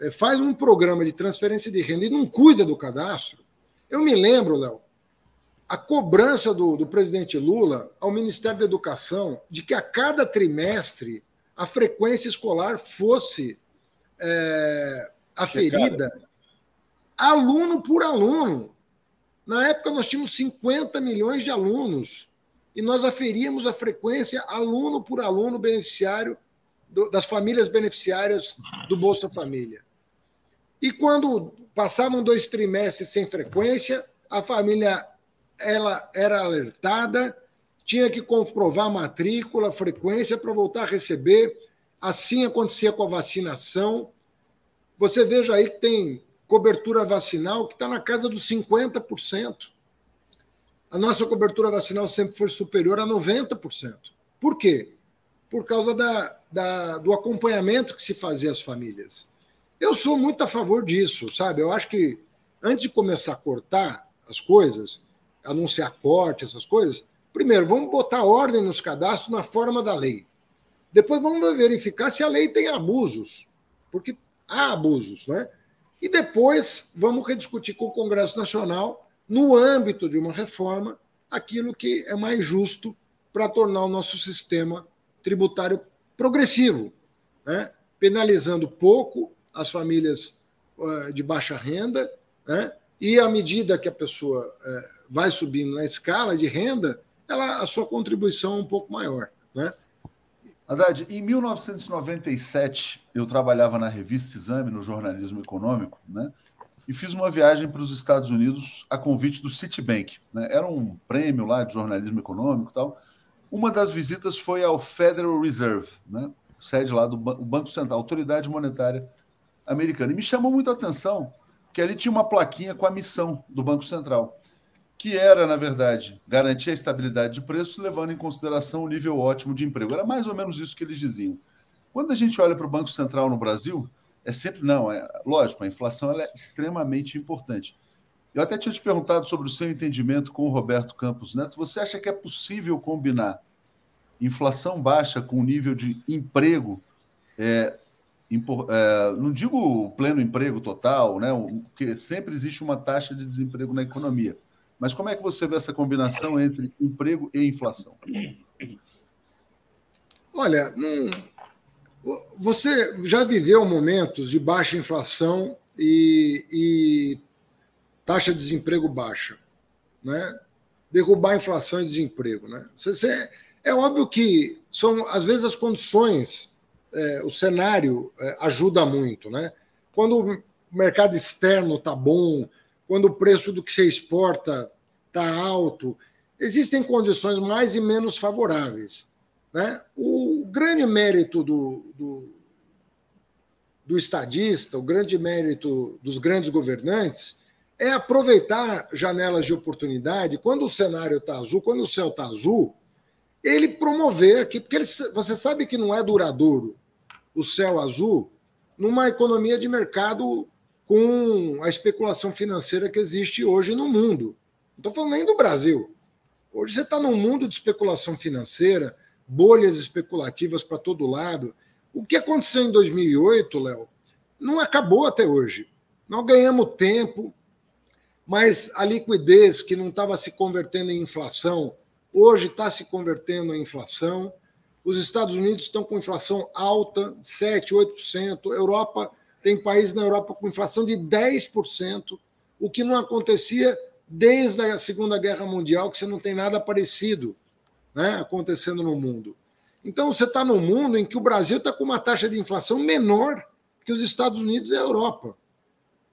é, faz um programa de transferência de renda e não cuida do cadastro, eu me lembro, Léo, a cobrança do, do presidente Lula ao Ministério da Educação de que a cada trimestre a frequência escolar fosse é, aferida Checada. aluno por aluno. Na época, nós tínhamos 50 milhões de alunos e nós aferíamos a frequência aluno por aluno beneficiário do, das famílias beneficiárias do Bolsa Família. E quando passavam dois trimestres sem frequência, a família ela era alertada, tinha que comprovar matrícula, frequência para voltar a receber. Assim acontecia com a vacinação. Você veja aí que tem cobertura vacinal que está na casa dos 50%. A nossa cobertura vacinal sempre foi superior a 90%. Por quê? Por causa da, da, do acompanhamento que se fazia às famílias. Eu sou muito a favor disso, sabe? Eu acho que antes de começar a cortar as coisas, anunciar corte, essas coisas, primeiro, vamos botar ordem nos cadastros na forma da lei. Depois vamos verificar se a lei tem abusos, porque há abusos, né? E depois vamos rediscutir com o Congresso Nacional, no âmbito de uma reforma, aquilo que é mais justo para tornar o nosso sistema tributário progressivo, né? penalizando pouco as famílias uh, de baixa renda, né? e à medida que a pessoa uh, vai subindo na escala de renda, ela, a sua contribuição é um pouco maior. Né? Haddad, em 1997, eu trabalhava na revista Exame, no jornalismo econômico, né? E fiz uma viagem para os Estados Unidos a convite do Citibank. Né? Era um prêmio lá de jornalismo econômico e tal. Uma das visitas foi ao Federal Reserve, né? sede lá do Banco Central, Autoridade Monetária Americana. E me chamou muito a atenção que ali tinha uma plaquinha com a missão do Banco Central que era, na verdade, garantir a estabilidade de preços, levando em consideração o nível ótimo de emprego. Era mais ou menos isso que eles diziam. Quando a gente olha para o Banco Central no Brasil, é sempre, não, é lógico, a inflação é extremamente importante. Eu até tinha te perguntado sobre o seu entendimento com o Roberto Campos Neto. Você acha que é possível combinar inflação baixa com nível de emprego é, é, não digo pleno emprego total, né? Porque sempre existe uma taxa de desemprego na economia. Mas como é que você vê essa combinação entre emprego e inflação? Olha, você já viveu momentos de baixa inflação e, e taxa de desemprego baixa, né? Derrubar inflação e desemprego, né? Você, é óbvio que são às vezes as condições, é, o cenário é, ajuda muito, né? Quando o mercado externo está bom, quando o preço do que se exporta está alto. Existem condições mais e menos favoráveis. Né? O grande mérito do, do, do estadista, o grande mérito dos grandes governantes é aproveitar janelas de oportunidade quando o cenário está azul, quando o céu está azul, ele promover aqui, porque ele, você sabe que não é duradouro o céu azul numa economia de mercado com a especulação financeira que existe hoje no mundo. Não estou falando nem do Brasil. Hoje você está num mundo de especulação financeira, bolhas especulativas para todo lado. O que aconteceu em 2008, Léo, não acabou até hoje. Nós ganhamos tempo, mas a liquidez que não estava se convertendo em inflação, hoje está se convertendo em inflação. Os Estados Unidos estão com inflação alta, 7%, 8%. Europa tem países na Europa com inflação de 10%, o que não acontecia desde a Segunda Guerra Mundial, que você não tem nada parecido né, acontecendo no mundo. Então, você está num mundo em que o Brasil está com uma taxa de inflação menor que os Estados Unidos e a Europa.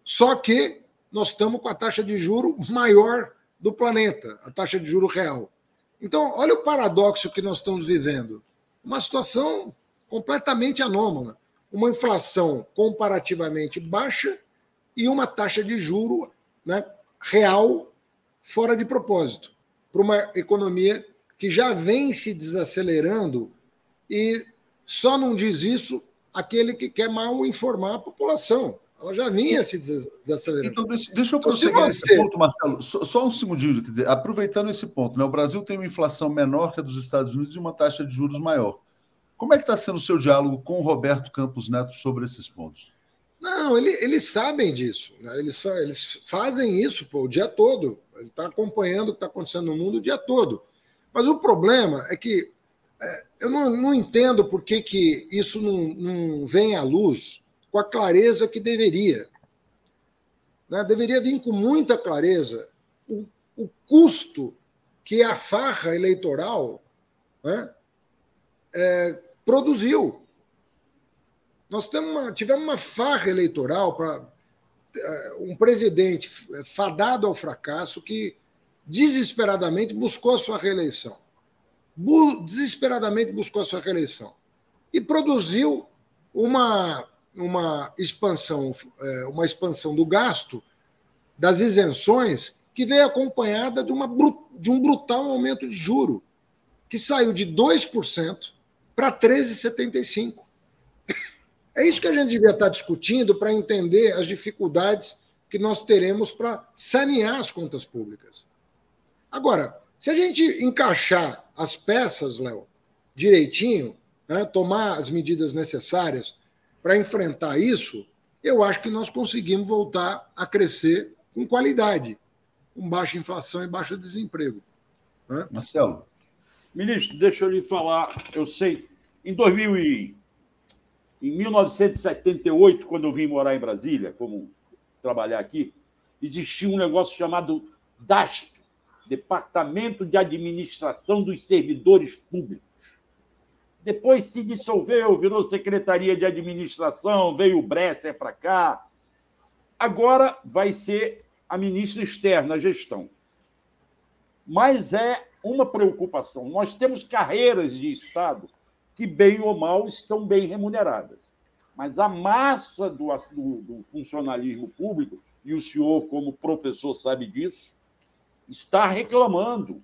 Só que nós estamos com a taxa de juro maior do planeta, a taxa de juro real. Então, olha o paradoxo que nós estamos vivendo. Uma situação completamente anômala uma inflação comparativamente baixa e uma taxa de juro né, real fora de propósito para uma economia que já vem se desacelerando e só não diz isso aquele que quer mal informar a população. Ela já vinha se desacelerando. Então, deixa, deixa eu então, prosseguir você... ponto, Marcelo. Só, só um segundinho. Quer dizer, aproveitando esse ponto, né? o Brasil tem uma inflação menor que a dos Estados Unidos e uma taxa de juros maior. Como é que está sendo o seu diálogo com o Roberto Campos Neto sobre esses pontos? Não, ele, eles sabem disso. Né? Eles, eles fazem isso pô, o dia todo. Ele está acompanhando o que está acontecendo no mundo o dia todo. Mas o problema é que é, eu não, não, entendo por que, que isso não, não vem à luz com a clareza que deveria. Né? Deveria vir com muita clareza o, o custo que a farra eleitoral né, é, produziu. Nós uma, tivemos uma farra eleitoral para é, um presidente fadado ao fracasso que desesperadamente buscou a sua reeleição. Desesperadamente buscou a sua reeleição. E produziu uma, uma expansão, é, uma expansão do gasto das isenções que veio acompanhada de, uma, de um brutal aumento de juro, que saiu de 2% para 13,75%. É isso que a gente devia estar discutindo para entender as dificuldades que nós teremos para sanear as contas públicas. Agora, se a gente encaixar as peças, Léo, direitinho, né, tomar as medidas necessárias para enfrentar isso, eu acho que nós conseguimos voltar a crescer com qualidade, com baixa inflação e baixo desemprego. Né? Marcelo. Ministro, deixa eu lhe falar. Eu sei, em 2000 e, em 1978, quando eu vim morar em Brasília, como trabalhar aqui, existia um negócio chamado DASP, Departamento de Administração dos Servidores Públicos. Depois se dissolveu, virou Secretaria de Administração, veio o Bresser para cá. Agora vai ser a ministra externa, a gestão. Mas é uma preocupação. Nós temos carreiras de Estado que, bem ou mal, estão bem remuneradas. Mas a massa do, do, do funcionalismo público, e o senhor, como professor, sabe disso, está reclamando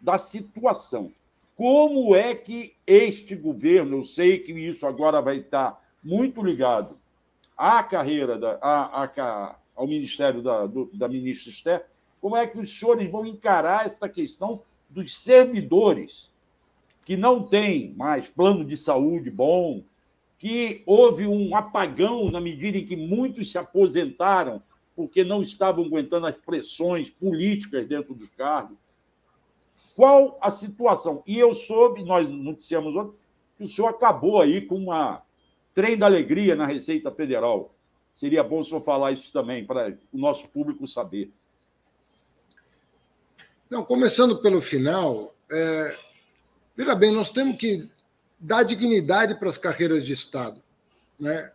da situação. Como é que este governo, eu sei que isso agora vai estar muito ligado à carreira, da, à, à, ao Ministério da, do, da ministra Esther, como é que os senhores vão encarar esta questão dos servidores que não têm mais plano de saúde bom, que houve um apagão na medida em que muitos se aposentaram porque não estavam aguentando as pressões políticas dentro dos cargos. Qual a situação? E eu soube, nós noticiamos ontem, que o senhor acabou aí com uma trem da alegria na Receita Federal. Seria bom o senhor falar isso também, para o nosso público saber. Não, começando pelo final, é... veja bem, nós temos que dar dignidade para as carreiras de Estado. Né?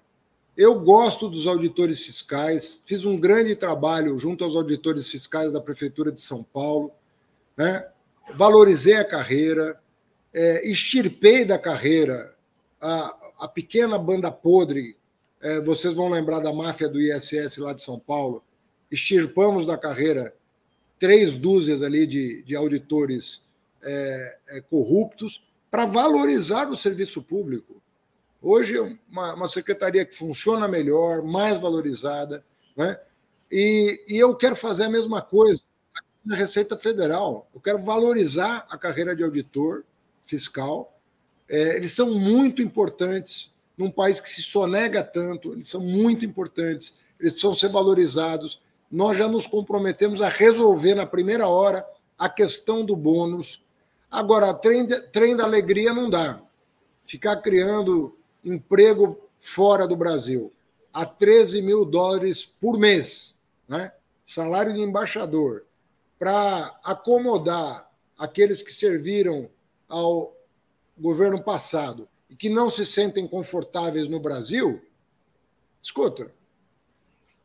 Eu gosto dos auditores fiscais, fiz um grande trabalho junto aos auditores fiscais da Prefeitura de São Paulo, né? valorizei a carreira, é, extirpei da carreira a, a pequena banda podre, é, vocês vão lembrar da máfia do ISS lá de São Paulo, extirpamos da carreira três dúzias ali de, de auditores é, é corruptos para valorizar o serviço público. Hoje é uma, uma secretaria que funciona melhor, mais valorizada, né? E, e eu quero fazer a mesma coisa na Receita Federal. Eu quero valorizar a carreira de auditor fiscal. É, eles são muito importantes num país que se sonega tanto, eles são muito importantes, eles precisam ser valorizados. Nós já nos comprometemos a resolver na primeira hora a questão do bônus. Agora, trem, trem da alegria não dá. Ficar criando emprego fora do Brasil a 13 mil dólares por mês, né? salário de embaixador, para acomodar aqueles que serviram ao governo passado e que não se sentem confortáveis no Brasil, escuta,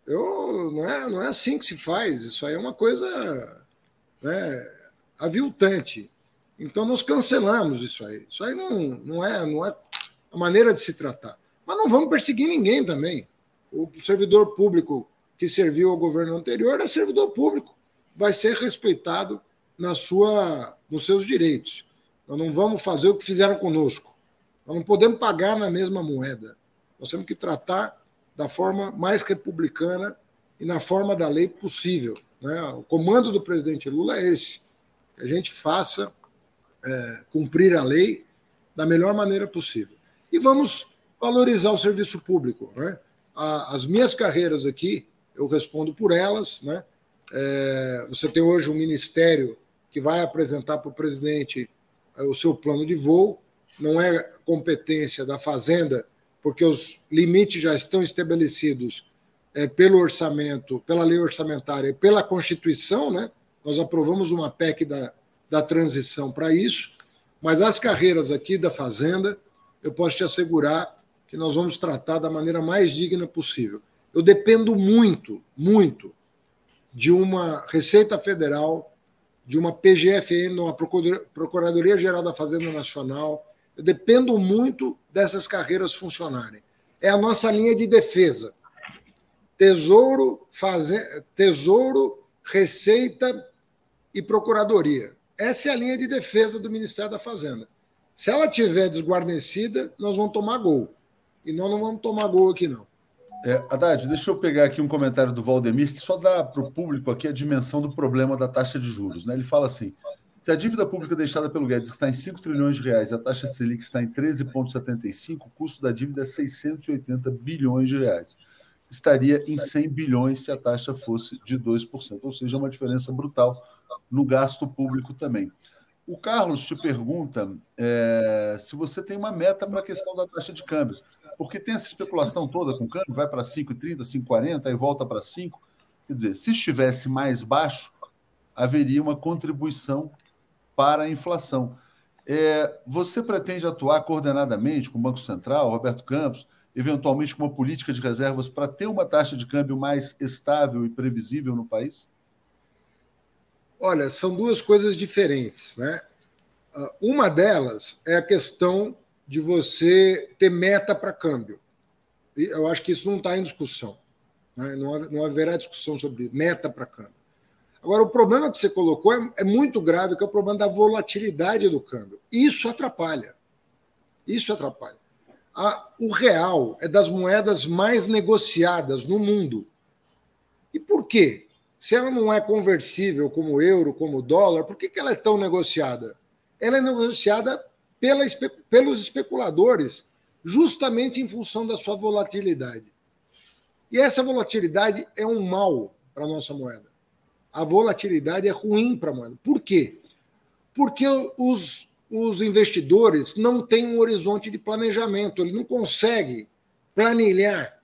eu, não, é, não é assim que se faz, isso aí é uma coisa né, aviltante. Então nós cancelamos isso aí. Isso aí não, não, é, não é a maneira de se tratar. Mas não vamos perseguir ninguém também. O servidor público que serviu ao governo anterior é servidor público, vai ser respeitado na sua, nos seus direitos. Nós não vamos fazer o que fizeram conosco. Nós não podemos pagar na mesma moeda. Nós temos que tratar da forma mais republicana e na forma da lei possível. Né? O comando do presidente Lula é esse: que a gente faça é, cumprir a lei da melhor maneira possível. E vamos valorizar o serviço público. Né? as minhas carreiras aqui, eu respondo por elas. Né? É, você tem hoje um ministério que vai apresentar para o presidente é, o seu plano de voo, não é competência da Fazenda, porque os limites já estão estabelecidos é, pelo orçamento, pela lei orçamentária e pela Constituição, né? Nós aprovamos uma PEC da, da transição para isso, mas as carreiras aqui da Fazenda, eu posso te assegurar que nós vamos tratar da maneira mais digna possível. Eu dependo muito, muito de uma Receita Federal, de uma PGFN, uma Procuradoria Geral da Fazenda Nacional. Eu dependo muito dessas carreiras funcionarem. É a nossa linha de defesa. Tesouro, faze... Tesouro, Receita e Procuradoria. Essa é a linha de defesa do Ministério da Fazenda. Se ela tiver desguarnecida, nós vamos tomar gol. E nós não vamos tomar gol aqui, não. É, Haddad, deixa eu pegar aqui um comentário do Valdemir, que só dá para o público aqui a dimensão do problema da taxa de juros. Né? Ele fala assim: se a dívida pública deixada pelo Guedes está em 5 trilhões de reais e a taxa Selic está em 13,75, o custo da dívida é 680 bilhões de reais. Estaria em 100 bilhões se a taxa fosse de 2%, ou seja, uma diferença brutal no gasto público também. O Carlos te pergunta é, se você tem uma meta para a questão da taxa de câmbio porque tem essa especulação toda com câmbio, vai para 5,30, 5,40, aí volta para 5. Quer dizer, se estivesse mais baixo, haveria uma contribuição para a inflação. É, você pretende atuar coordenadamente com o Banco Central, Roberto Campos, eventualmente com uma política de reservas para ter uma taxa de câmbio mais estável e previsível no país? Olha, são duas coisas diferentes, né? Ah, uma delas é a questão de você ter meta para câmbio. E eu acho que isso não está em discussão. Né? Não, haverá discussão sobre meta para câmbio. Agora, o problema que você colocou é, é, muito grave, que é o problema da volatilidade do câmbio. Isso atrapalha. Isso atrapalha. O real é das moedas mais negociadas no mundo. E por quê? Se ela não é conversível como euro, como dólar, por que, que ela é tão negociada? Ela é negociada pela, pelos especuladores, justamente em função da sua volatilidade. E essa volatilidade é um mal para a nossa moeda. A volatilidade é ruim para a moeda. Por quê? Porque os, os investidores não têm um horizonte de planejamento, ele não consegue planilhar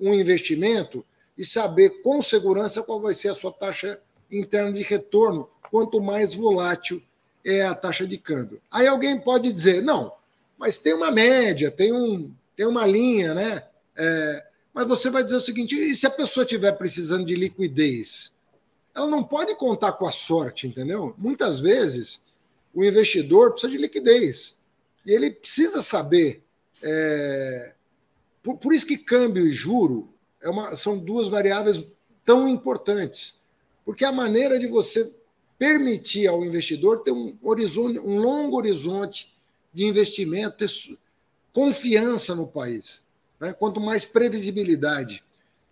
um investimento e saber com segurança qual vai ser a sua taxa interna de retorno, quanto mais volátil é a taxa de câmbio. Aí alguém pode dizer, não, mas tem uma média, tem, um, tem uma linha, né? É, mas você vai dizer o seguinte: e se a pessoa estiver precisando de liquidez? Ela não pode contar com a sorte, entendeu? Muitas vezes o investidor precisa de liquidez. E ele precisa saber. É, por, por, isso que câmbio e juro é uma, são duas variáveis tão importantes. Porque a maneira de você permitir ao investidor ter um horizonte, um longo horizonte de investimento, ter confiança no país. Né? Quanto mais previsibilidade.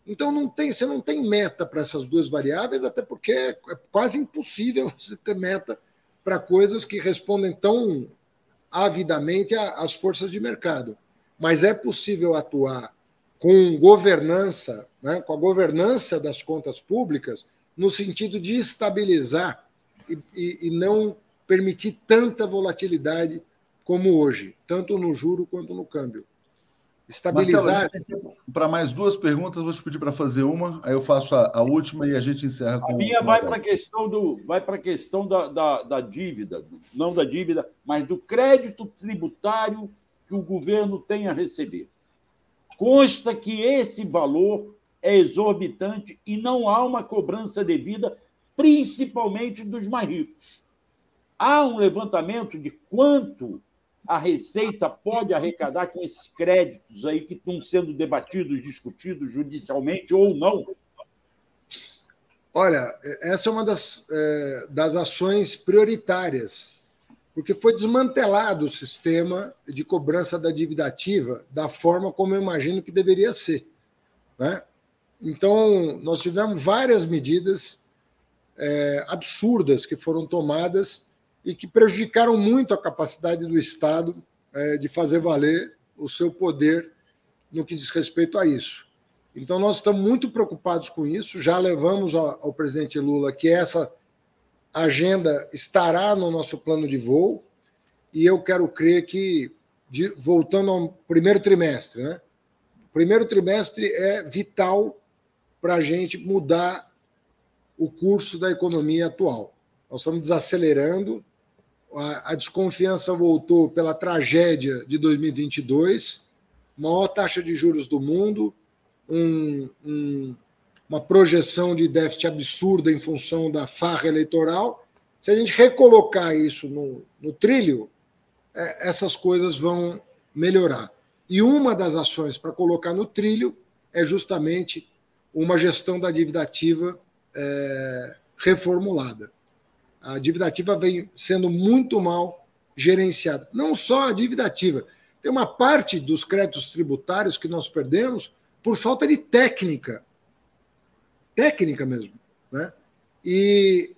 Então não tem, você não tem meta para essas duas variáveis, até porque é quase impossível você ter meta para coisas que respondem tão avidamente às forças de mercado. Mas é possível atuar com governança, né, com a governança das contas públicas, no sentido de estabilizar e, e, e não permitir tanta volatilidade como hoje, tanto no juro quanto no câmbio. Estabilizar. Para mais duas perguntas, vou te pedir para fazer uma, aí eu faço a, a, última e a gente encerra com. A minha vai para a questão do, vai para a questão da, da, da dívida, não da dívida, mas do crédito tributário que o governo tem a receber. Consta que esse valor é exorbitante e não há uma cobrança devida principalmente dos mais ricos. Há um levantamento de quanto a Receita pode arrecadar com esses créditos aí que estão sendo debatidos, discutidos judicialmente ou não? Olha, essa é uma das, é, das ações prioritárias, porque foi desmantelado o sistema de cobrança da dívida ativa da forma como eu imagino que deveria ser. Né? Então, nós tivemos várias medidas é, absurdas que foram tomadas e que prejudicaram muito a capacidade do Estado é, de fazer valer o seu poder no que diz respeito a isso. Então, nós estamos muito preocupados com isso, já levamos ao, ao presidente Lula que essa agenda estará no nosso plano de voo, e eu quero crer que, de, voltando ao primeiro trimestre, né? primeiro trimestre é vital para a gente mudar o curso da economia atual. Nós estamos desacelerando, a, a desconfiança voltou pela tragédia de 2022, maior taxa de juros do mundo, um, um, uma projeção de déficit absurda em função da farra eleitoral. Se a gente recolocar isso no, no trilho, é, essas coisas vão melhorar. E uma das ações para colocar no trilho é justamente uma gestão da dívida ativa é, reformulada. A dívida ativa vem sendo muito mal gerenciada. Não só a dívida ativa, tem uma parte dos créditos tributários que nós perdemos por falta de técnica. Técnica mesmo. Né? E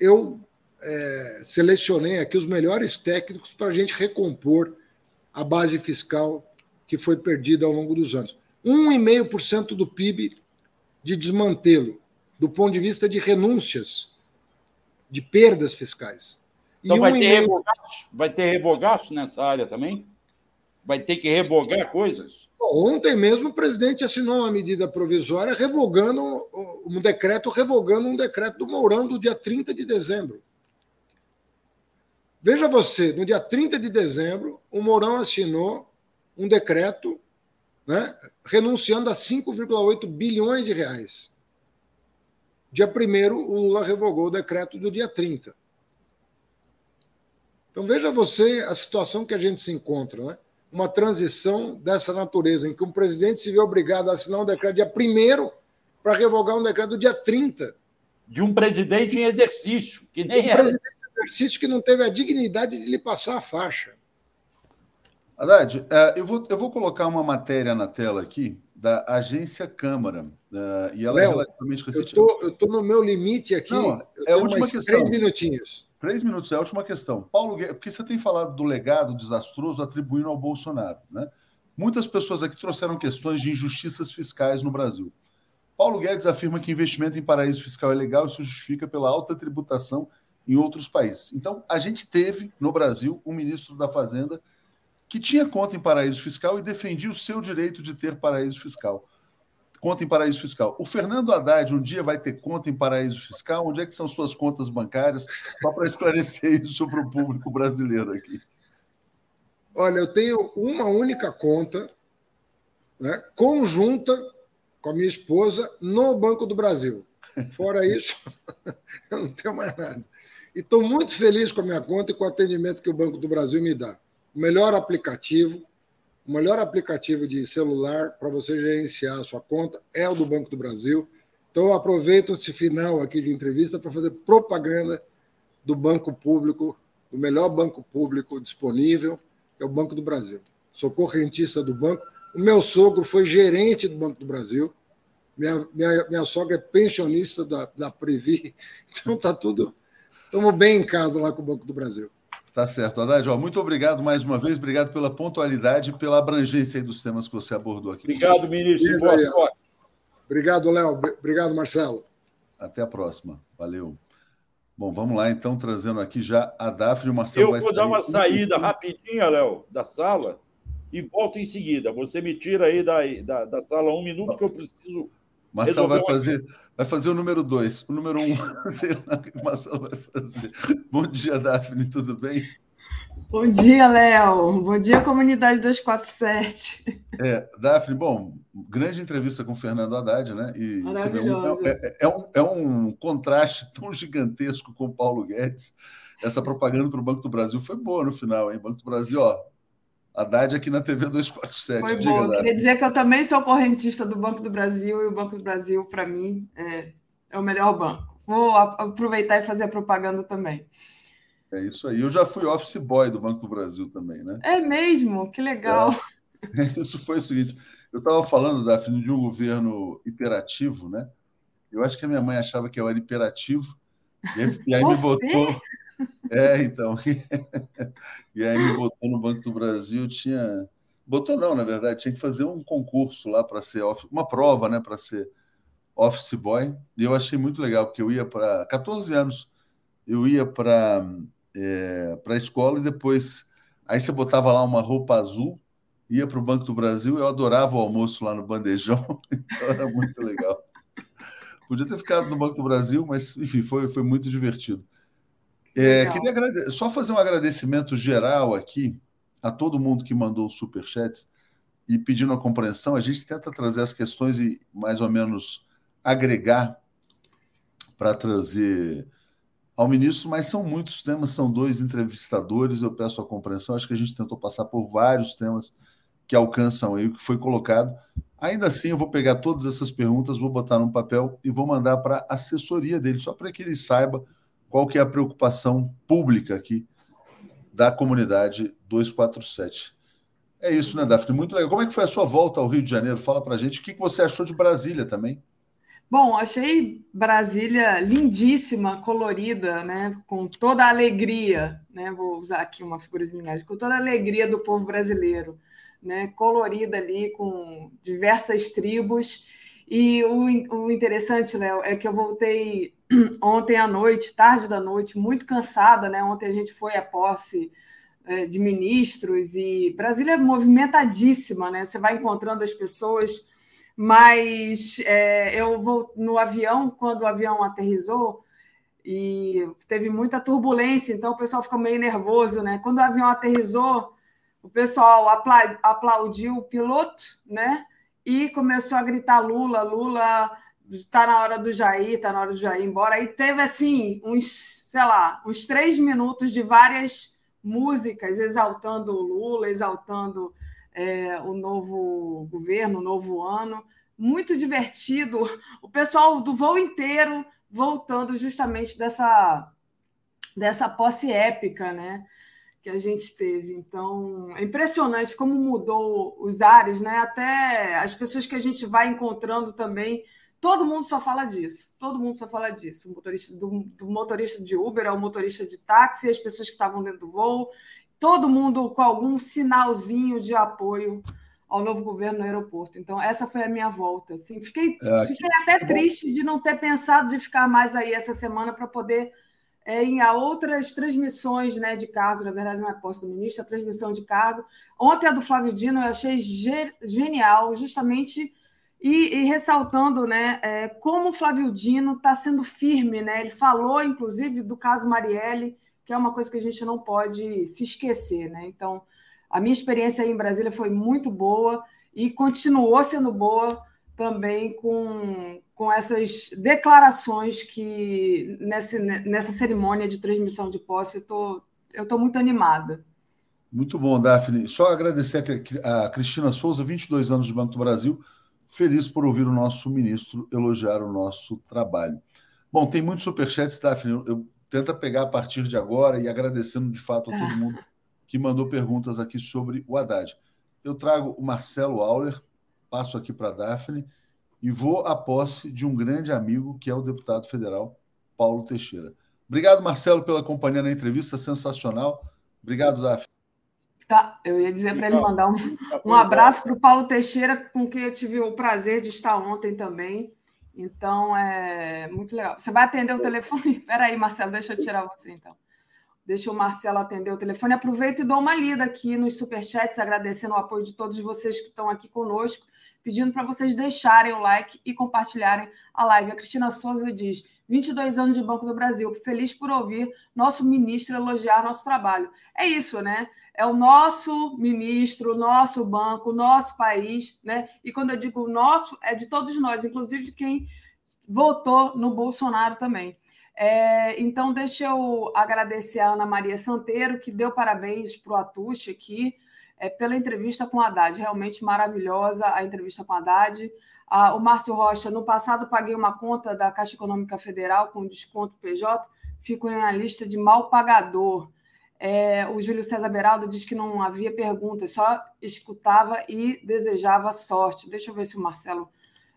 eu é, selecionei aqui os melhores técnicos para a gente recompor a base fiscal que foi perdida ao longo dos anos. 1,5% do PIB de desmantelo, do ponto de vista de renúncias, de perdas fiscais. Então vai, ter revogaço, vai ter revogaço nessa área também? Vai ter que revogar coisas? Ontem mesmo o presidente assinou uma medida provisória revogando um decreto, revogando um decreto do Mourão do dia 30 de dezembro. Veja você, no dia 30 de dezembro, o Mourão assinou um decreto né, renunciando a 5,8 bilhões de reais. Dia 1 o Lula revogou o decreto do dia 30. Então veja você a situação que a gente se encontra, né? Uma transição dessa natureza, em que um presidente se vê obrigado a assinar um decreto dia 1 para revogar um decreto do dia 30. De um presidente em exercício, que nem um era. presidente em exercício que não teve a dignidade de lhe passar a faixa. Haddad, é, eu vou, eu vou colocar uma matéria na tela aqui da Agência Câmara. Uh, e ela Léo, é relativamente recente. Eu estou no meu limite aqui. Não, é a última questão. Três minutinhos. Três minutos, é a última questão. Paulo Guedes, porque você tem falado do legado desastroso atribuindo ao Bolsonaro. Né? Muitas pessoas aqui trouxeram questões de injustiças fiscais no Brasil. Paulo Guedes afirma que investimento em paraíso fiscal é legal e se justifica pela alta tributação em outros países. Então, a gente teve no Brasil um ministro da Fazenda que tinha conta em paraíso fiscal e defendia o seu direito de ter paraíso fiscal. Conta em paraíso fiscal. O Fernando Haddad um dia vai ter conta em paraíso fiscal? Onde é que são suas contas bancárias? Só para esclarecer isso para o público brasileiro aqui. Olha, eu tenho uma única conta né, conjunta com a minha esposa no Banco do Brasil. Fora isso, eu não tenho mais nada. E estou muito feliz com a minha conta e com o atendimento que o Banco do Brasil me dá o melhor aplicativo, o melhor aplicativo de celular para você gerenciar a sua conta é o do Banco do Brasil. Então, eu aproveito esse final aqui de entrevista para fazer propaganda do banco público, do melhor banco público disponível, que é o Banco do Brasil. Sou correntista do banco. O meu sogro foi gerente do Banco do Brasil. Minha, minha, minha sogra é pensionista da, da Previ. Então, está tudo. Estamos bem em casa lá com o Banco do Brasil. Tá certo, Haddad. Ó, muito obrigado mais uma vez, obrigado pela pontualidade e pela abrangência dos temas que você abordou aqui. Obrigado, ministro. Boa sorte. Obrigado, Léo. Obrigado, Marcelo. Até a próxima. Valeu. Bom, vamos lá então, trazendo aqui já a Daphne e o Marcelo. Eu vou dar uma saída rapidinha, Léo, da sala e volto em seguida. Você me tira aí da, da, da sala um minuto que eu preciso. Marcelo vai fazer, vai fazer o número dois. O número um, sei lá o que o Marcelo vai fazer. Bom dia, Daphne, tudo bem? Bom dia, Léo. Bom dia, comunidade 247. É, Daphne, bom, grande entrevista com o Fernando Haddad, né? E Maravilhoso. É, é, é, um, é um contraste tão gigantesco com o Paulo Guedes. Essa propaganda para o Banco do Brasil foi boa no final, hein? Banco do Brasil, ó, Haddad aqui na TV 247. Foi Diga, bom. Queria dizer que eu também sou correntista do Banco do Brasil e o Banco do Brasil, para mim, é, é, o melhor banco. Vou aproveitar e fazer a propaganda também. É isso aí. Eu já fui office boy do Banco do Brasil também, né? É mesmo? Que legal. É. Isso foi o seguinte: Eu estava falando, Daphne, de um governo hiperativo, né? Eu acho que a minha mãe achava que eu era hiperativo, e aí, e aí me botou. É, então. e aí botou no Banco do Brasil, tinha. Botou não, na verdade, tinha que fazer um concurso lá para ser off... uma prova, né, para ser office boy. E eu achei muito legal, porque eu ia para 14 anos, eu ia para é, para a escola e depois aí você botava lá uma roupa azul ia para o Banco do Brasil, eu adorava o almoço lá no Bandejão, então era muito legal. Podia ter ficado no Banco do Brasil, mas enfim, foi, foi muito divertido. É, queria só fazer um agradecimento geral aqui a todo mundo que mandou superchats e pedindo a compreensão. A gente tenta trazer as questões e mais ou menos agregar para trazer ao ministro, mas são muitos temas, são dois entrevistadores. Eu peço a compreensão. Acho que a gente tentou passar por vários temas que alcançam aí o que foi colocado. Ainda assim, eu vou pegar todas essas perguntas, vou botar num papel e vou mandar para a assessoria dele, só para que ele saiba qual que é a preocupação pública aqui da comunidade 247. É isso, né, Daphne? Muito legal. Como é que foi a sua volta ao Rio de Janeiro? Fala para a gente. O que você achou de Brasília também? Bom, achei Brasília lindíssima, colorida, né? Com toda a alegria, né? Vou usar aqui uma figura de linguagem, com toda a alegria do povo brasileiro né, colorida ali, com diversas tribos. E o, o interessante, Léo, é que eu voltei ontem à noite, tarde da noite, muito cansada, né? Ontem a gente foi à posse é, de ministros e Brasília é movimentadíssima, né? Você vai encontrando as pessoas, mas é, eu vou no avião, quando o avião aterrizou, e teve muita turbulência, então o pessoal ficou meio nervoso, né? Quando o avião aterrizou, o pessoal aplaudiu o piloto, né? E começou a gritar Lula, Lula, está na hora do Jair, está na hora do Jair ir embora. Aí teve assim uns, sei lá, uns três minutos de várias músicas exaltando o Lula, exaltando é, o novo governo, o novo ano. Muito divertido. O pessoal do voo inteiro voltando justamente dessa, dessa posse épica, né? Que a gente teve. Então, é impressionante como mudou os ares, né? Até as pessoas que a gente vai encontrando também, todo mundo só fala disso. Todo mundo só fala disso. O motorista, do, do motorista de Uber ao motorista de táxi, as pessoas que estavam dentro do voo, todo mundo com algum sinalzinho de apoio ao novo governo no aeroporto. Então, essa foi a minha volta. Assim, fiquei, é, fiquei até triste de não ter pensado de ficar mais aí essa semana para poder é, em outras transmissões né, de cargo, na verdade não é posto do ministro, a transmissão de cargo. Ontem a do Flávio Dino eu achei ge genial, justamente e, e, ressaltando né, é, como o Flávio Dino está sendo firme. Né? Ele falou, inclusive, do caso Marielle, que é uma coisa que a gente não pode se esquecer. Né? Então, a minha experiência aí em Brasília foi muito boa e continuou sendo boa também com, com essas declarações que nessa, nessa cerimônia de transmissão de posse eu tô, estou tô muito animada. Muito bom, Daphne. Só agradecer a Cristina Souza, 22 anos de Banco do Brasil, feliz por ouvir o nosso ministro elogiar o nosso trabalho. Bom, tem muitos superchats, Daphne. Eu tento pegar a partir de agora e agradecendo de fato a todo mundo que mandou perguntas aqui sobre o Haddad. Eu trago o Marcelo Auler, passo aqui para a Daphne e vou à posse de um grande amigo, que é o deputado federal Paulo Teixeira. Obrigado, Marcelo, pela companhia na entrevista, sensacional. Obrigado, Daphne. Tá, eu ia dizer para ele mandar um, um abraço para o Paulo Teixeira, com quem eu tive o prazer de estar ontem também. Então, é muito legal. Você vai atender o telefone? Espera aí, Marcelo, deixa eu tirar você, então. Deixa o Marcelo atender o telefone. Aproveito e dou uma lida aqui nos superchats, agradecendo o apoio de todos vocês que estão aqui conosco pedindo para vocês deixarem o like e compartilharem a live. A Cristina Souza diz: 22 anos de Banco do Brasil, feliz por ouvir nosso ministro elogiar nosso trabalho. É isso, né? É o nosso ministro, nosso banco, nosso país, né? E quando eu digo nosso, é de todos nós, inclusive de quem votou no Bolsonaro também. É, então, deixa eu agradecer a Ana Maria Santeiro, que deu parabéns para o Atush aqui é, pela entrevista com Haddad. Realmente maravilhosa a entrevista com Haddad. Ah, o Márcio Rocha, no passado paguei uma conta da Caixa Econômica Federal com desconto PJ, fico em uma lista de mal pagador. É, o Júlio César Beraldo diz que não havia perguntas, só escutava e desejava sorte. Deixa eu ver se o Marcelo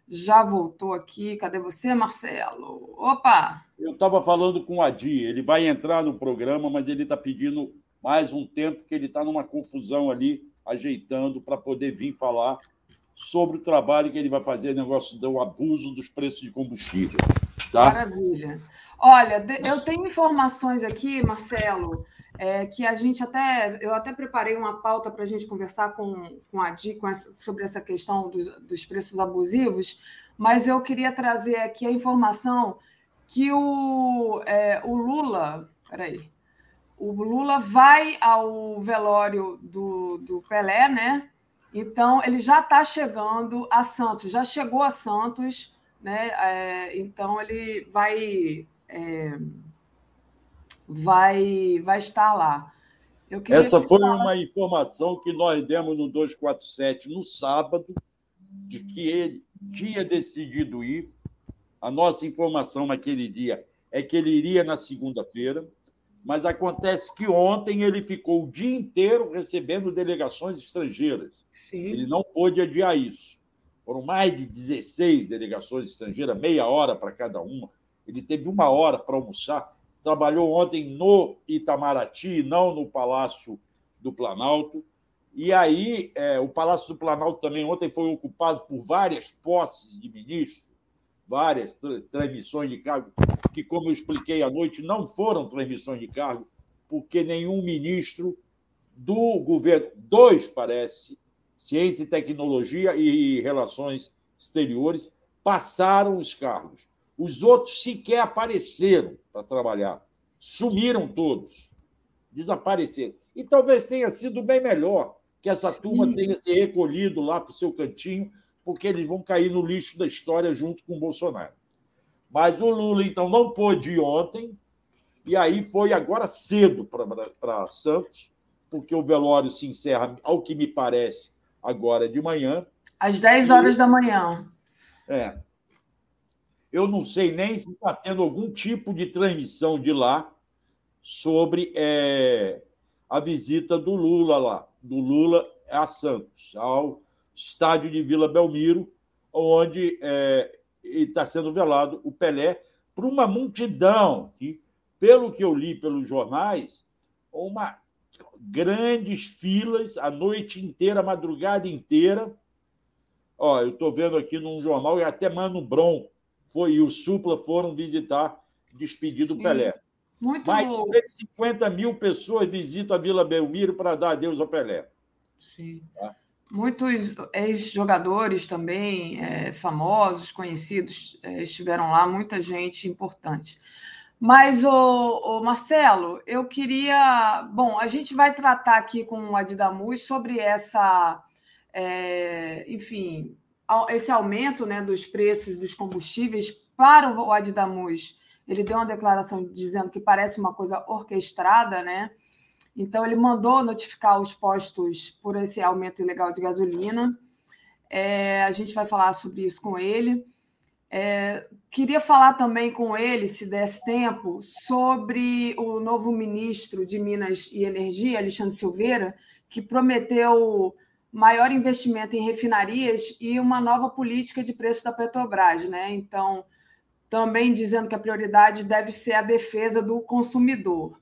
já voltou aqui. Cadê você, Marcelo? Opa! Eu estava falando com o Adi, ele vai entrar no programa, mas ele está pedindo mais um tempo, que ele está numa confusão ali, ajeitando para poder vir falar sobre o trabalho que ele vai fazer, negócio do abuso dos preços de combustível. Tá? Maravilha. Olha, eu tenho informações aqui, Marcelo, é, que a gente até. Eu até preparei uma pauta para a gente conversar com, com a Di com sobre essa questão dos, dos preços abusivos, mas eu queria trazer aqui a informação que o, é, o Lula. Peraí. O Lula vai ao velório do, do Pelé, né? Então, ele já está chegando a Santos, já chegou a Santos, né? É, então, ele vai. É, vai, vai estar lá. Essa foi fala... uma informação que nós demos no 247 no sábado, de que ele tinha decidido ir. A nossa informação naquele dia é que ele iria na segunda-feira, mas acontece que ontem ele ficou o dia inteiro recebendo delegações estrangeiras. Sim. Ele não pôde adiar isso. Foram mais de 16 delegações estrangeiras, meia hora para cada uma. Ele teve uma hora para almoçar trabalhou ontem no Itamaraty, não no Palácio do Planalto. E aí, é, o Palácio do Planalto também ontem foi ocupado por várias posses de ministros, várias transmissões de cargo, que, como eu expliquei à noite, não foram transmissões de cargo, porque nenhum ministro do governo, dois parece, Ciência e Tecnologia e Relações Exteriores, passaram os cargos. Os outros sequer apareceram para trabalhar. Sumiram todos. Desapareceram. E talvez tenha sido bem melhor que essa Sim. turma tenha se recolhido lá para o seu cantinho, porque eles vão cair no lixo da história junto com o Bolsonaro. Mas o Lula, então, não pôde ir ontem, e aí foi agora cedo para Santos, porque o velório se encerra, ao que me parece, agora de manhã. Às 10 horas e... da manhã. É. Eu não sei nem se está tendo algum tipo de transmissão de lá sobre é, a visita do Lula lá, do Lula a Santos, ao estádio de Vila Belmiro, onde é, está sendo velado o Pelé por uma multidão que, pelo que eu li pelos jornais, uma grandes filas a noite inteira, a madrugada inteira. Ó, eu estou vendo aqui num jornal, e até Mano Bron foi, e o Supla foram visitar despedido do Pelé. Muito Mais de 150 mil pessoas visitam a Vila Belmiro para dar adeus ao Pelé. Sim. Tá? Muitos ex-jogadores também, é, famosos, conhecidos, é, estiveram lá, muita gente importante. Mas, o, Marcelo, eu queria. Bom, a gente vai tratar aqui com o Adidamus sobre essa. É, enfim, esse aumento né, dos preços dos combustíveis para o Adidamus, ele deu uma declaração dizendo que parece uma coisa orquestrada, né? Então ele mandou notificar os postos por esse aumento ilegal de gasolina. É, a gente vai falar sobre isso com ele. É, queria falar também com ele, se desse tempo, sobre o novo ministro de Minas e Energia, Alexandre Silveira, que prometeu maior investimento em refinarias e uma nova política de preço da Petrobras, né? Então, também dizendo que a prioridade deve ser a defesa do consumidor.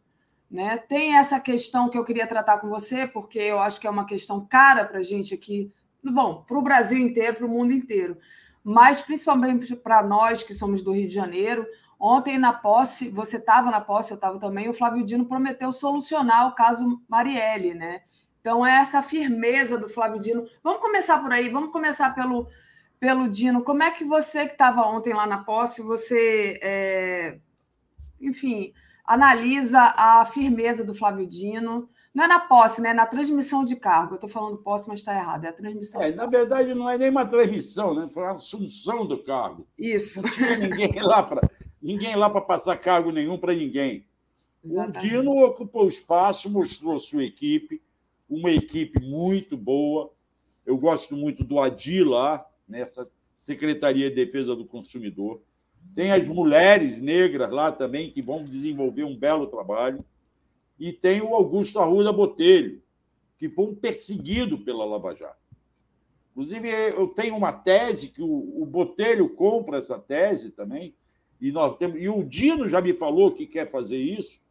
Né? Tem essa questão que eu queria tratar com você, porque eu acho que é uma questão cara para a gente aqui, bom, para o Brasil inteiro, para o mundo inteiro, mas principalmente para nós que somos do Rio de Janeiro. Ontem, na posse, você estava na posse, eu estava também, o Flávio Dino prometeu solucionar o caso Marielle, né? Então, é essa firmeza do Flávio Dino. Vamos começar por aí, vamos começar pelo, pelo Dino. Como é que você, que estava ontem lá na posse, você, é, enfim, analisa a firmeza do Flávio Dino? Não é na posse, né? É na transmissão de cargo. Eu estou falando posse, mas está errado. É a transmissão. É, na verdade, não é nem uma transmissão, né? Foi uma assunção do cargo. Isso. Não tinha ninguém lá para ninguém lá para passar cargo nenhum para ninguém. Exatamente. O Dino ocupou o espaço, mostrou sua equipe, uma equipe muito boa. Eu gosto muito do Adi lá, nessa Secretaria de Defesa do Consumidor. Tem as mulheres negras lá também, que vão desenvolver um belo trabalho. e tem o Augusto Arruda Botelho, que foi um perseguido pela Lava Jato. Inclusive, eu tenho uma tese que o, Botelho compra essa tese também, e nós temos, e o Dino já me falou que quer fazer isso,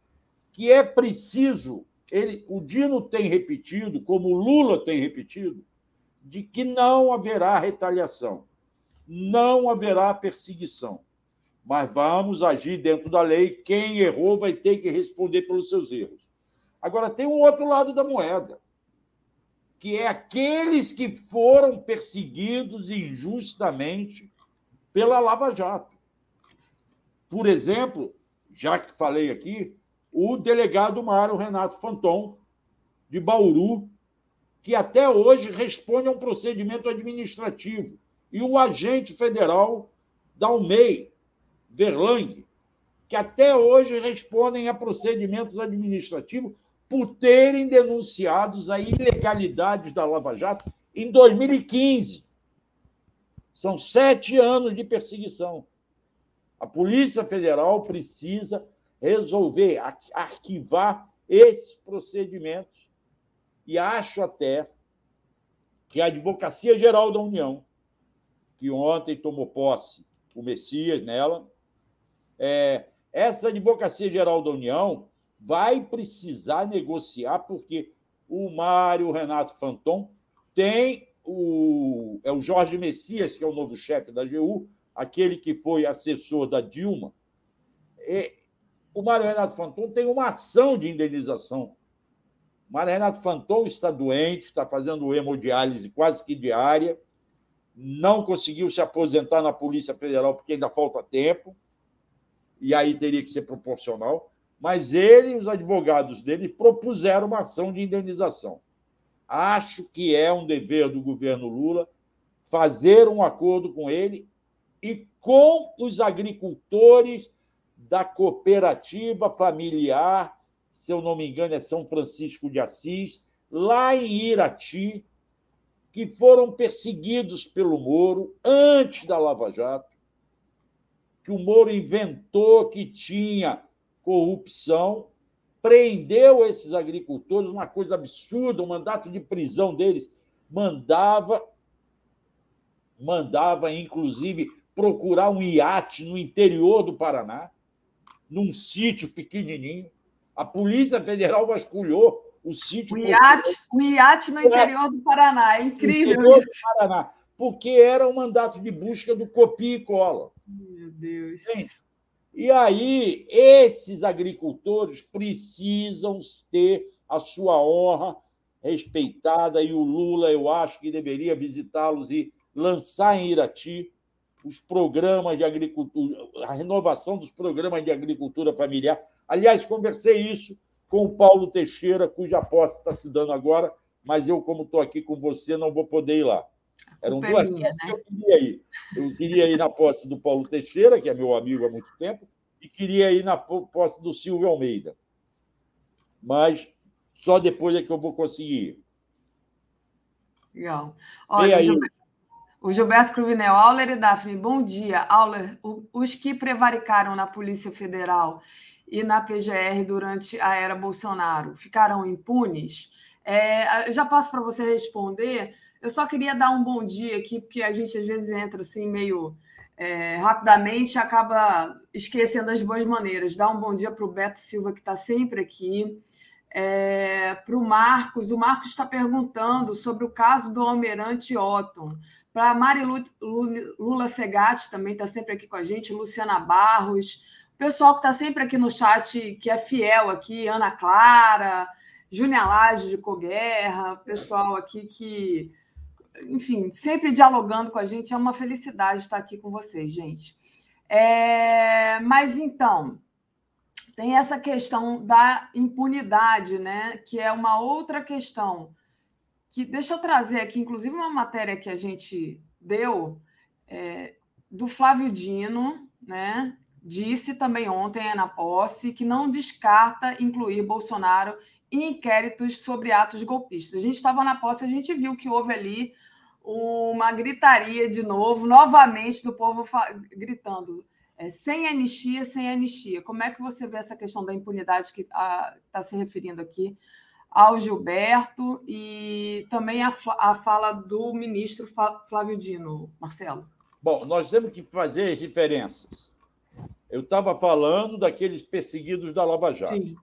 que é preciso, ele, o Dino tem repetido, como o Lula tem repetido, de que não haverá retaliação, não haverá perseguição, mas vamos agir dentro da lei. Quem errou vai ter que responder pelos seus erros. Agora, tem um outro lado da moeda, que é aqueles que foram perseguidos injustamente pela Lava Jato. Por exemplo, já que falei aqui, o delegado Mário Renato Fanton, de Bauru, que até hoje responde a um procedimento administrativo, e o agente federal da UMEI, Verlang, que até hoje respondem a procedimentos administrativos por terem denunciado a ilegalidade da Lava Jato em 2015. São sete anos de perseguição. A Polícia Federal precisa resolver, arquivar esses procedimentos. E acho até que a Advocacia Geral da União, que ontem tomou posse o Messias nela, é, essa Advocacia Geral da União vai precisar negociar, porque o Mário Renato Fanton tem o, é o Jorge Messias, que é o novo chefe da AGU, aquele que foi assessor da Dilma, e o Mário Renato Fanton tem uma ação de indenização. O Mário Renato Fanton está doente, está fazendo hemodiálise quase que diária, não conseguiu se aposentar na Polícia Federal porque ainda falta tempo, e aí teria que ser proporcional. Mas ele e os advogados dele propuseram uma ação de indenização. Acho que é um dever do governo Lula fazer um acordo com ele e com os agricultores da cooperativa familiar, se eu não me engano, é São Francisco de Assis, lá em Irati, que foram perseguidos pelo Moro antes da Lava Jato, que o Moro inventou que tinha corrupção, prendeu esses agricultores, uma coisa absurda, o mandato de prisão deles mandava mandava inclusive procurar um iate no interior do Paraná, num sítio pequenininho. A Polícia Federal vasculhou o sítio. Um iate, um iate no interior do Paraná, é incrível. No interior do Paraná, porque era o mandato de busca do copia e cola. Deus. Gente, e aí, esses agricultores precisam ter a sua honra respeitada, e o Lula, eu acho que deveria visitá-los e lançar em Irati os programas de agricultura, a renovação dos programas de agricultura familiar. Aliás, conversei isso com o Paulo Teixeira, cuja posse está se dando agora, mas eu, como estou aqui com você, não vou poder ir lá. Eram duas minha, né? que eu queria ir. Eu queria ir na posse do Paulo Teixeira, que é meu amigo há muito tempo, e queria ir na posse do Silvio Almeida. Mas só depois é que eu vou conseguir. Legal. Olha, aí, o Gilberto Cruvinel, Auler e Daphne, bom dia. Auler, os que prevaricaram na Polícia Federal e na PGR durante a era Bolsonaro ficaram impunes? É, já passo para você responder. Eu só queria dar um bom dia aqui, porque a gente às vezes entra assim meio é, rapidamente e acaba esquecendo as boas maneiras. Dar um bom dia para o Beto Silva, que está sempre aqui. É, para o Marcos, o Marcos está perguntando sobre o caso do Almirante Otton. Para a Mari Lula Segatti, também está sempre aqui com a gente, Luciana Barros, o pessoal que está sempre aqui no chat, que é fiel aqui, Ana Clara, Júnia Laje de Coguerra, pessoal aqui que, enfim, sempre dialogando com a gente. É uma felicidade estar aqui com vocês, gente. É, mas então, tem essa questão da impunidade, né? Que é uma outra questão que deixa eu trazer aqui, inclusive, uma matéria que a gente deu é, do Flávio Dino, né? Disse também ontem na posse que não descarta incluir Bolsonaro em inquéritos sobre atos golpistas. A gente estava na posse, a gente viu que houve ali uma gritaria de novo, novamente, do povo gritando é, sem anistia, sem anistia. Como é que você vê essa questão da impunidade que está se referindo aqui ao Gilberto e também a, a fala do ministro Flávio Dino, Marcelo? Bom, nós temos que fazer diferenças. Eu estava falando daqueles perseguidos da Lava Jato. Sim.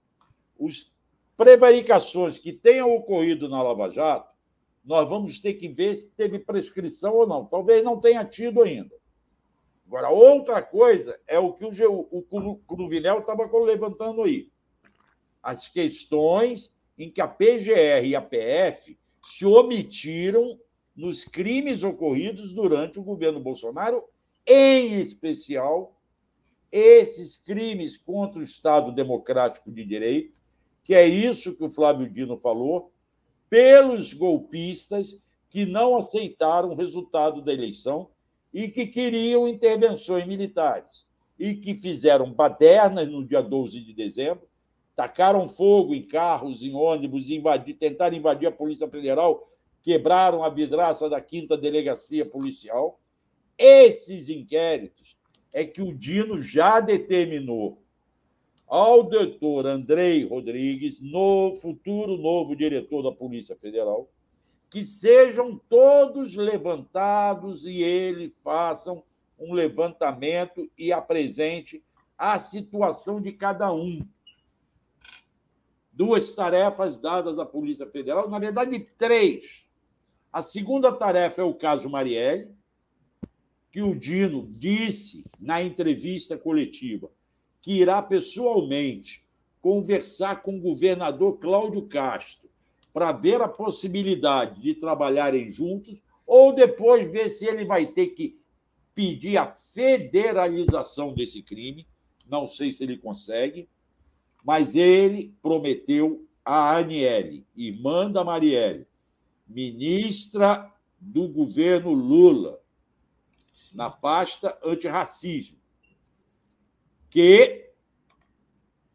Os prevaricações que tenham ocorrido na Lava Jato, nós vamos ter que ver se teve prescrição ou não. Talvez não tenha tido ainda. Agora, outra coisa é o que o, o Cruvinel estava levantando aí. As questões em que a PGR e a PF se omitiram nos crimes ocorridos durante o governo Bolsonaro, em especial esses crimes contra o Estado Democrático de Direito, que é isso que o Flávio Dino falou, pelos golpistas que não aceitaram o resultado da eleição e que queriam intervenções militares e que fizeram badernas no dia 12 de dezembro, tacaram fogo em carros, em ônibus, invadir, tentaram invadir a Polícia Federal, quebraram a vidraça da quinta delegacia policial. Esses inquéritos é que o Dino já determinou ao doutor Andrei Rodrigues, no futuro novo diretor da Polícia Federal, que sejam todos levantados e ele façam um levantamento e apresente a situação de cada um. Duas tarefas dadas à Polícia Federal, na verdade, três. A segunda tarefa é o caso Marielle, que o Dino disse na entrevista coletiva que irá pessoalmente conversar com o governador Cláudio Castro para ver a possibilidade de trabalharem juntos, ou depois ver se ele vai ter que pedir a federalização desse crime. Não sei se ele consegue, mas ele prometeu a Aniele, irmã da Marielle, ministra do governo Lula, na pasta antirracismo, que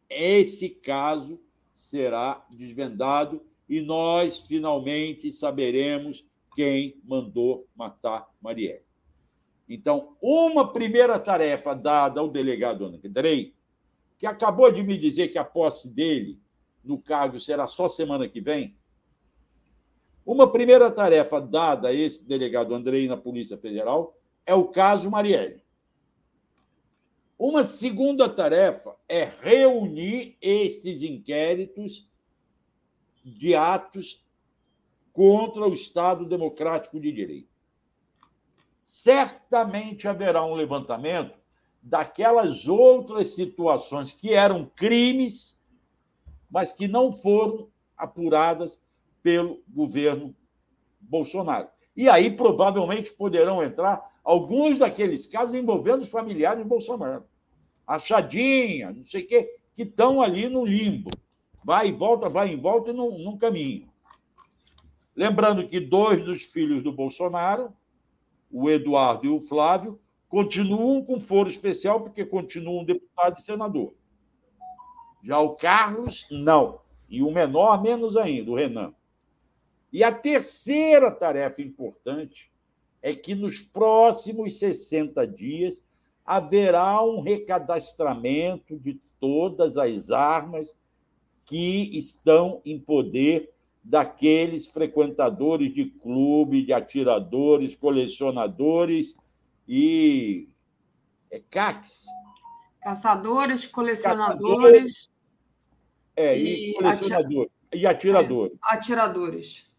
esse caso será desvendado e nós finalmente saberemos quem mandou matar Marielle. Então, uma primeira tarefa dada ao delegado Andrei, que acabou de me dizer que a posse dele no cargo será só semana que vem, uma primeira tarefa dada a esse delegado Andrei na Polícia Federal é o caso Marielle. Uma segunda tarefa é reunir esses inquéritos de atos contra o Estado Democrático de Direito. Certamente haverá um levantamento daquelas outras situações que eram crimes, mas que não foram apuradas pelo governo Bolsonaro. E aí provavelmente poderão entrar alguns daqueles casos envolvendo os familiares de Bolsonaro. Achadinha, não sei o quê, que estão ali no limbo vai e volta, vai e volta e não, caminha. Lembrando que dois dos filhos do Bolsonaro, o Eduardo e o Flávio, continuam com foro especial porque continuam deputado e senador. Já o Carlos, não. E o menor, menos ainda, o Renan. E a terceira tarefa importante é que nos próximos 60 dias haverá um recadastramento de todas as armas que estão em poder daqueles frequentadores de clube, de atiradores, colecionadores e é CACs. Caçadores, colecionadores. é, e, e colecionadores. E atiradores. É, atiradores.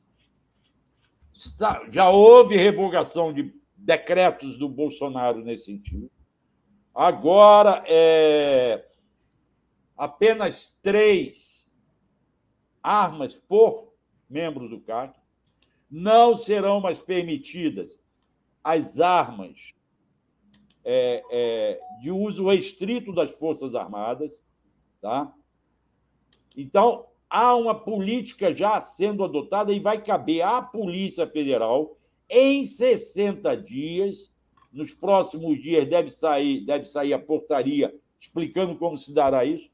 Já houve revogação de decretos do Bolsonaro nesse sentido. Agora, é, apenas três armas por membros do CAC. Não serão mais permitidas as armas é, é, de uso restrito das Forças Armadas. Tá? Então, há uma política já sendo adotada e vai caber à Polícia Federal, em 60 dias, nos próximos dias deve sair, deve sair a portaria explicando como se dará isso,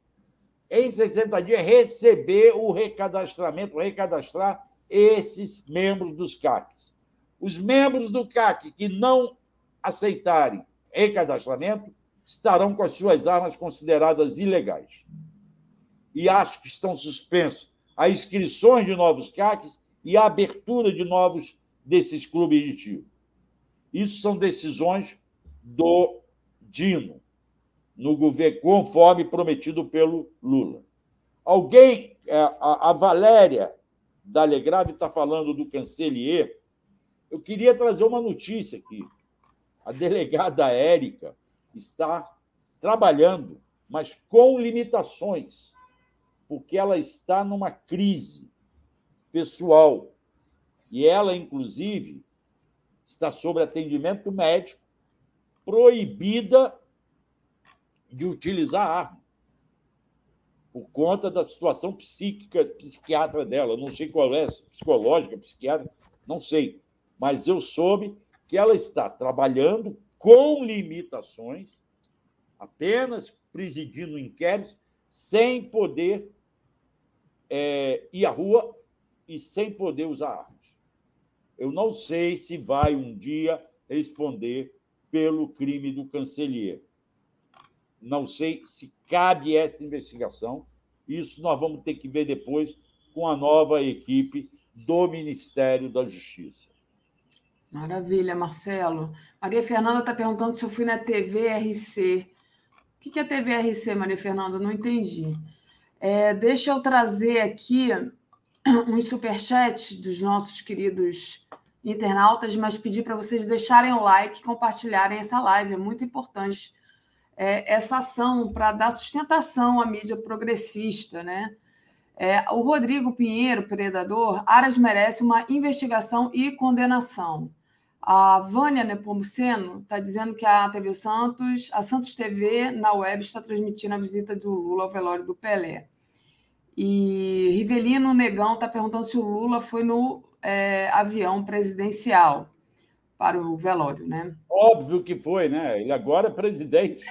em 60 dias, receber o recadastramento, recadastrar esses membros dos CACs. Os membros do CAC que não aceitarem recadastramento estarão com as suas armas consideradas ilegais. E acho que estão suspensos as inscrições de novos CACs e a abertura de novos desses clubes de tiro. Isso são decisões do Dino, no governo, conforme prometido pelo Lula. Alguém, é, a Valéria da Legrave está falando do cancelier. Eu queria trazer uma notícia aqui. A delegada Érica está trabalhando, mas com limitações, porque ela está numa crise pessoal. E ela, inclusive, está sob atendimento médico, proibida de utilizar arma por conta da situação psíquica, psiquiatra dela. Não sei qual é, psicológica, psiquiatra, não sei. Mas eu soube que ela está trabalhando com limitações, apenas presidindo inquéritos, sem poder é, ir à rua e sem poder usar armas. Eu não sei se vai um dia responder pelo crime do cancelier. Não sei se cabe essa investigação. Isso nós vamos ter que ver depois com a nova equipe do Ministério da Justiça. Maravilha, Marcelo. Maria Fernanda está perguntando se eu fui na TVRC. O que é TVRC, Maria Fernanda? Não entendi. É, deixa eu trazer aqui uns superchats dos nossos queridos internautas, mas pedir para vocês deixarem o like compartilharem essa live. É muito importante é, essa ação para dar sustentação à mídia progressista. Né? É, o Rodrigo Pinheiro, predador, Aras merece uma investigação e condenação. A Vânia Nepomuceno está dizendo que a TV Santos, a Santos TV na web está transmitindo a visita do Lula ao velório do Pelé. E Rivelino Negão está perguntando se o Lula foi no é, avião presidencial para o velório, né? Óbvio que foi, né? Ele agora é presidente.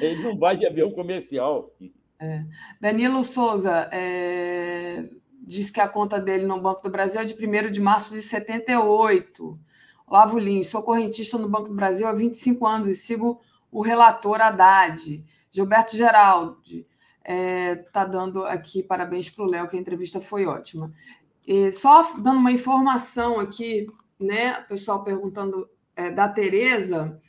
Ele não vai de avião comercial. É. Danilo Souza é, diz que a conta dele no Banco do Brasil é de 1 de março de 78. Olavo Lins, sou correntista no Banco do Brasil há 25 anos e sigo o relator Haddad. Gilberto Geraldi está é, tá dando aqui parabéns para o Léo, que a entrevista foi ótima. E só dando uma informação aqui né? O pessoal perguntando é, da Tereza.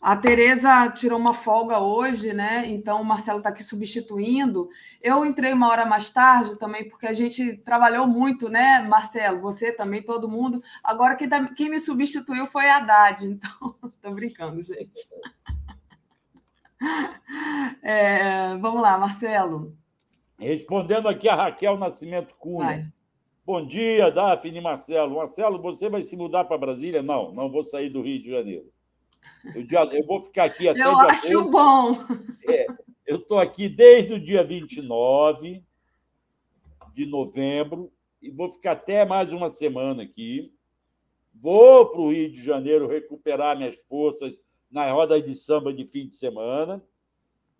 A Tereza tirou uma folga hoje, né? Então o Marcelo está aqui substituindo. Eu entrei uma hora mais tarde também, porque a gente trabalhou muito, né, Marcelo? Você também, todo mundo. Agora quem, tá, quem me substituiu foi a Haddad, então estou brincando, gente. É, vamos lá, Marcelo. Respondendo aqui a Raquel Nascimento Cunha. Vai. Bom dia, Daphne e Marcelo. Marcelo, você vai se mudar para Brasília? Não, não vou sair do Rio de Janeiro. Eu, eu vou ficar aqui até. Eu acho 12. bom. É, eu estou aqui desde o dia 29 de novembro e vou ficar até mais uma semana aqui. Vou para o Rio de Janeiro recuperar minhas forças na roda de samba de fim de semana.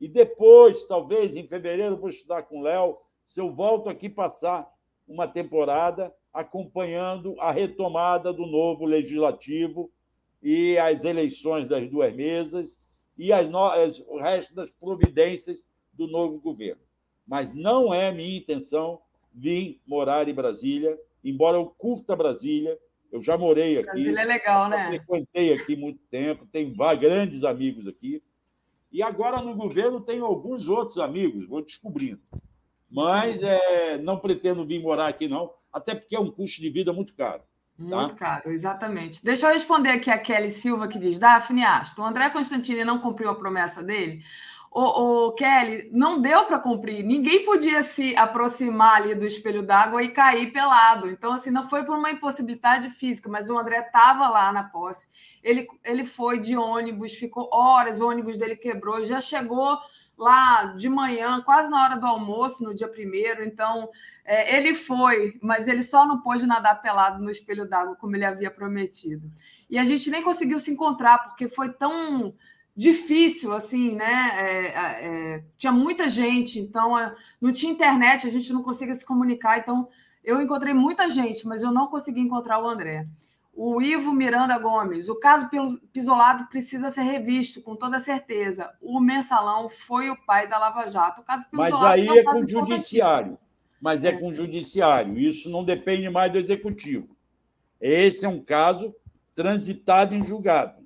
E depois, talvez em fevereiro, vou estudar com o Léo. Se eu volto aqui passar uma temporada acompanhando a retomada do novo legislativo e as eleições das duas mesas e as no... o resto das providências do novo governo. Mas não é minha intenção vir morar em Brasília, embora eu curta Brasília, eu já morei aqui. Brasília é legal, né? Frequentei aqui muito tempo, tenho grandes amigos aqui. E agora no governo tenho alguns outros amigos, vou descobrindo mas é, não pretendo vir morar aqui, não, até porque é um custo de vida muito caro. Tá? Muito caro, exatamente. Deixa eu responder aqui a Kelly Silva, que diz: Daphne Aston, o André Constantini não cumpriu a promessa dele. O, o Kelly, não deu para cumprir. Ninguém podia se aproximar ali do espelho d'água e cair pelado. Então, assim, não foi por uma impossibilidade física, mas o André estava lá na posse. Ele, ele foi de ônibus, ficou horas, o ônibus dele quebrou, já chegou lá de manhã, quase na hora do almoço, no dia primeiro. Então, é, ele foi, mas ele só não pôde nadar pelado no espelho d'água, como ele havia prometido. E a gente nem conseguiu se encontrar, porque foi tão difícil, assim, né? É, é, é tinha muita gente, então é, não tinha internet, a gente não conseguia se comunicar. Então, eu encontrei muita gente, mas eu não consegui encontrar o André. O Ivo Miranda Gomes, o caso Pisolado precisa ser revisto, com toda certeza. O mensalão foi o pai da Lava Jato. O caso Mas aí é, é com o judiciário. Mas é, é com o judiciário. Isso não depende mais do executivo. Esse é um caso transitado em julgado.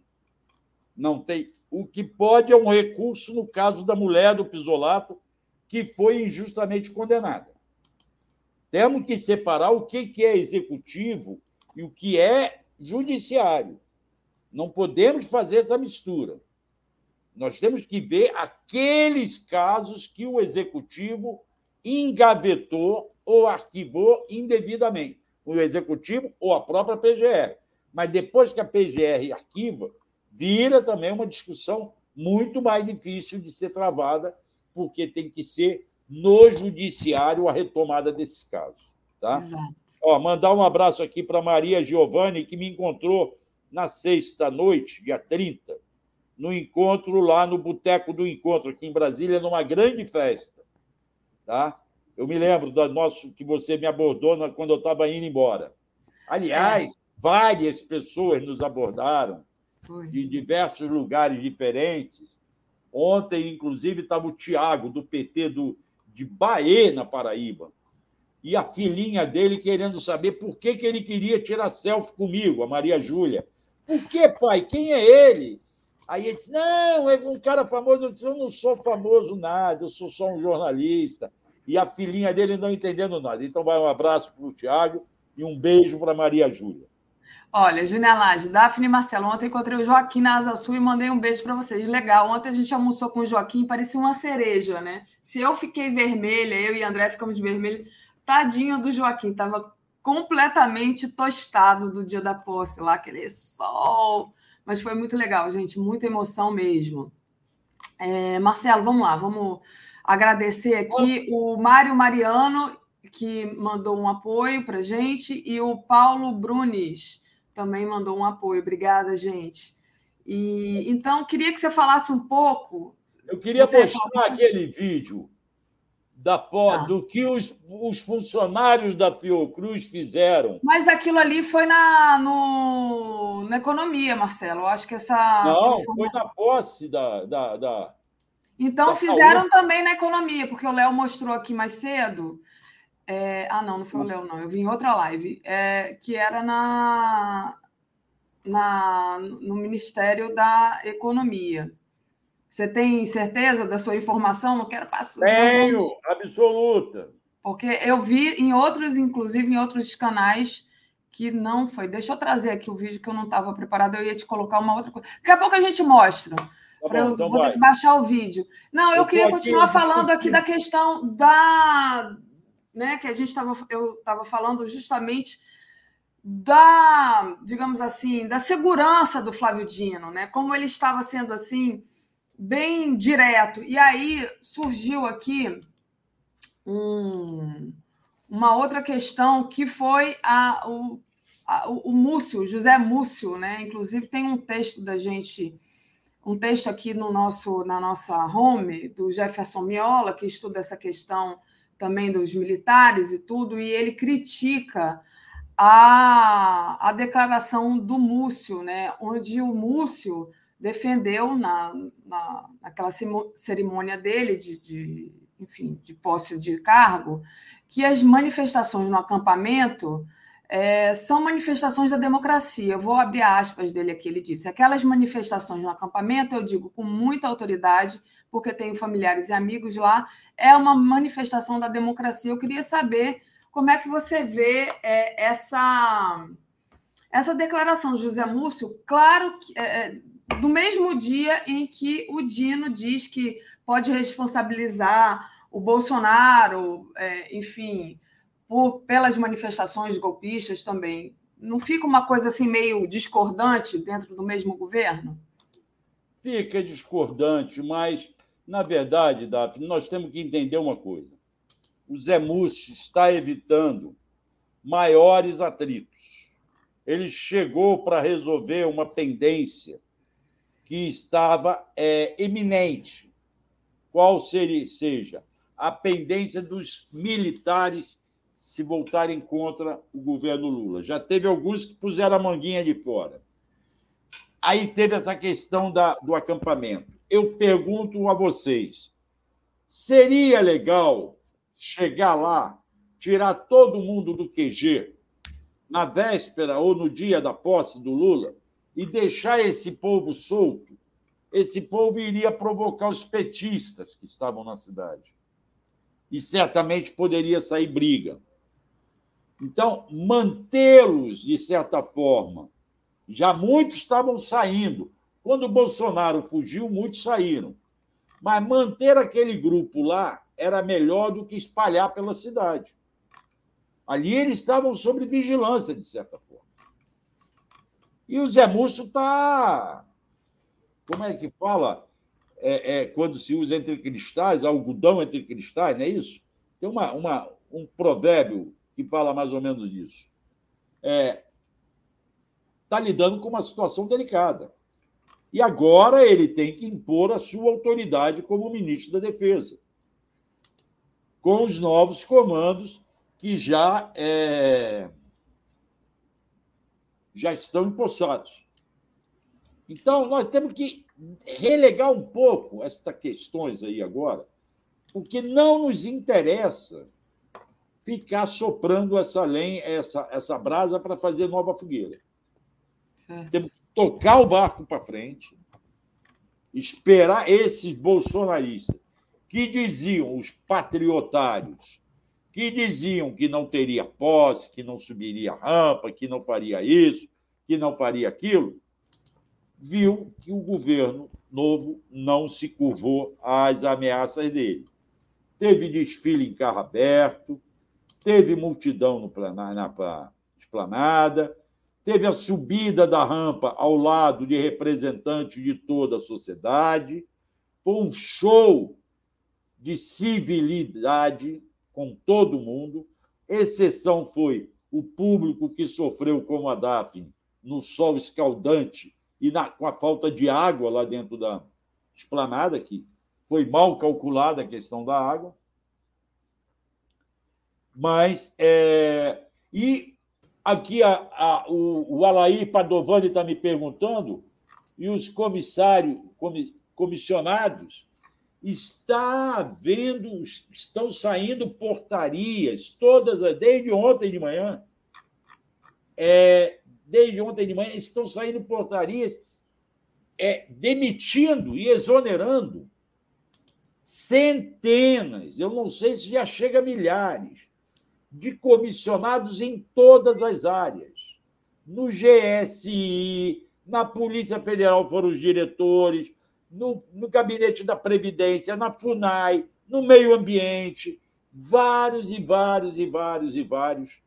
Não tem. O que pode é um recurso no caso da mulher do Pisolato, que foi injustamente condenada. Temos que separar o que é executivo e o que é judiciário. Não podemos fazer essa mistura. Nós temos que ver aqueles casos que o executivo engavetou ou arquivou indevidamente. O executivo ou a própria PGR. Mas depois que a PGR arquiva, vira também uma discussão muito mais difícil de ser travada, porque tem que ser no judiciário a retomada desses casos. Tá? Exato. Ó, mandar um abraço aqui para Maria Giovanni, que me encontrou na sexta noite, dia 30, no encontro lá no Boteco do Encontro, aqui em Brasília, numa grande festa. Tá? Eu me lembro do nosso que você me abordou quando eu estava indo embora. Aliás, é. várias pessoas nos abordaram de diversos lugares diferentes. Ontem, inclusive, estava o Tiago, do PT do, de Bahia, na Paraíba e a filhinha dele querendo saber por que, que ele queria tirar selfie comigo, a Maria Júlia. Por que, pai? Quem é ele? Aí ele disse: Não, é um cara famoso. Eu disse: Eu não sou famoso nada, eu sou só um jornalista. E a filhinha dele não entendendo nada. Então, vai um abraço para o Tiago e um beijo para Maria Júlia. Olha, Júnia Lage, Daphne e Marcelo, ontem encontrei o Joaquim na Asa Sul e mandei um beijo para vocês. Legal, ontem a gente almoçou com o Joaquim, parecia uma cereja, né? Se eu fiquei vermelha, eu e André ficamos vermelhos, Tadinho do Joaquim, estava completamente tostado do dia da posse lá, aquele sol. Mas foi muito legal, gente, muita emoção mesmo. É, Marcelo, vamos lá, vamos agradecer aqui o Mário Mariano, que mandou um apoio para gente, e o Paulo Brunes também mandou um apoio. Obrigada, gente. E então queria que você falasse um pouco. Eu queria mostrar aquele vídeo da, ah. do que os, os funcionários da Fiocruz fizeram. Mas aquilo ali foi na, no, na economia, Marcelo. Eu acho que essa. Não, foi na posse da. da, da então da fizeram saúde. também na economia, porque o Léo mostrou aqui mais cedo. É... ah, não, não foi o Léo, não. Eu vi em outra live, é... que era na, na, no Ministério da Economia. Você tem certeza da sua informação? Não quero passar. Tenho, absoluta. Porque eu vi em outros, inclusive em outros canais, que não foi. Deixa eu trazer aqui o vídeo que eu não estava preparado, eu ia te colocar uma outra coisa. Daqui a pouco a gente mostra. Tá eu então vou ter que baixar o vídeo. Não, eu, eu queria continuar falando aqui da questão da. Né, que a gente estava. Eu estava falando justamente da, digamos assim, da segurança do Flávio Dino, né? Como ele estava sendo assim bem direto. E aí surgiu aqui um, uma outra questão que foi a, o, a, o Múcio, José Múcio, né? Inclusive tem um texto da gente, um texto aqui no nosso, na nossa home do Jefferson Miola, que estuda essa questão também dos militares e tudo, e ele critica a, a declaração do Múcio, né? Onde o Múcio defendeu na, na, naquela cerimônia dele de, de, enfim, de posse de cargo que as manifestações no acampamento é, são manifestações da democracia. Eu vou abrir aspas dele aqui. Ele disse: aquelas manifestações no acampamento, eu digo com muita autoridade, porque tenho familiares e amigos lá, é uma manifestação da democracia. Eu queria saber como é que você vê é, essa essa declaração, José Múcio. Claro que é, é mesmo dia em que o Dino diz que pode responsabilizar o Bolsonaro, é, enfim, por, pelas manifestações golpistas também. Não fica uma coisa assim meio discordante dentro do mesmo governo? Fica discordante, mas, na verdade, Daphne, nós temos que entender uma coisa. O Zé Mussi está evitando maiores atritos. Ele chegou para resolver uma pendência que estava é, eminente, qual seria, seja a pendência dos militares se voltarem contra o governo Lula. Já teve alguns que puseram a manguinha de fora. Aí teve essa questão da, do acampamento. Eu pergunto a vocês: seria legal chegar lá, tirar todo mundo do QG na véspera ou no dia da posse do Lula e deixar esse povo solto? Esse povo iria provocar os petistas que estavam na cidade. E certamente poderia sair briga. Então, mantê-los, de certa forma, já muitos estavam saindo. Quando o Bolsonaro fugiu, muitos saíram. Mas manter aquele grupo lá era melhor do que espalhar pela cidade. Ali eles estavam sob vigilância, de certa forma. E o Zé Múcio está. Como é que fala? É, é, quando se usa entre cristais, algodão entre cristais, não é isso? Tem uma, uma, um provérbio que fala mais ou menos disso. Está é, tá lidando com uma situação delicada. E agora ele tem que impor a sua autoridade como ministro da Defesa, com os novos comandos que já, é, já estão empossados. Então, nós temos que relegar um pouco estas questões aí agora, porque não nos interessa ficar soprando essa lenha, essa, essa brasa para fazer nova fogueira. Certo. Temos que tocar o barco para frente, esperar esses bolsonaristas que diziam, os patriotários, que diziam que não teria posse, que não subiria rampa, que não faria isso, que não faria aquilo, viu que o governo novo não se curvou às ameaças dele. Teve desfile em carro aberto, teve multidão no planar, na esplanada, teve a subida da rampa ao lado de representantes de toda a sociedade. Foi um show de civilidade com todo mundo. Exceção foi o público que sofreu como a Daphne no sol escaldante e na, com a falta de água lá dentro da esplanada, que foi mal calculada a questão da água. Mas. É... E aqui a, a, o, o Alaí Padovani está me perguntando, e os comissários, comissionados, está havendo, estão saindo portarias, todas, desde ontem de manhã, é, desde ontem de manhã, estão saindo portarias é, demitindo e exonerando centenas, eu não sei se já chega a milhares, de comissionados em todas as áreas. No GSI, na Polícia Federal foram os diretores, no, no Gabinete da Previdência, na FUNAI, no meio ambiente, vários e vários e vários e vários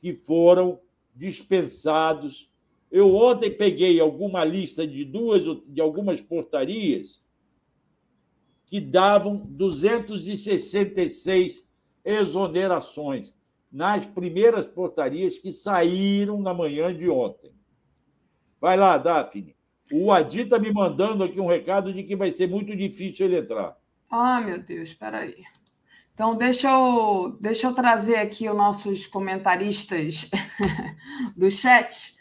que foram dispensados. Eu ontem peguei alguma lista de duas de algumas portarias que davam 266 exonerações nas primeiras portarias que saíram na manhã de ontem. Vai lá, Daphne. O Adi está me mandando aqui um recado de que vai ser muito difícil ele entrar. Ah, meu Deus, espera aí. Então, deixa eu, deixa eu trazer aqui os nossos comentaristas do chat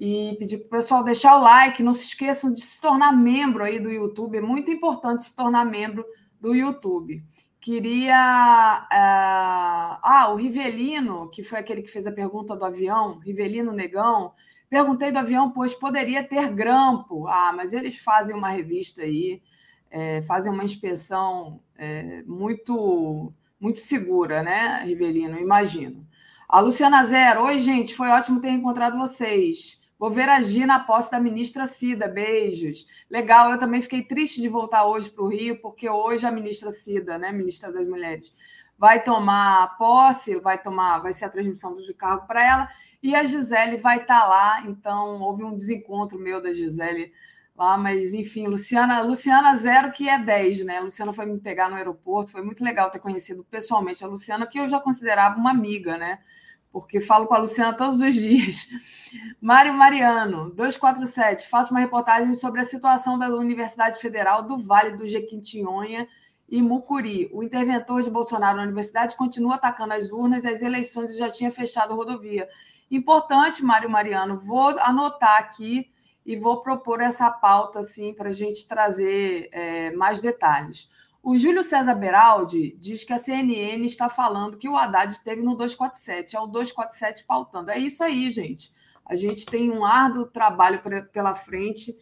e pedir para o pessoal deixar o like. Não se esqueçam de se tornar membro aí do YouTube. É muito importante se tornar membro do YouTube. Queria. Uh, ah, o Rivelino, que foi aquele que fez a pergunta do avião, Rivelino Negão. Perguntei do avião, pois poderia ter grampo. Ah, mas eles fazem uma revista aí, é, fazem uma inspeção é, muito, muito segura, né, Rivelino? Imagino. A Luciana Zero, oi, gente, foi ótimo ter encontrado vocês. Vou ver agir na posse da ministra Cida. Beijos. Legal, eu também fiquei triste de voltar hoje para o Rio, porque hoje a ministra Cida, né, ministra das Mulheres, vai tomar posse, vai tomar, vai ser a transmissão do cargo para ela, e a Gisele vai estar tá lá. Então, houve um desencontro meu da Gisele lá, mas enfim, Luciana, Luciana Zero, que é 10, né? A Luciana foi me pegar no aeroporto, foi muito legal ter conhecido pessoalmente a Luciana, que eu já considerava uma amiga, né? Porque falo com a Luciana todos os dias. Mário Mariano, 247, faço uma reportagem sobre a situação da Universidade Federal do Vale do Jequitinhonha e Mucuri. O interventor de Bolsonaro na universidade continua atacando as urnas e as eleições e já tinha fechado a rodovia. Importante, Mário Mariano, vou anotar aqui e vou propor essa pauta assim, para a gente trazer é, mais detalhes. O Júlio César Beraldi diz que a CNN está falando que o Haddad esteve no 247, é o 247 pautando. É isso aí, gente. A gente tem um árduo trabalho pela frente,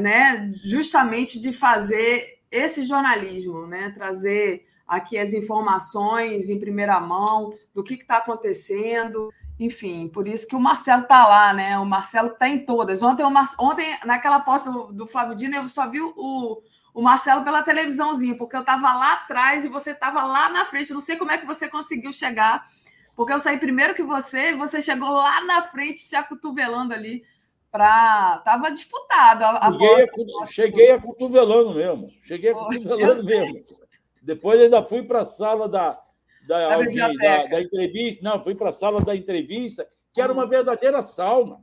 né, justamente de fazer esse jornalismo, né, trazer aqui as informações em primeira mão do que está acontecendo, enfim, por isso que o Marcelo está lá, né? O Marcelo está em todas. Ontem, Mar... Ontem naquela posta do, do Flávio Dino, eu só vi o, o Marcelo pela televisãozinha, porque eu estava lá atrás e você estava lá na frente. Não sei como é que você conseguiu chegar, porque eu saí primeiro que você e você chegou lá na frente, se acotovelando ali. Pra... Tava disputado. A, a cheguei, a, cheguei a cotovelando mesmo. Cheguei a cotovelando mesmo. Depois ainda fui para a sala da, da, da, da, entrevista. Não, fui para a sala da entrevista, que era uma verdadeira sauna.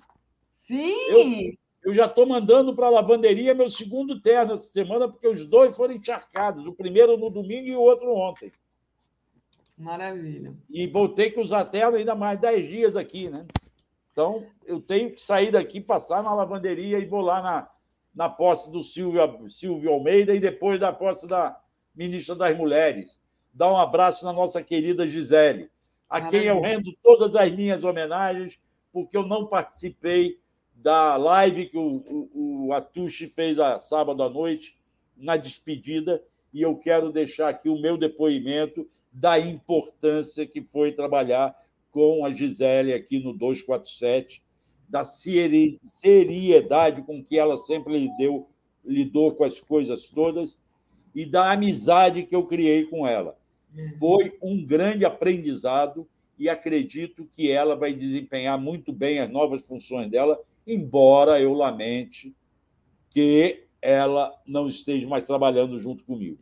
Sim! Eu, eu já estou mandando para a lavanderia meu segundo terno essa semana, porque os dois foram encharcados. O primeiro no domingo e o outro ontem. Maravilha. E voltei com usar terno ainda mais 10 dias aqui, né? Então, eu tenho que sair daqui, passar na lavanderia e vou lá na, na posse do Silvio, Silvio Almeida e depois da posse da ministra das Mulheres dar um abraço na nossa querida Gisele, a quem eu rendo todas as minhas homenagens, porque eu não participei da live que o, o, o Atushi fez a sábado à noite, na despedida, e eu quero deixar aqui o meu depoimento da importância que foi trabalhar com a Gisele aqui no 247, da seriedade com que ela sempre lidou, lidou com as coisas todas e da amizade que eu criei com ela. Uhum. Foi um grande aprendizado e acredito que ela vai desempenhar muito bem as novas funções dela, embora eu lamente que ela não esteja mais trabalhando junto comigo.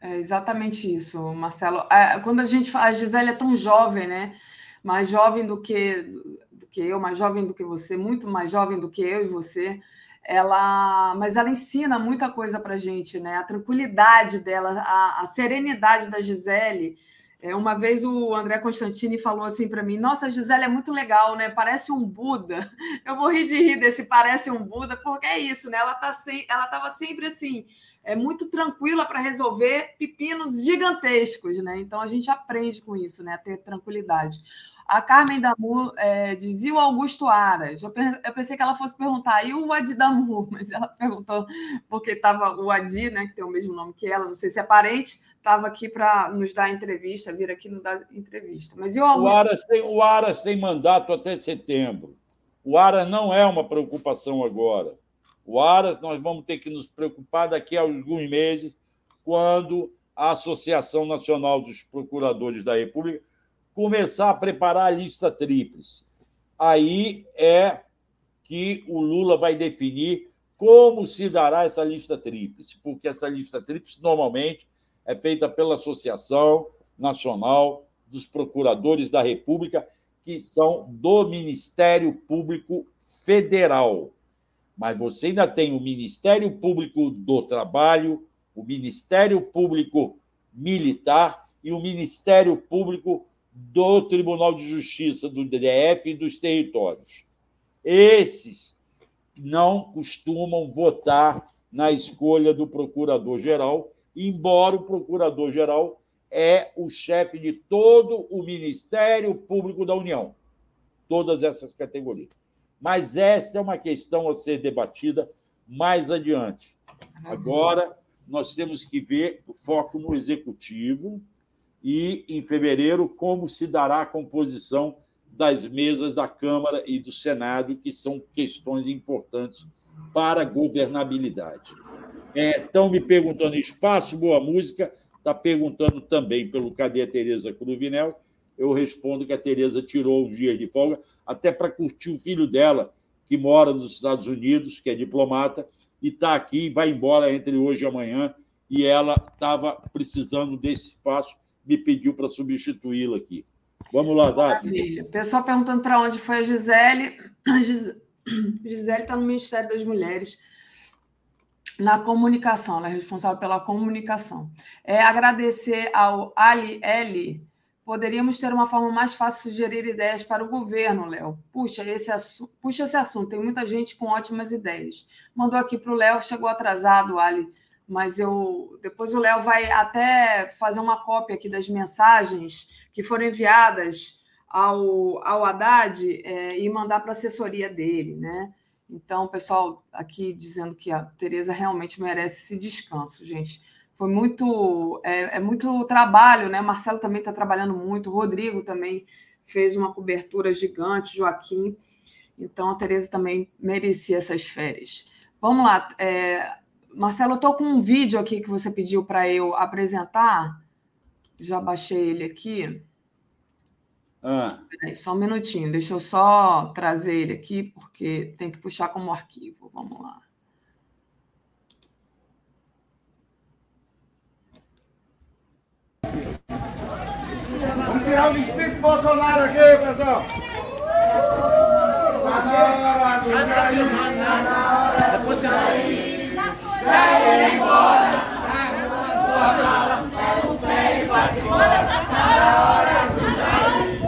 É exatamente isso, Marcelo. É, quando a gente a Gisele é tão jovem, né? Mais jovem do que, do que eu, mais jovem do que você, muito mais jovem do que eu e você ela, mas ela ensina muita coisa para gente, né? A tranquilidade dela, a, a serenidade da Gisele. É, uma vez o André Constantini falou assim para mim: Nossa, a Gisele é muito legal, né? Parece um Buda. Eu morri de rir desse parece um Buda, porque é isso, né? Ela tá sem, ela estava sempre assim, é muito tranquila para resolver pepinos gigantescos, né? Então a gente aprende com isso, né? A ter tranquilidade. A Carmen Damu é, diz, e o Augusto Aras? Eu, eu, pensei que ela fosse perguntar, e o Adi Damu? Mas ela perguntou porque estava o Adi, né, que tem o mesmo nome que ela, não sei se é parente, estava aqui para nos dar entrevista, vir aqui nos dar entrevista. Mas e o Augusto? O Aras, tem, o Aras tem mandato até setembro. O Aras não é uma preocupação agora. O Aras nós vamos ter que nos preocupar daqui a alguns meses, quando a Associação Nacional dos Procuradores da República começar a preparar a lista tríplice. Aí é que o Lula vai definir como se dará essa lista tríplice, porque essa lista tríplice normalmente é feita pela Associação Nacional dos Procuradores da República, que são do Ministério Público Federal. Mas você ainda tem o Ministério Público do Trabalho, o Ministério Público Militar e o Ministério Público do Tribunal de Justiça do DF e dos territórios. Esses não costumam votar na escolha do procurador-geral, embora o procurador-geral é o chefe de todo o Ministério Público da União, todas essas categorias. Mas esta é uma questão a ser debatida mais adiante. Agora, nós temos que ver o foco no executivo, e, em fevereiro, como se dará a composição das mesas da Câmara e do Senado, que são questões importantes para a governabilidade. Estão é, me perguntando espaço, boa música, está perguntando também pelo cadê a Tereza Cruvinel. Eu respondo que a Tereza tirou um dia de folga, até para curtir o filho dela, que mora nos Estados Unidos, que é diplomata, e está aqui, vai embora entre hoje e amanhã, e ela estava precisando desse espaço me pediu para substituí-la aqui. Vamos lá, Daphne. Pessoal perguntando para onde foi a Gisele. Gisele está no Ministério das Mulheres. Na comunicação, ela é responsável pela comunicação. É agradecer ao Ali L. Poderíamos ter uma forma mais fácil de sugerir ideias para o governo, Léo. Puxa esse, puxa esse assunto, tem muita gente com ótimas ideias. Mandou aqui para o Léo, chegou atrasado, Ali, mas eu depois o Léo vai até fazer uma cópia aqui das mensagens que foram enviadas ao, ao Haddad é, e mandar para a assessoria dele, né? Então, pessoal aqui dizendo que a Tereza realmente merece esse descanso, gente. Foi muito, é, é muito trabalho, né? Marcelo também está trabalhando muito, o Rodrigo também fez uma cobertura gigante, Joaquim. Então, a Tereza também merecia essas férias. Vamos lá. É, Marcelo, eu estou com um vídeo aqui que você pediu para eu apresentar. Já baixei ele aqui. Ah. Peraí, só um minutinho, deixa eu só trazer ele aqui, porque tem que puxar como arquivo. Vamos lá. Vamos tirar o espírito Bolsonaro aqui, pessoal. Tá na hora do Jair, tá na hora do Jair. Jair embora. Sua mala, sai o pé e vai embora. Tá na hora do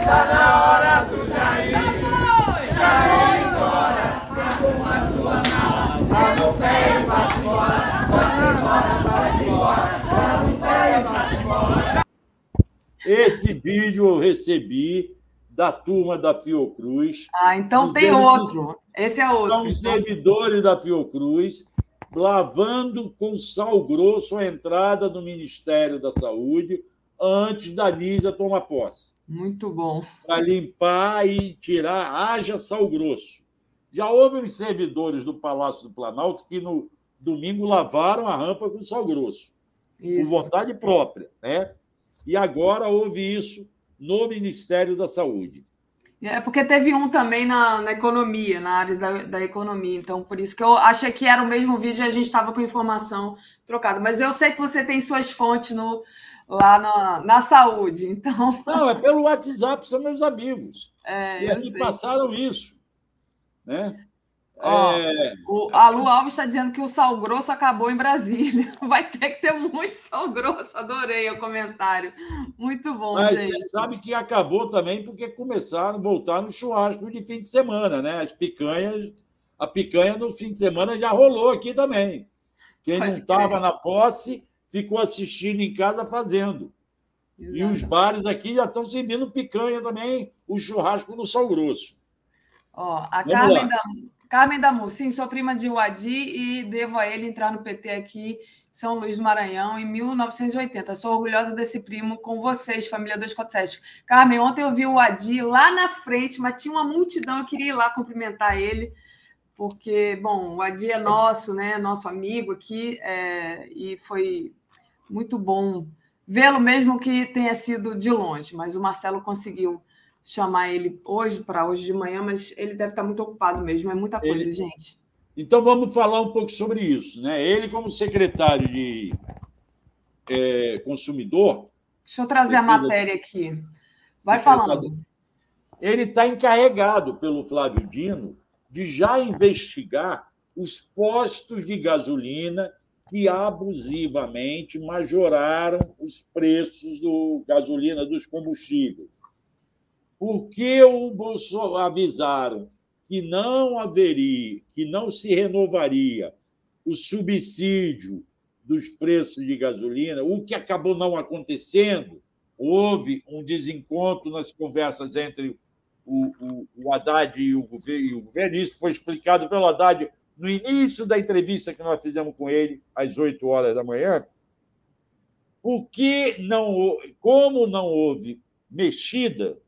Tá na hora do Jair. Jair embora. Arruma sua mala. Sai pé e vai embora. Vai embora, vai embora. Sai no pé e vai embora. Esse vídeo eu recebi da turma da Fiocruz. Ah, então tem outro. Esse é outro. São os servidores da Fiocruz lavando com sal grosso a entrada do Ministério da Saúde antes da Nízia tomar posse. Muito bom. Para limpar e tirar, haja sal grosso. Já houve os servidores do Palácio do Planalto que no domingo lavaram a rampa com sal grosso, isso. por vontade própria, né? E agora houve isso no Ministério da Saúde. É porque teve um também na, na economia, na área da, da, economia. Então, por isso que eu achei que era o mesmo vídeo e a gente estava com informação trocada. Mas eu sei que você tem suas fontes no, lá na, na saúde. Então. Não, é pelo WhatsApp, são meus amigos. É, e aqui sei. passaram isso. Né? Ó, é... o, a Lu Alves está dizendo que o sal grosso acabou em Brasília. Vai ter que ter muito sal grosso. Adorei o comentário. Muito bom. Mas gente. você sabe que acabou também porque começaram a voltar no churrasco de fim de semana, né? As picanhas, a picanha no fim de semana já rolou aqui também. Quem Pode não estava na posse ficou assistindo em casa fazendo. Exato. E os bares aqui já estão servindo picanha também, o churrasco no sal grosso. Ó, a Carmen da, Carmen Damu, sim, sou prima de Wadi e devo a ele entrar no PT aqui São Luís do Maranhão em 1980. Sou orgulhosa desse primo com vocês, família 247. Carmen, ontem eu vi o Wadi lá na frente, mas tinha uma multidão, eu queria ir lá cumprimentar ele porque, bom, o Adi é nosso, né? Nosso amigo aqui, é, e foi muito bom vê-lo, mesmo que tenha sido de longe, mas o Marcelo conseguiu chamar ele hoje para hoje de manhã, mas ele deve estar muito ocupado mesmo, é muita coisa, ele... gente. Então vamos falar um pouco sobre isso, né? Ele, como secretário de é, consumidor. Deixa eu trazer a matéria aqui. Vai falando. Ele está encarregado pelo Flávio Dino de já investigar os postos de gasolina que abusivamente majoraram os preços do gasolina dos combustíveis. Porque o Bolsonaro avisaram que não haveria, que não se renovaria o subsídio dos preços de gasolina, o que acabou não acontecendo. Houve um desencontro nas conversas entre o, o, o Haddad e o, governo, e o governo. Isso foi explicado pelo Haddad no início da entrevista que nós fizemos com ele, às 8 horas da manhã. Porque não, como não houve mexida,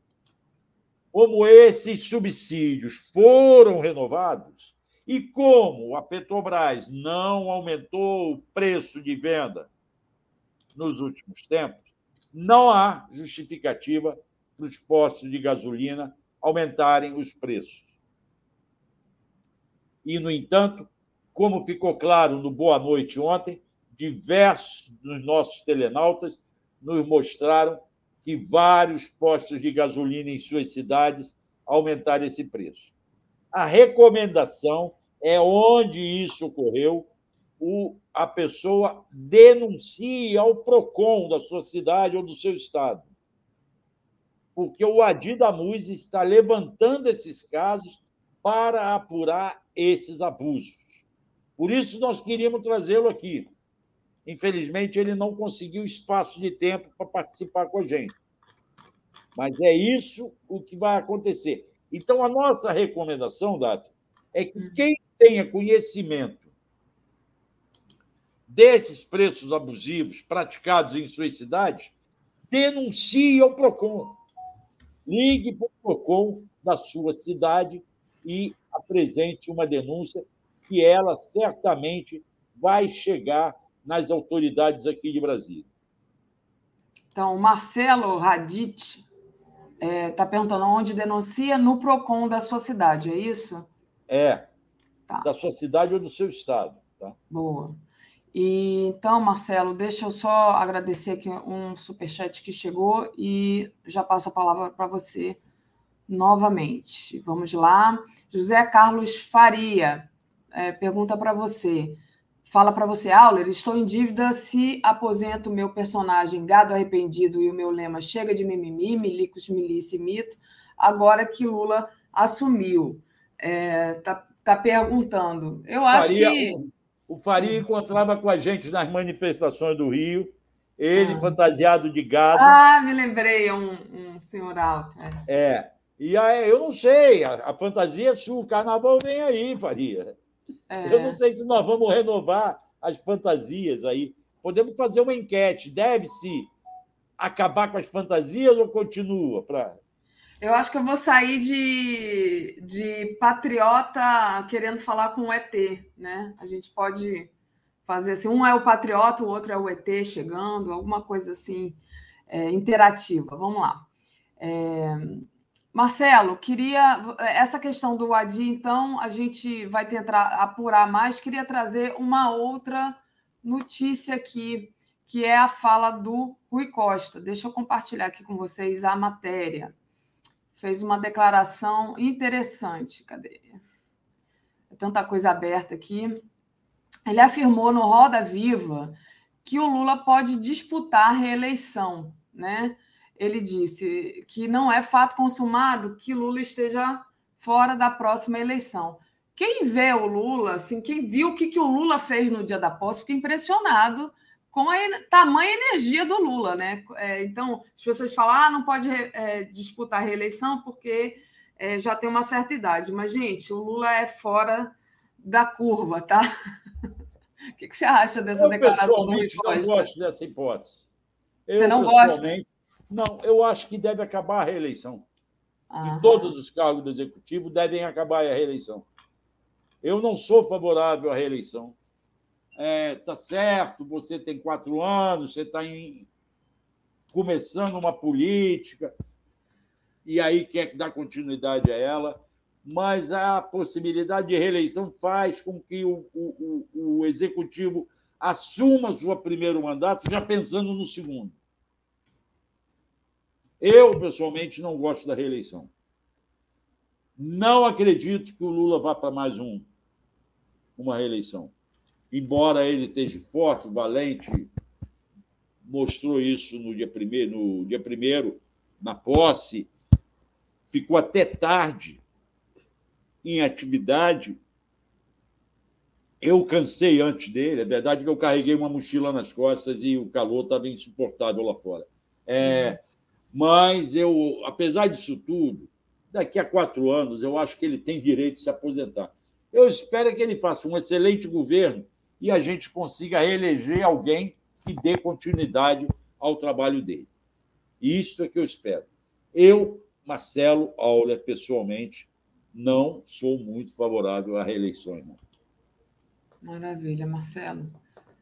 como esses subsídios foram renovados e como a Petrobras não aumentou o preço de venda nos últimos tempos, não há justificativa para os postos de gasolina aumentarem os preços. E, no entanto, como ficou claro no Boa Noite ontem, diversos dos nossos telenautas nos mostraram que vários postos de gasolina em suas cidades aumentaram esse preço. A recomendação é onde isso ocorreu o, a pessoa denuncie ao PROCON da sua cidade ou do seu estado. Porque o Adi da Muz está levantando esses casos para apurar esses abusos. Por isso, nós queríamos trazê-lo aqui. Infelizmente, ele não conseguiu espaço de tempo para participar com a gente. Mas é isso o que vai acontecer. Então, a nossa recomendação, Davi, é que hum. quem tenha conhecimento desses preços abusivos praticados em suas cidades, denuncie ao PROCON. Ligue para o PROCON da sua cidade e apresente uma denúncia que ela certamente vai chegar nas autoridades aqui de Brasília. Então, Marcelo Radit está é, tá perguntando onde denuncia no PROCON da sua cidade, é isso? É, tá. da sua cidade ou do seu estado. Tá? Boa. E, então, Marcelo, deixa eu só agradecer aqui um superchat que chegou e já passo a palavra para você novamente. Vamos lá. José Carlos Faria é, pergunta para você. Fala para você, Auler, estou em dívida se aposento meu personagem gado arrependido e o meu lema chega de mimimi, milicos, milícia e mito, agora que Lula assumiu. É, tá, tá perguntando. Eu acho Faria, que. O Faria encontrava com a gente nas manifestações do Rio, ele ah. fantasiado de gado. Ah, me lembrei, um, um senhor alto. É. é. E aí, eu não sei, a, a fantasia é sua, o carnaval vem aí, Faria. É. Eu não sei se nós vamos renovar as fantasias aí. Podemos fazer uma enquete. Deve-se acabar com as fantasias ou continua? Pra... Eu acho que eu vou sair de, de patriota querendo falar com o ET, né? A gente pode fazer assim, um é o patriota, o outro é o ET chegando, alguma coisa assim é, interativa. Vamos lá. É, Marcelo, queria essa questão do Adi, então a gente vai tentar apurar mais. Queria trazer uma outra notícia aqui, que é a fala do Rui Costa. Deixa eu compartilhar aqui com vocês a matéria. Fez uma declaração interessante. Cadê? É tanta coisa aberta aqui. Ele afirmou no Roda Viva que o Lula pode disputar a reeleição, né? Ele disse que não é fato consumado que Lula esteja fora da próxima eleição. Quem vê o Lula, assim, quem viu o que, que o Lula fez no dia da posse, fica impressionado com a tamanha energia do Lula, né? É, então, as pessoas falam, ah, não pode é, disputar a reeleição porque é, já tem uma certa idade. Mas, gente, o Lula é fora da curva, tá? o que, que você acha dessa eu, declaração? Pessoalmente, não gosto dessa hipótese. Eu, você não gosta? Não, eu acho que deve acabar a reeleição. Aham. Todos os cargos do executivo devem acabar a reeleição. Eu não sou favorável à reeleição. É, tá certo, você tem quatro anos, você está começando uma política, e aí quer dar continuidade a ela, mas a possibilidade de reeleição faz com que o, o, o, o executivo assuma seu primeiro mandato já pensando no segundo. Eu, pessoalmente, não gosto da reeleição. Não acredito que o Lula vá para mais um, uma reeleição. Embora ele esteja forte, valente, mostrou isso no dia primeiro, no dia primeiro na posse, ficou até tarde em atividade. Eu cansei antes dele. É verdade que eu carreguei uma mochila nas costas e o calor estava insuportável lá fora. É, mas eu, apesar disso tudo, daqui a quatro anos eu acho que ele tem direito de se aposentar. Eu espero que ele faça um excelente governo e a gente consiga reeleger alguém que dê continuidade ao trabalho dele. Isso é que eu espero. Eu, Marcelo Auler, pessoalmente, não sou muito favorável reeleição. Irmão. Maravilha, Marcelo.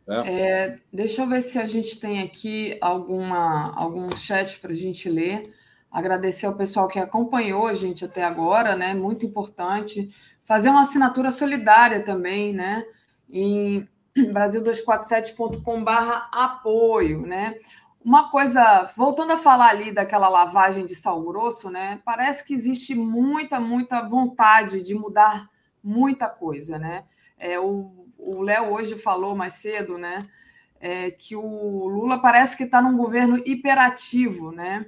É. É, deixa eu ver se a gente tem aqui alguma, algum chat para a gente ler. Agradecer ao pessoal que acompanhou a gente até agora, né? Muito importante. Fazer uma assinatura solidária também, né? Em brasil247.com.br apoio, né? Uma coisa, voltando a falar ali daquela lavagem de sal grosso, né? Parece que existe muita, muita vontade de mudar muita coisa, né? É, o o Léo hoje falou mais cedo, né? É, que o Lula parece que está num governo hiperativo, né?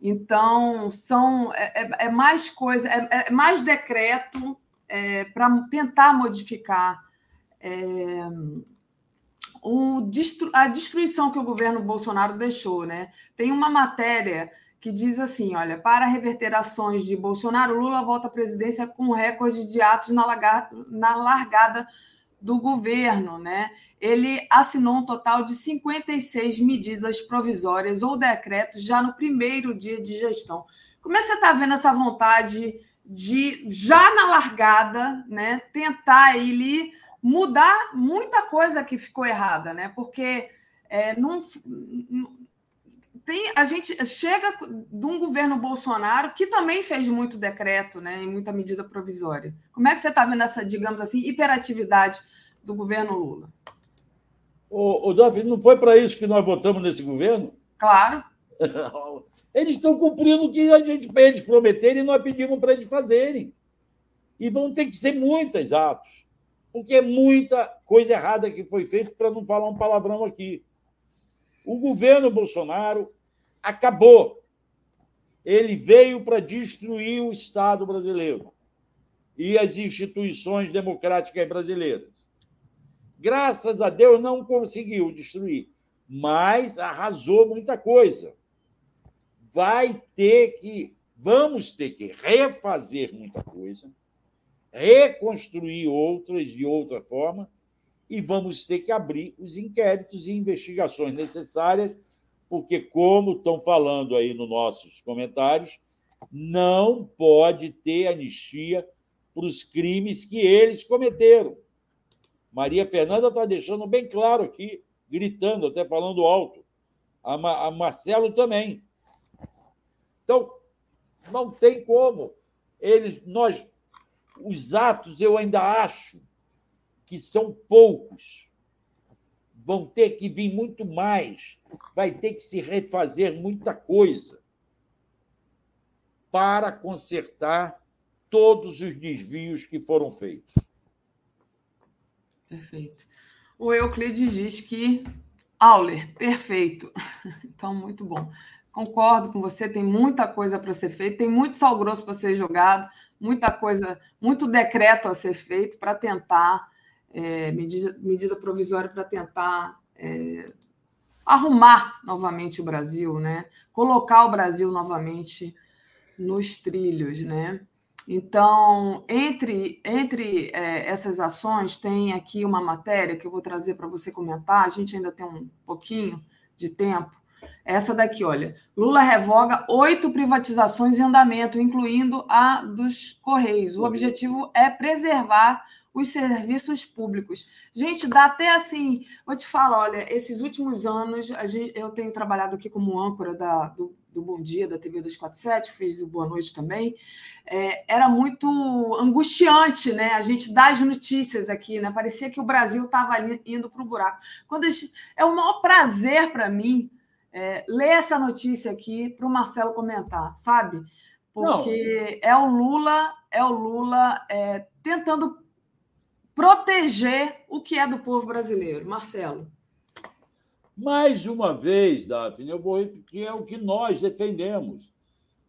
Então, são é, é, é mais coisa, é, é mais decreto é, para tentar modificar o, a destruição que o governo Bolsonaro deixou. Né? Tem uma matéria que diz assim: olha, para reverter ações de Bolsonaro, Lula volta à presidência com recorde de atos na, largada, na largada do governo, né? Ele assinou um total de 56 medidas provisórias ou decretos já no primeiro dia de gestão. Como é que você está vendo essa vontade de, já na largada, né, tentar ele mudar muita coisa que ficou errada, né? Porque é, não, tem, a gente chega de um governo Bolsonaro que também fez muito decreto, né, e muita medida provisória. Como é que você está vendo essa, digamos assim, hiperatividade do governo Lula? O, o Davi, não foi para isso que nós votamos nesse governo? Claro. Eles estão cumprindo o que a gente, eles prometeram e nós pedimos para eles fazerem. E vão ter que ser muitos atos, porque é muita coisa errada que foi feita, para não falar um palavrão aqui. O governo Bolsonaro acabou. Ele veio para destruir o Estado brasileiro e as instituições democráticas brasileiras. Graças a Deus não conseguiu destruir, mas arrasou muita coisa vai ter que, vamos ter que refazer muita coisa, reconstruir outras de outra forma, e vamos ter que abrir os inquéritos e investigações necessárias, porque, como estão falando aí nos nossos comentários, não pode ter anistia para os crimes que eles cometeram. Maria Fernanda está deixando bem claro aqui, gritando, até falando alto. A, Marcelo também. Então, não tem como. Eles, nós, os atos, eu ainda acho que são poucos. Vão ter que vir muito mais. Vai ter que se refazer muita coisa para consertar todos os desvios que foram feitos. Perfeito. O Euclides diz que Auler, perfeito. Então, muito bom. Concordo com você, tem muita coisa para ser feita, tem muito sal grosso para ser jogado, muita coisa, muito decreto a ser feito para tentar, é, medida, medida provisória para tentar é, arrumar novamente o Brasil, né? colocar o Brasil novamente nos trilhos. Né? Então, entre, entre é, essas ações, tem aqui uma matéria que eu vou trazer para você comentar, a gente ainda tem um pouquinho de tempo essa daqui, olha. Lula revoga oito privatizações em andamento, incluindo a dos Correios. O objetivo é preservar os serviços públicos. Gente, dá até assim. Vou te falar, olha, esses últimos anos, a gente, eu tenho trabalhado aqui como âncora da, do, do Bom Dia, da TV 247, fiz o Boa Noite também. É, era muito angustiante, né? A gente dar as notícias aqui, né? Parecia que o Brasil estava indo para o buraco. Quando gente, é o maior prazer para mim é, ler essa notícia aqui para o Marcelo comentar, sabe? Porque Não. é o Lula, é o Lula é, tentando proteger o que é do povo brasileiro. Marcelo. Mais uma vez, Daphne, eu vou repetir, é o que nós defendemos.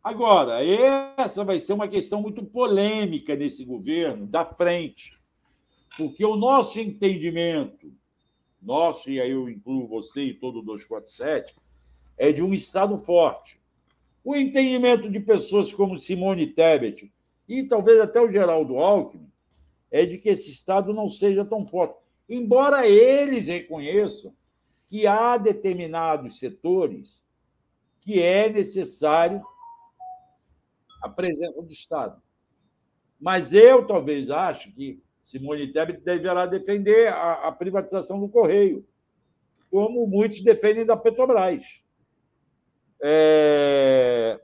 Agora, essa vai ser uma questão muito polêmica nesse governo, da frente, porque o nosso entendimento, nosso, e aí eu incluo você e todo o 247, é de um Estado forte. O entendimento de pessoas como Simone Tebet e talvez até o Geraldo Alckmin é de que esse Estado não seja tão forte. Embora eles reconheçam que há determinados setores que é necessário a presença do Estado. Mas eu talvez acho que Simone Tebet deverá defender a, a privatização do Correio, como muitos defendem da Petrobras. É...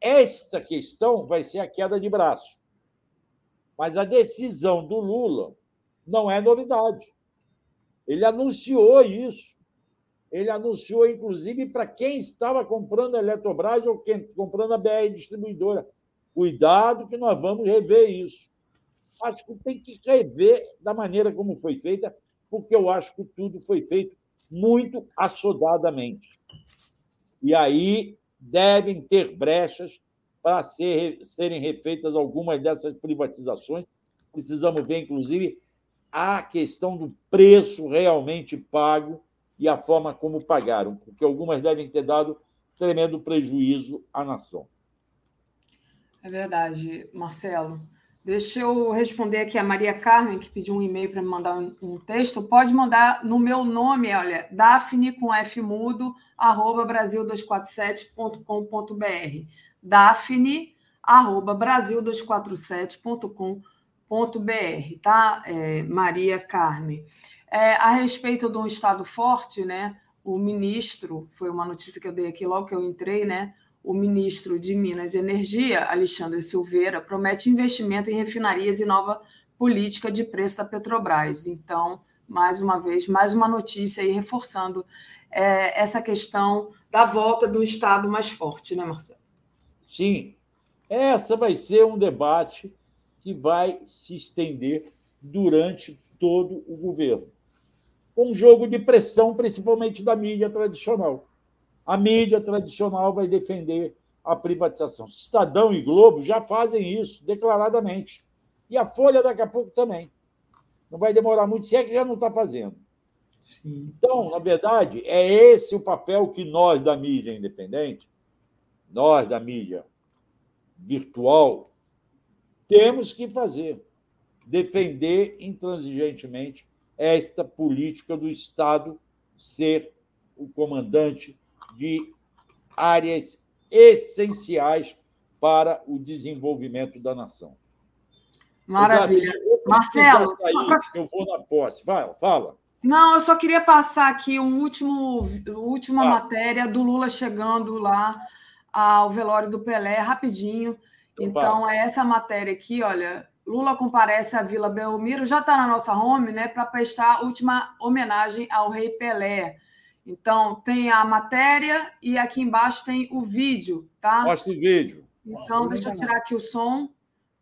Esta questão vai ser a queda de braço. Mas a decisão do Lula não é novidade. Ele anunciou isso. Ele anunciou, inclusive, para quem estava comprando a Eletrobras ou quem comprando a BR Distribuidora. Cuidado que nós vamos rever isso. acho que tem que rever da maneira como foi feita, porque eu acho que tudo foi feito muito assodadamente. E aí devem ter brechas para ser, serem refeitas algumas dessas privatizações. Precisamos ver, inclusive, a questão do preço realmente pago e a forma como pagaram, porque algumas devem ter dado tremendo prejuízo à nação. É verdade, Marcelo. Deixa eu responder aqui a Maria Carmen, que pediu um e-mail para me mandar um, texto. Pode mandar no meu nome, olha, Daphne com F mudo, arroba brasil247.com.br. Daphne, arroba brasil247.com.br, tá, é, Maria Carmen? É, a respeito de um Estado forte, né? O ministro, foi uma notícia que eu dei aqui logo que eu entrei, né? O ministro de Minas e Energia, Alexandre Silveira, promete investimento em refinarias e nova política de preço da Petrobras. Então, mais uma vez, mais uma notícia aí reforçando é, essa questão da volta do Estado mais forte, né, Marcelo? Sim. Essa vai ser um debate que vai se estender durante todo o governo. Um jogo de pressão, principalmente da mídia tradicional a mídia tradicional vai defender a privatização. Estadão e Globo já fazem isso declaradamente. E a Folha, daqui a pouco, também. Não vai demorar muito, se é que já não está fazendo. Sim. Então, na verdade, é esse o papel que nós da mídia independente, nós da mídia virtual, temos que fazer. Defender intransigentemente esta política do Estado ser o comandante de áreas essenciais para o desenvolvimento da nação. Maravilha. Marcelo, sair, eu vou na posse. Vai, fala. Não, eu só queria passar aqui um último, última ah. matéria do Lula chegando lá ao velório do Pelé, rapidinho. Então, então é essa matéria aqui, olha. Lula comparece à Vila Belmiro, já está na nossa home, né, para prestar última homenagem ao rei Pelé. Então, tem a matéria e aqui embaixo tem o vídeo, tá? Mostra o vídeo. Então, deixa eu tirar aqui o som,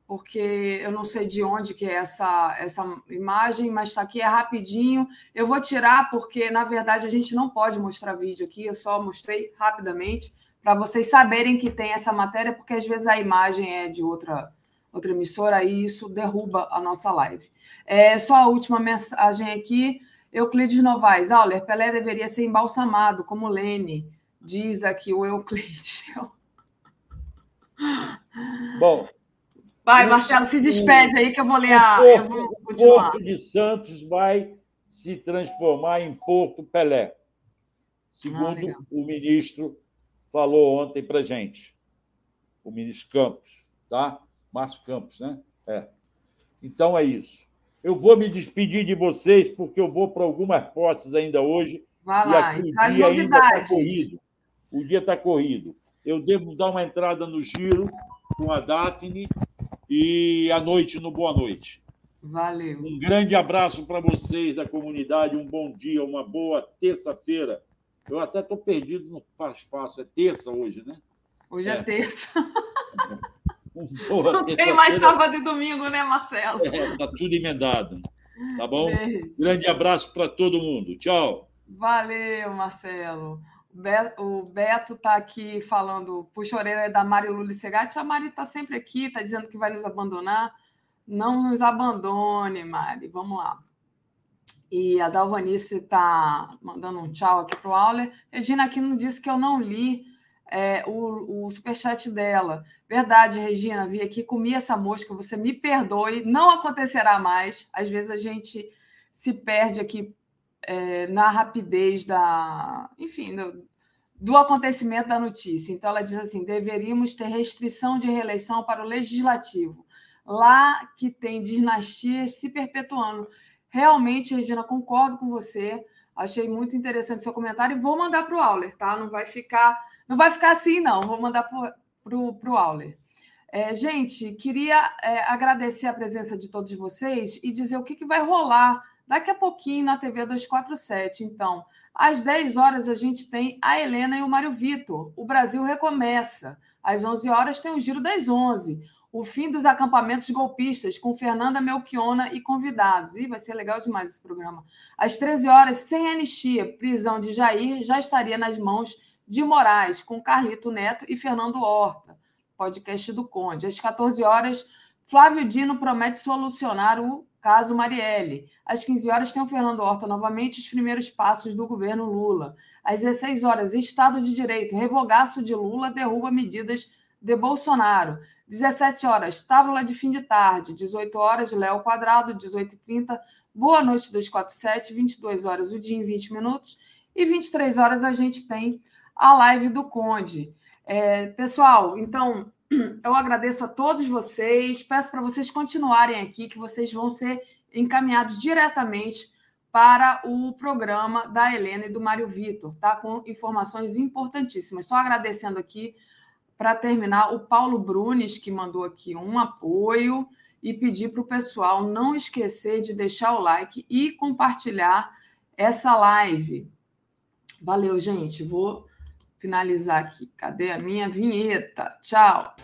porque eu não sei de onde que é essa, essa imagem, mas está aqui, é rapidinho. Eu vou tirar, porque, na verdade, a gente não pode mostrar vídeo aqui, eu só mostrei rapidamente, para vocês saberem que tem essa matéria, porque às vezes a imagem é de outra, outra emissora e isso derruba a nossa live. É, só a última mensagem aqui. Euclides Novaes, Auler, Pelé deveria ser embalsamado, como Lene, diz aqui o Euclides. Bom. Vai, Marcelo, se despede aí que eu vou ler a. Porto, eu vou continuar. Porto de Santos vai se transformar em Porto Pelé, segundo ah, o ministro falou ontem para gente, o ministro Campos, tá? Márcio Campos, né? É. Então é isso. Eu vou me despedir de vocês, porque eu vou para algumas postes ainda hoje. Vai lá, e aqui o dia ainda está corrido. O dia está corrido. Eu devo dar uma entrada no giro com a Daphne e à noite no Boa Noite. Valeu. Um grande abraço para vocês da comunidade, um bom dia, uma boa terça-feira. Eu até estou perdido no espaço. É terça hoje, né? Hoje é, é terça. Porra, não tem mais sábado e domingo, né, Marcelo? É, tá tudo emendado. Tá bom? Beijo. Grande abraço para todo mundo. Tchau. Valeu, Marcelo. O Beto está aqui falando, puxa a orelha da Mari Lula Segatti. A Mari está sempre aqui, está dizendo que vai nos abandonar. Não nos abandone, Mari. Vamos lá. E a Dalvanice está mandando um tchau aqui para o Auler. Regina aqui não disse que eu não li é, o, o superchat dela. Verdade, Regina, vi aqui, comi essa mosca, você me perdoe, não acontecerá mais. Às vezes a gente se perde aqui é, na rapidez da. Enfim, do, do acontecimento da notícia. Então, ela diz assim: deveríamos ter restrição de reeleição para o legislativo. Lá que tem dinastias se perpetuando. Realmente, Regina, concordo com você. Achei muito interessante seu comentário e vou mandar para o Auler, tá? Não vai ficar não vai ficar assim, não. Vou mandar para o Auler. É, gente, queria é, agradecer a presença de todos vocês e dizer o que, que vai rolar daqui a pouquinho na TV 247. Então, às 10 horas a gente tem a Helena e o Mário Vitor. O Brasil recomeça. Às 11 horas tem o Giro das 11. o fim dos acampamentos golpistas, com Fernanda Melchiona e convidados. Ih, vai ser legal demais esse programa. Às 13 horas, sem anistia, prisão de Jair já estaria nas mãos de Moraes, com Carlito Neto e Fernando Horta, podcast do Conde. Às 14 horas, Flávio Dino promete solucionar o caso Marielle. Às 15 horas, tem o Fernando Horta novamente, os primeiros passos do governo Lula. Às 16 horas, Estado de Direito, revogaço de Lula derruba medidas de Bolsonaro. 17 horas, Távola de fim de tarde. 18 horas, Léo Quadrado. 18h30, Boa Noite 247. 22 horas, o dia em 20 minutos. E 23 horas a gente tem a live do Conde. É, pessoal, então, eu agradeço a todos vocês. Peço para vocês continuarem aqui, que vocês vão ser encaminhados diretamente para o programa da Helena e do Mário Vitor, tá? Com informações importantíssimas. Só agradecendo aqui para terminar, o Paulo Brunes, que mandou aqui um apoio, e pedir para o pessoal não esquecer de deixar o like e compartilhar essa live. Valeu, gente. Vou finalizar aqui. Cadê a minha vinheta? Tchau.